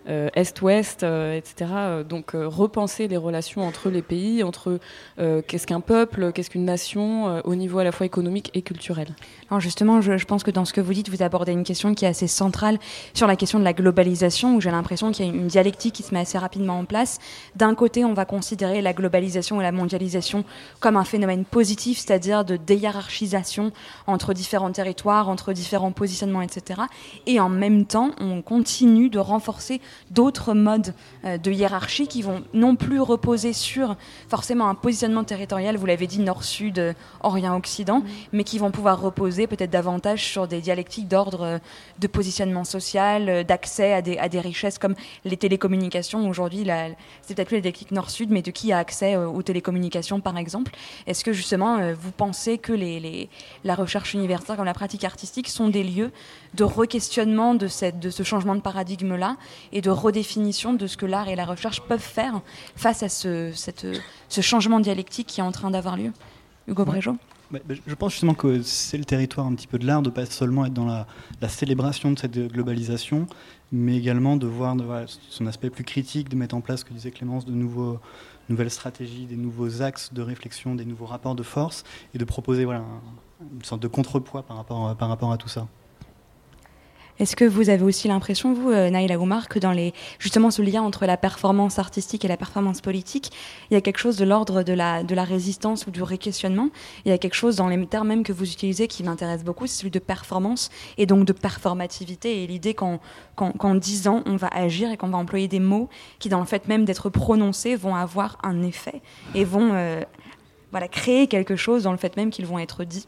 est-ouest, etc. Donc, repenser les relations entre les pays, entre qu'est-ce qu'un peuple, qu'est-ce qu'une nation, au niveau à la fois économique et culturel. Alors, justement, je, je pense que dans ce que vous dites, vous abordez une question qui est assez centrale sur la question de la globalisation, où j'ai l'impression qu'il y a une dialectique qui se met assez rapidement en place. D'un côté, on va considérer la globalisation et la mondialisation comme un phénomène positif, c'est-à-dire de déhiérarchisation entre différents territoires, entre différents positionnements, etc. Et en même temps, on continue de renforcer d'autres modes euh, de hiérarchie qui vont non plus reposer sur forcément un positionnement territorial, vous l'avez dit, nord-sud, euh, orient-occident, mmh. mais qui vont pouvoir reposer peut-être davantage sur des dialectiques d'ordre euh, de positionnement social, d'accès à des, à des richesses comme les télécommunications. Aujourd'hui, c'est peut-être plus les nord-sud, mais de qui a accès aux télécommunications, par exemple Est-ce que justement, vous pensez que les, la recherche universitaire comme la pratique artistique sont des lieux de re-questionnement de, cette, de ce changement de paradigme-là et de redéfinition de ce que l'art et la recherche peuvent faire face à ce, cette, ce changement dialectique qui est en train d'avoir lieu Hugo Brégeot Bah, bah, je pense justement que c'est le territoire un petit peu de l'art, de pas seulement être dans la, célébration de cette globalisation, mais également de voir son aspect plus critique, de mettre en place, ce que disait Clémence, de nouveaux, nouvelles stratégies, des nouveaux axes de réflexion, des nouveaux rapports de force, et de proposer voilà, une sorte de contrepoids par rapport, par rapport à tout ça. Est-ce que vous avez aussi l'impression, vous, euh, Naïla Oumar, que dans les, justement ce lien entre la performance artistique et la performance politique, il y a quelque chose de l'ordre de la, de la résistance ou du réquestionnement? Il y a quelque chose dans les termes même que vous utilisez qui m'intéresse beaucoup, c'est celui de performance et donc de performativité et l'idée qu'en, qu'en, disant on va agir et qu'on va employer des mots qui, dans le fait même d'être prononcés, vont avoir un effet et vont euh, voilà, créer quelque chose dans le fait même qu'ils vont être dits.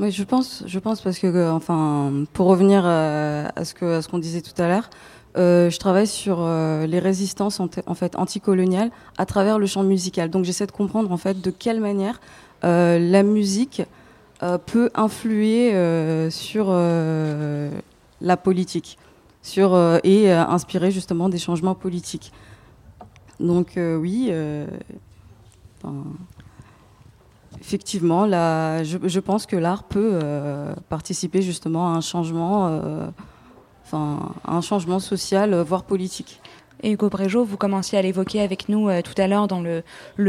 Oui, je pense, je pense parce que, euh, enfin, pour revenir euh, à ce que, qu'on disait tout à l'heure, euh, je travaille sur les résistances en, fait anticoloniales à travers le champ musical. Donc j'essaie de comprendre en fait de quelle manière la musique peut influer sur la politique, sur et inspirer justement des changements politiques. Donc oui effectivement, je, pense que l'art peut euh, participer justement à un changement, euh, enfin, un changement social, voire politique. Et Hugo Brégeot, vous commenciez à l'évoquer avec nous euh, tout à l'heure dans le,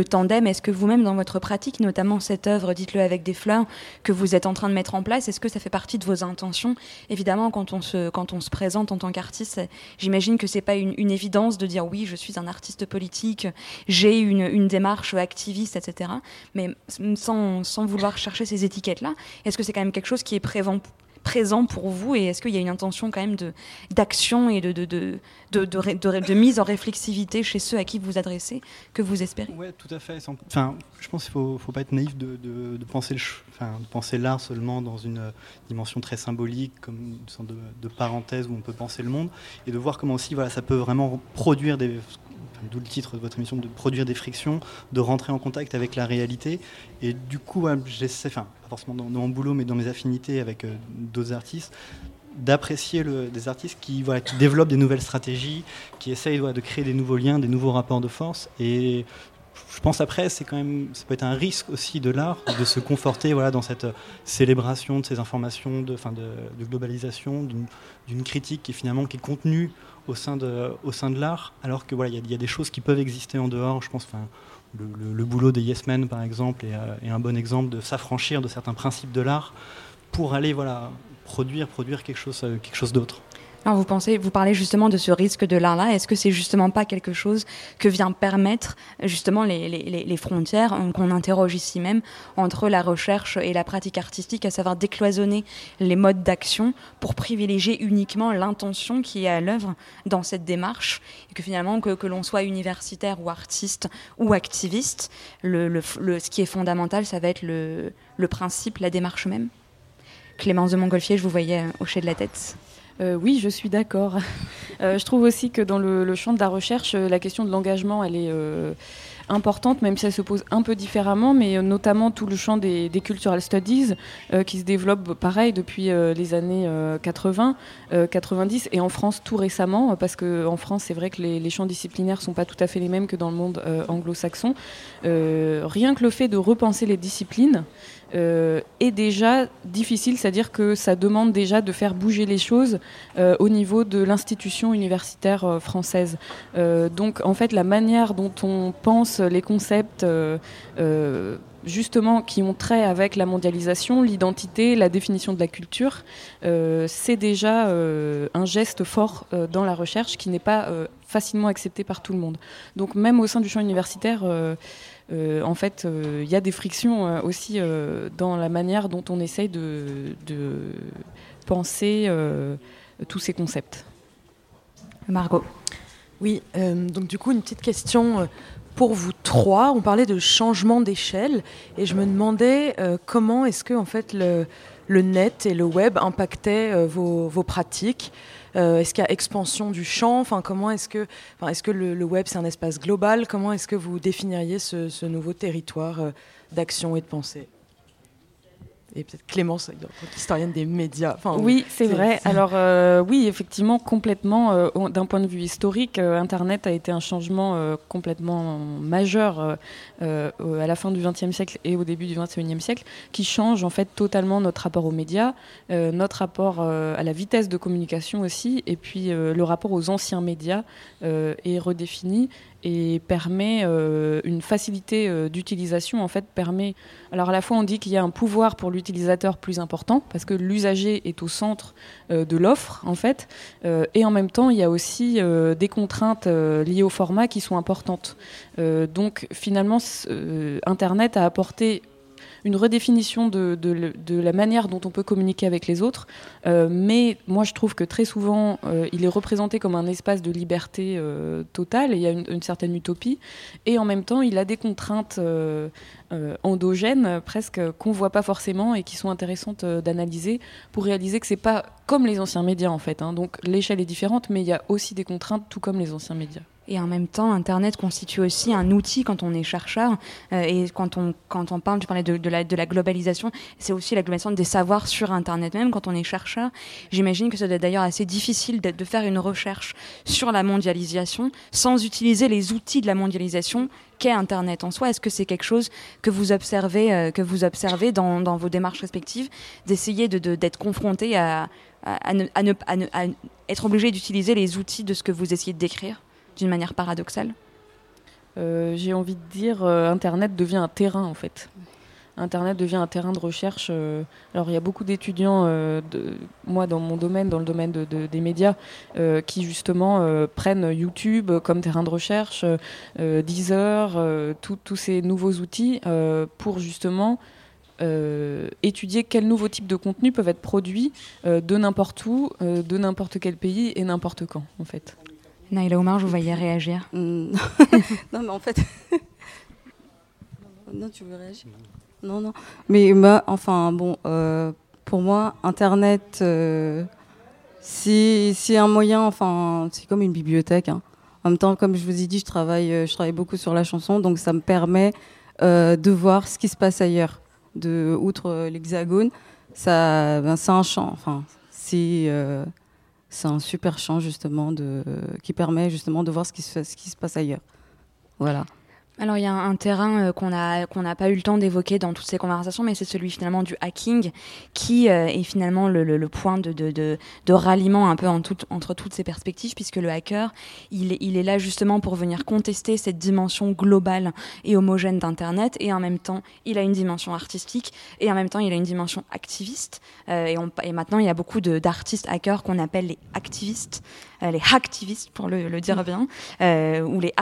tandem. Est-ce que vous-même, dans votre pratique, notamment cette œuvre, dites-le avec des fleurs, que vous êtes en train de mettre en place, est-ce que ça fait partie de vos intentions? Évidemment, quand on se, quand on se présente en tant qu'artiste, j'imagine que c'est pas une, évidence de dire oui, je suis un artiste politique, j'ai une, une démarche activiste, etc. Mais sans, sans vouloir chercher ces étiquettes-là, est-ce que c'est quand même quelque chose qui est prévent, présent pour vous et est-ce qu'il y a une intention quand même d'action et de, de, de, de, mise en réflexivité chez ceux à qui vous adressez que vous espérez? Oui, tout à fait. Enfin, je pense qu'il faut, faut, pas être naïf de, penser de penser l'art seulement dans une euh, dimension très symbolique, comme une sorte de, parenthèse où on peut penser le monde, et de voir comment aussi voilà, ça peut vraiment produire des, d'où le titre de votre émission, de produire des frictions, de rentrer en contact avec la réalité. Et du coup, j'essaie, enfin, pas forcément dans, mon boulot, mais dans mes affinités avec euh, d'autres artistes, d'apprécier des artistes qui, voilà, qui développent des nouvelles stratégies, qui essayent de créer des nouveaux liens, des nouveaux rapports de force. Et je pense après, c'est quand même, ça peut être un risque aussi de l'art de se conforter voilà, dans cette célébration de ces informations, de, fin de, globalisation, d'une critique qui finalement qui est contenue au sein de, l'art, alors que voilà, il y, a des choses qui peuvent exister en dehors. Je pense, enfin, le, boulot des Yes Men, par exemple, euh, est, un bon exemple de s'affranchir de certains principes de l'art pour aller voilà, produire, produire quelque chose, euh, quelque chose d'autre vous pensez, vous parlez justement de ce risque de l'art-là. Est-ce que c'est justement pas quelque chose que vient permettre justement les, frontières euh, qu'on interroge ici même entre la recherche et la pratique artistique, à savoir décloisonner les modes d'action pour privilégier uniquement l'intention qui est à l'œuvre dans cette démarche et que finalement que, l'on soit universitaire ou artiste ou activiste, le, ce qui est fondamental, ça va être le, principe, la démarche même? Clémence de Montgolfier, je vous voyais hocher de la tête. Euh, oui, je suis d'accord. Euh, je trouve aussi que dans le, champ de la recherche, euh, la question de l'engagement, elle est importante, même si elle se pose un peu différemment, mais notamment tout le champ des, cultural studies qui se développe pareil depuis les années 80, 90 et en France tout récemment, parce qu'en France c'est vrai que les, les, champs disciplinaires sont pas tout à fait les mêmes que dans le monde anglo-saxon. rien que le fait de repenser les disciplines, euh, est déjà difficile, c'est-à-dire que ça demande déjà de faire bouger les choses euh, au niveau de l'institution universitaire euh, française. donc en fait, la manière dont on pense les concepts justement qui ont trait avec la mondialisation, l'identité, la définition de la culture, c'est déjà un geste fort dans la recherche qui n'est pas facilement accepté par tout le monde. Donc même au sein du champ universitaire, euh, en fait, il euh, y a des frictions euh, aussi dans la manière dont on essaye de, penser tous ces concepts. Margot. Oui, donc du coup, une petite question pour vous trois. On parlait de changement d'échelle et je me demandais comment est-ce que en fait le, net et le web impactaient vos, pratiques? Euh, est-ce qu'il y a expansion du champ? Comment est-ce que, est-ce que le, web c'est un espace global? Comment est-ce que vous définiriez ce, nouveau territoire euh, d'action et de pensée? Et peut-être Clémence, historienne des médias. Enfin, oui, c'est vrai. Alors oui, effectivement, complètement. D'un point de vue historique, Internet a été un changement complètement majeur à la fin du XXe siècle et au début du XXIe siècle, qui change en fait totalement notre rapport aux médias, notre rapport à la vitesse de communication aussi, et puis le rapport aux anciens médias est redéfini et permet euh, une facilité euh, d'utilisation en fait permet alors à la fois on dit qu'il y a un pouvoir pour l'utilisateur plus important parce que l'usager est au centre euh, de l'offre en fait. Et en même temps il y a aussi des contraintes liées au format qui sont importantes. Donc finalement internet a apporté une redéfinition de, la manière dont on peut communiquer avec les autres. Euh, mais moi, je trouve que très souvent, euh, il est représenté comme un espace de liberté euh, totale, et il y a une, certaine utopie. Et en même temps, il a des contraintes endogènes, presque, qu'on ne voit pas forcément et qui sont intéressantes d'analyser pour réaliser que c'est pas comme les anciens médias, en fait. Hein. Donc l'échelle est différente, mais il y a aussi des contraintes, tout comme les anciens médias. Et en même temps, Internet constitue aussi un outil quand on est chercheur. Euh, et quand on, quand on parle, tu parlais de, la, globalisation, c'est aussi la globalisation des savoirs sur Internet même. Quand on est chercheur, j'imagine que ça doit être d'ailleurs assez difficile de, faire une recherche sur la mondialisation sans utiliser les outils de la mondialisation qu'est Internet en soi. Est-ce que c'est quelque chose que vous observez, euh, que vous observez dans, vos démarches respectives, d'essayer d'être confronté à être obligé d'utiliser les outils de ce que vous essayez de décrire? D'une manière paradoxale euh, J'ai envie de dire, euh, Internet devient un terrain en fait. Internet devient un terrain de recherche. Euh, alors il y a beaucoup d'étudiants, moi dans mon domaine, dans le domaine de, des médias, qui justement prennent YouTube comme terrain de recherche, Deezer, tous ces nouveaux outils pour justement étudier quels nouveaux types de contenus peuvent être produits de n'importe où, de n'importe quel pays et n'importe quand en fait. Naïla Omar, je vous voyais réagir. Mm. non, mais en fait. non, tu veux réagir? Non, non. Mais enfin, bon, euh, pour moi, Internet, euh, c'est un moyen, enfin, c'est comme une bibliothèque. Hein. En même temps, comme je vous ai dit, je travaille, euh, je travaille beaucoup sur la chanson, donc ça me permet de voir ce qui se passe ailleurs. De, outre l'Hexagone, ça, ben, c'est un champ. Enfin, c'est c'est un super champ justement de, qui permet justement de voir ce qui se, ce qui se passe ailleurs. Voilà. Alors il y a un, terrain euh, qu'on n'a qu'on n'a pas eu le temps d'évoquer dans toutes ces conversations, mais c'est celui finalement du hacking, qui euh, est finalement le, point de, ralliement un peu entre toutes ces perspectives, puisque le hacker, il est, là justement pour venir contester cette dimension globale et homogène d'Internet, et en même temps, il a une dimension artistique, et en même temps, il a une dimension activiste. Euh, et, et maintenant, il y a beaucoup d'artistes hackers qu'on appelle les activistes, les hacktivistes pour le, le dire bien, ou les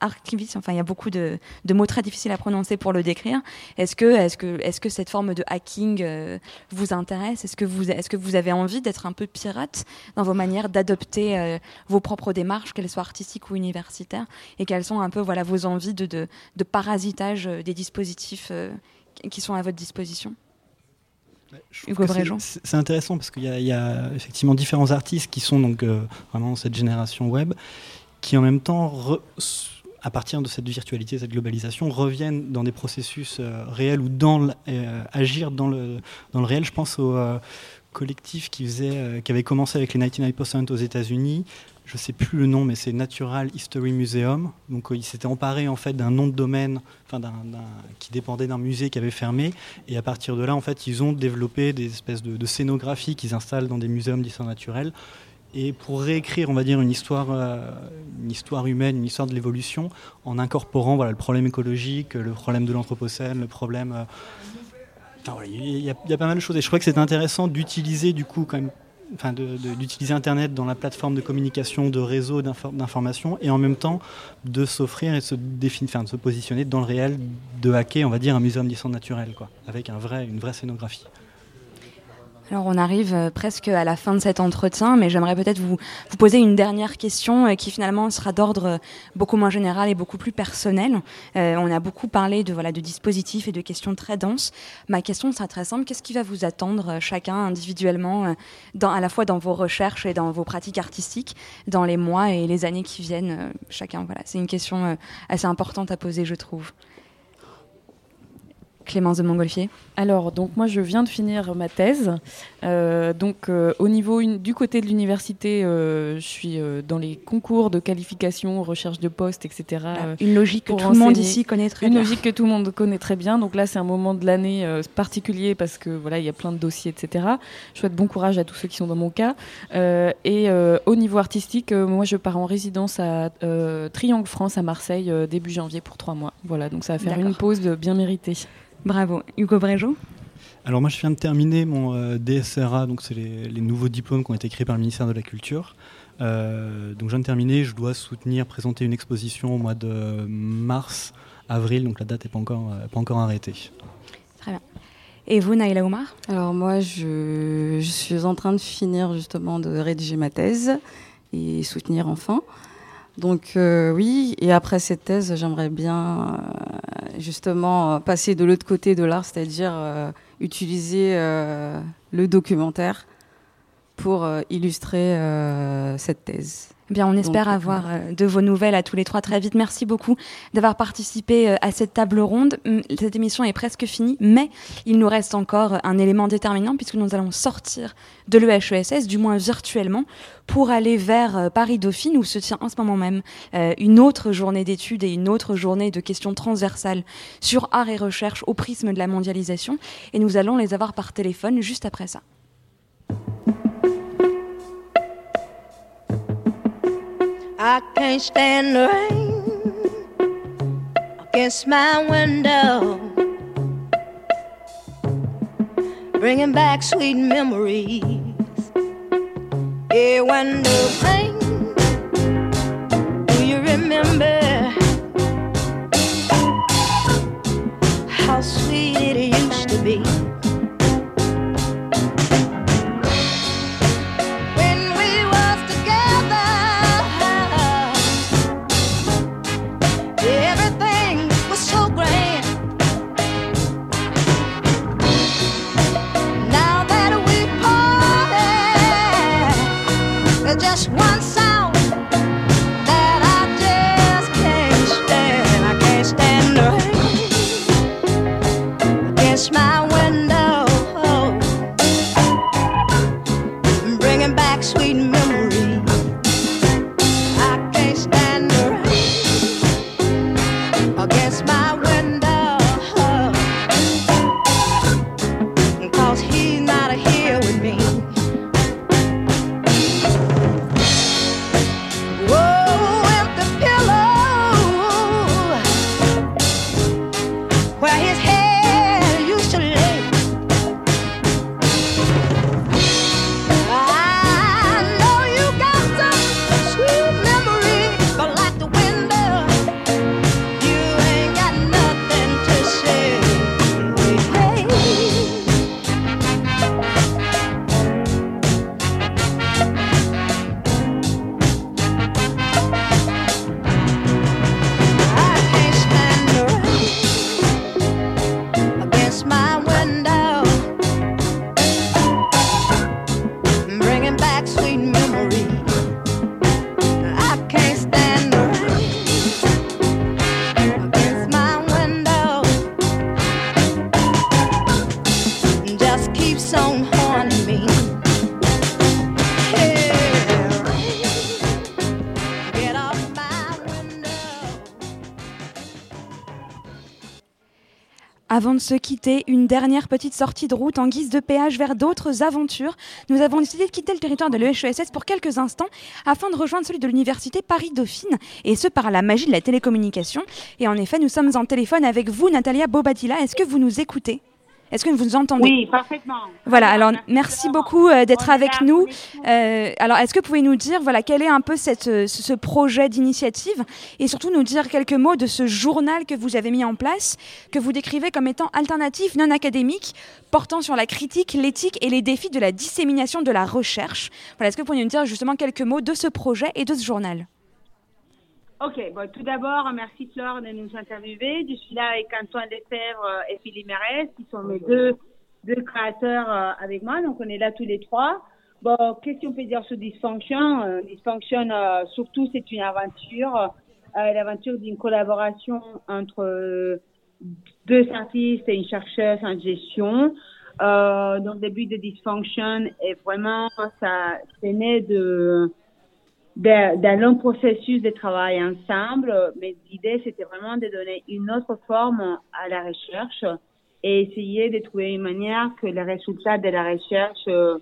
archivistes, enfin il y a beaucoup de, mots très difficiles à prononcer pour le décrire. Est-ce que, est que, est que cette forme de hacking euh, vous intéresse? Est-ce que, vous, est que vous avez envie d'être un peu pirate dans vos manières d'adopter euh, vos propres démarches, qu'elles soient artistiques ou universitaires Et quelles sont un peu voilà, vos envies de, de, parasitage euh, des dispositifs qui sont à votre disposition? C'est intéressant parce qu'il y, y, a effectivement différents artistes qui sont donc vraiment cette génération web qui en même temps à partir de cette virtualité, cette globalisation, reviennent dans des processus euh, réels ou dans euh, agir dans le, dans le réel. Je pense au euh, collectif qui, faisait, qui avait commencé avec les 99% aux États-Unis. Je ne sais plus le nom, mais c'est Natural History Museum. Donc, il s'était emparé en fait d'un nom de domaine, enfin, qui dépendait d'un musée qui avait fermé. Et à partir de là, en fait, ils ont développé des espèces de, scénographies qu'ils installent dans des muséums d'histoire naturelle et pour réécrire, on va dire, une histoire, euh, une histoire humaine, une histoire de l'évolution, en incorporant voilà, le problème écologique, le problème de l'anthropocène, le problème... Euh, il y, a pas mal de choses. Et je crois que c'est intéressant d'utiliser, du coup, quand même, enfin, d'utiliser Internet dans la plateforme de communication, de réseau d'information, et en même temps de s'offrir et se, définir, enfin, de se positionner dans le réel, de hacker, on va dire, un muséum d'histoire naturelle, quoi, avec un vrai, une vraie scénographie. Alors on arrive euh, presque à la fin de cet entretien, mais j'aimerais peut-être vous, vous poser une dernière question euh, qui finalement sera d'ordre euh, beaucoup moins général et beaucoup plus personnel. on a beaucoup parlé de voilà de dispositifs et de questions très denses. Ma question sera très simple qu'est-ce qui va vous attendre chacun individuellement, dans, à la fois dans vos recherches et dans vos pratiques artistiques, dans les mois et les années qui viennent Chacun, voilà, c'est une question assez importante à poser, je trouve. Clémence de Montgolfier Alors, donc moi, je viens de finir ma thèse. Euh, donc, euh, au niveau du côté de l'université, euh, je suis dans les concours de qualification, recherche de poste, etc. Ah, une logique que tout le monde ici connaît très une bien. Une logique que tout le monde connaît très bien. Donc là, c'est un moment de l'année particulier parce que voilà, il y a plein de dossiers, etc. Je souhaite bon courage à tous ceux qui sont dans mon cas. et au niveau artistique, moi, je pars en résidence à Triangle France à Marseille début janvier pour trois mois. Voilà, donc ça va faire une pause bien méritée. Bravo. Hugo Bréjo alors moi je viens de terminer mon euh, DSRA, donc c'est les, nouveaux diplômes qui ont été créés par le ministère de la Culture. Euh, donc je viens de terminer, je dois soutenir, présenter une exposition au mois de mars, avril, donc la date n'est pas encore, euh, pas encore arrêtée. Très bien. Et vous, Naïla Oumar Alors moi je, je, suis en train de finir justement de rédiger ma thèse et soutenir enfin. Donc euh, oui, et après cette thèse, j'aimerais bien euh, justement passer de l'autre côté de l'art, c'est-à-dire euh, utiliser le documentaire pour illustrer cette thèse. Bien, on espère avoir euh, de vos nouvelles à tous les trois très vite. Merci beaucoup d'avoir participé euh, à cette table ronde. Hum, cette émission est presque finie, mais il nous reste encore un élément déterminant puisque nous allons sortir de l'EHESS, du moins virtuellement, pour aller vers euh, Paris-Dauphine où se tient en ce moment même une autre journée d'études et une autre journée de questions transversales sur art et recherche au prisme de la mondialisation. Et nous allons les avoir par téléphone juste après ça. I can't stand the rain against my window, bringing back sweet memories. Yeah, when the rain, do you remember how sweet it used to be? Avant de se quitter, une dernière petite sortie de route en guise de péage vers d'autres aventures. Nous avons décidé de quitter le territoire de l'EHESS pour quelques instants afin de rejoindre celui de l'université Paris-Dauphine, et ce par la magie de la télécommunication. Et en effet, nous sommes en téléphone avec vous, Natalia Bobadilla. Est-ce que vous nous écoutez? Est-ce que vous nous entendez Oui, parfaitement. Voilà, alors merci beaucoup euh, d'être avec nous. Euh, alors, est-ce que vous pouvez nous dire, voilà, quel est un peu cette, euh, ce projet d'initiative et surtout nous dire quelques mots de ce journal que vous avez mis en place, que vous décrivez comme étant alternatif, non académique, portant sur la critique, l'éthique et les défis de la dissémination de la recherche. Voilà, est-ce que vous pouvez nous dire justement quelques mots de ce projet et de ce journal? Ok, bon, tout d'abord, merci Flore de nous interviewer. Je suis là avec Antoine Lefebvre et Philippe Mérès, qui sont mes deux, deux créateurs euh, avec moi. Donc, on est là tous les trois. Bon, qu'est-ce qu'on peut dire sur Dysfunction euh, Dysfunction, euh, surtout, c'est une aventure, l'aventure d'une collaboration entre deux artistes et une chercheuse en gestion. Euh, donc, le but de Dysfunction est vraiment, ça, c'est né de, d'un long processus de travail ensemble, mais l'idée c'était vraiment de donner une autre forme à la recherche et essayer de trouver une manière que les résultats de la recherche euh,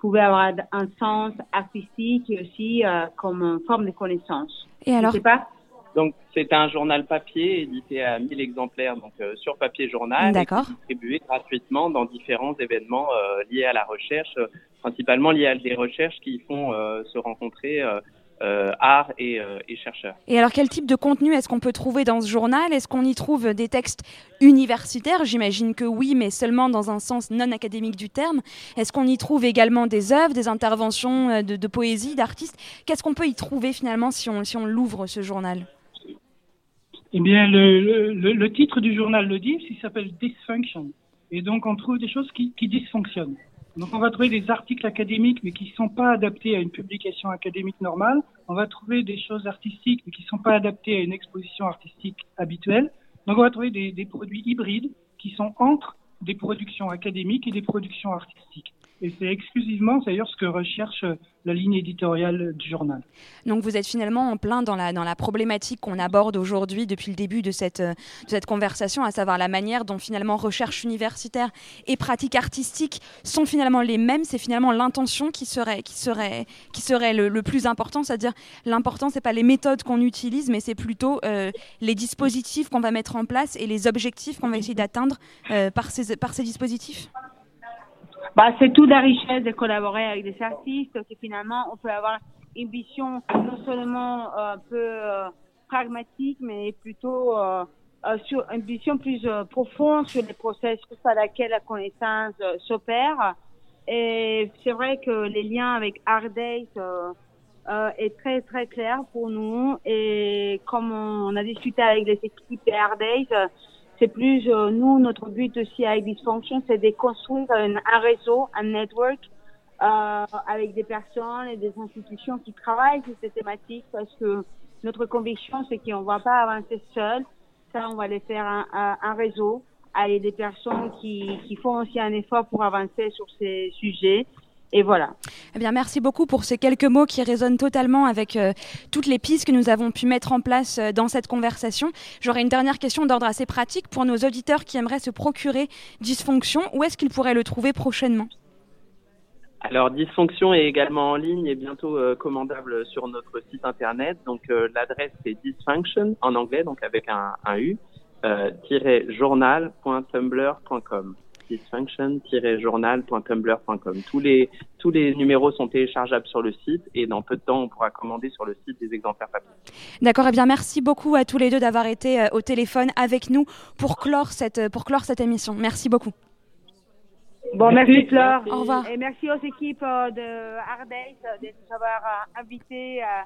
pouvaient avoir un sens artistique et aussi euh, comme forme de connaissance. Et alors pas. Donc, c'est un journal papier édité à 1000 exemplaires, donc euh, sur papier journal, distribué gratuitement dans différents événements liés à la recherche, principalement liés à des recherches qui font se rencontrer euh, art et, euh, et, chercheurs. Et alors quel type de contenu est-ce qu'on peut trouver dans ce journal? Est-ce qu'on y trouve des textes universitaires? J'imagine que oui, mais seulement dans un sens non académique du terme. Est-ce qu'on y trouve également des œuvres, des interventions euh, de, de poésie, d'artistes? Qu'est-ce qu'on peut y trouver finalement si on, si on l'ouvre ce journal? Eh bien, le, le, le, titre du journal le dit, il s'appelle Dysfunction. Et donc on trouve des choses qui, qui dysfonctionnent. Donc on va trouver des articles académiques mais qui ne sont pas adaptés à une publication académique normale. On va trouver des choses artistiques mais qui ne sont pas adaptées à une exposition artistique habituelle. Donc on va trouver des, des produits hybrides qui sont entre des productions académiques et des productions artistiques. Et c'est exclusivement d'ailleurs ce que recherche la ligne éditoriale du journal. Donc vous êtes finalement en plein dans la, dans la problématique qu'on aborde aujourd'hui depuis le début de cette, de cette conversation, à savoir la manière dont finalement recherche universitaire et pratique artistique sont finalement les mêmes. C'est finalement l'intention qui serait, qui serait, qui serait le, plus important, c'est-à-dire l'important, c'est pas les méthodes qu'on utilise, mais c'est plutôt euh, les dispositifs qu'on va mettre en place et les objectifs qu'on va essayer d'atteindre euh, par, ces, par ces dispositifs. Bah, c'est toute la richesse de collaborer avec des artistes, que finalement, on peut avoir une vision non seulement euh, un peu euh, pragmatique, mais plutôt euh, euh sur une vision plus euh, profonde sur les processus à laquelle la connaissance s'opère. Et c'est vrai que les liens avec Art Days est très très clair pour nous. Et comme on a discuté avec les équipes de Days, c'est plus euh, nous notre but aussi avec Dysfunction, c'est de construire un, réseau, un network euh, avec des personnes et des institutions qui travaillent sur ces thématiques parce que notre conviction c'est qu'on ne va pas avancer seul. Ça, on va les faire un, un, un réseau avec des personnes qui, qui font aussi un effort pour avancer sur ces sujets et voilà. Eh bien, merci beaucoup pour ces quelques mots qui résonnent totalement avec euh, toutes les pistes que nous avons pu mettre en place euh, dans cette conversation. J'aurais une dernière question d'ordre assez pratique pour nos auditeurs qui aimeraient se procurer Dysfonction. Où est-ce qu'ils pourraient le trouver prochainement? Alors, Dysfonction est également en ligne et bientôt euh, commandable sur notre site internet. Donc, euh, l'adresse est dysfunction en anglais, donc avec un, un U, euh, journal.tumblr.com dysfunction-journal.tumblr.com. Tous les, tous les numéros sont téléchargeables sur le site et dans peu de temps, on pourra commander sur le site des exemplaires papier. D'accord, et eh bien merci beaucoup à tous les deux d'avoir été euh, au téléphone avec nous pour clore cette, euh, pour clore cette émission. Merci beaucoup. Bon, merci Fleur. Au revoir. Et merci aux équipes euh, de Ardeis de nous avoir invités à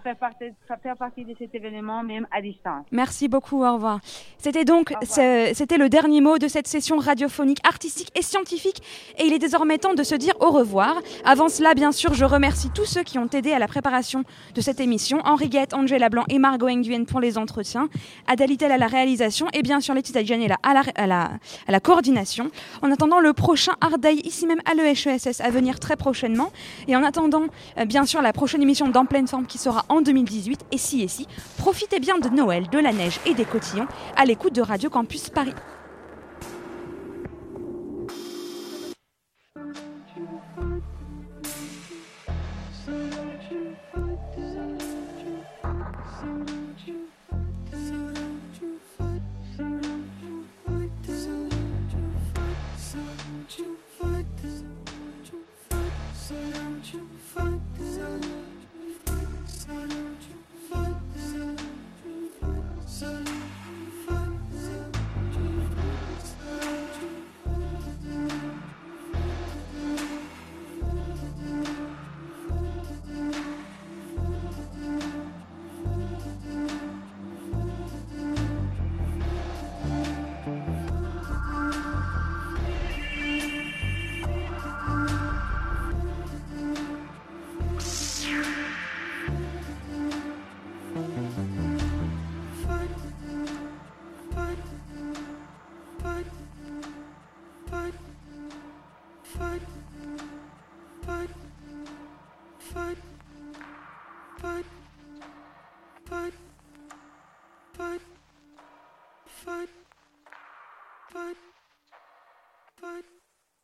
faire partie, à faire partie de cet événement, même à distance. Merci beaucoup, au revoir. C'était donc c'était le dernier mot de cette session radiophonique, artistique et scientifique, et il est désormais temps de se dire au revoir. Avant cela, bien sûr, je remercie tous ceux qui ont aidé à la préparation de cette émission, Henri Guette, Angela Blanc et Margot Nguyen pour les entretiens, Adalitel à la réalisation, et bien sûr Laetitia Gianella à la, à, la, à la coordination. En attendant le prochain Art Day, ici même à l'EHESS, à venir très prochainement, et en attendant, euh, bien sûr, la prochaine émission d'En pleine forme qui sera en 2018. Et si et si, profitez bien de Noël, de la neige et des cotillons à l'écoute de Radio Campus Paris.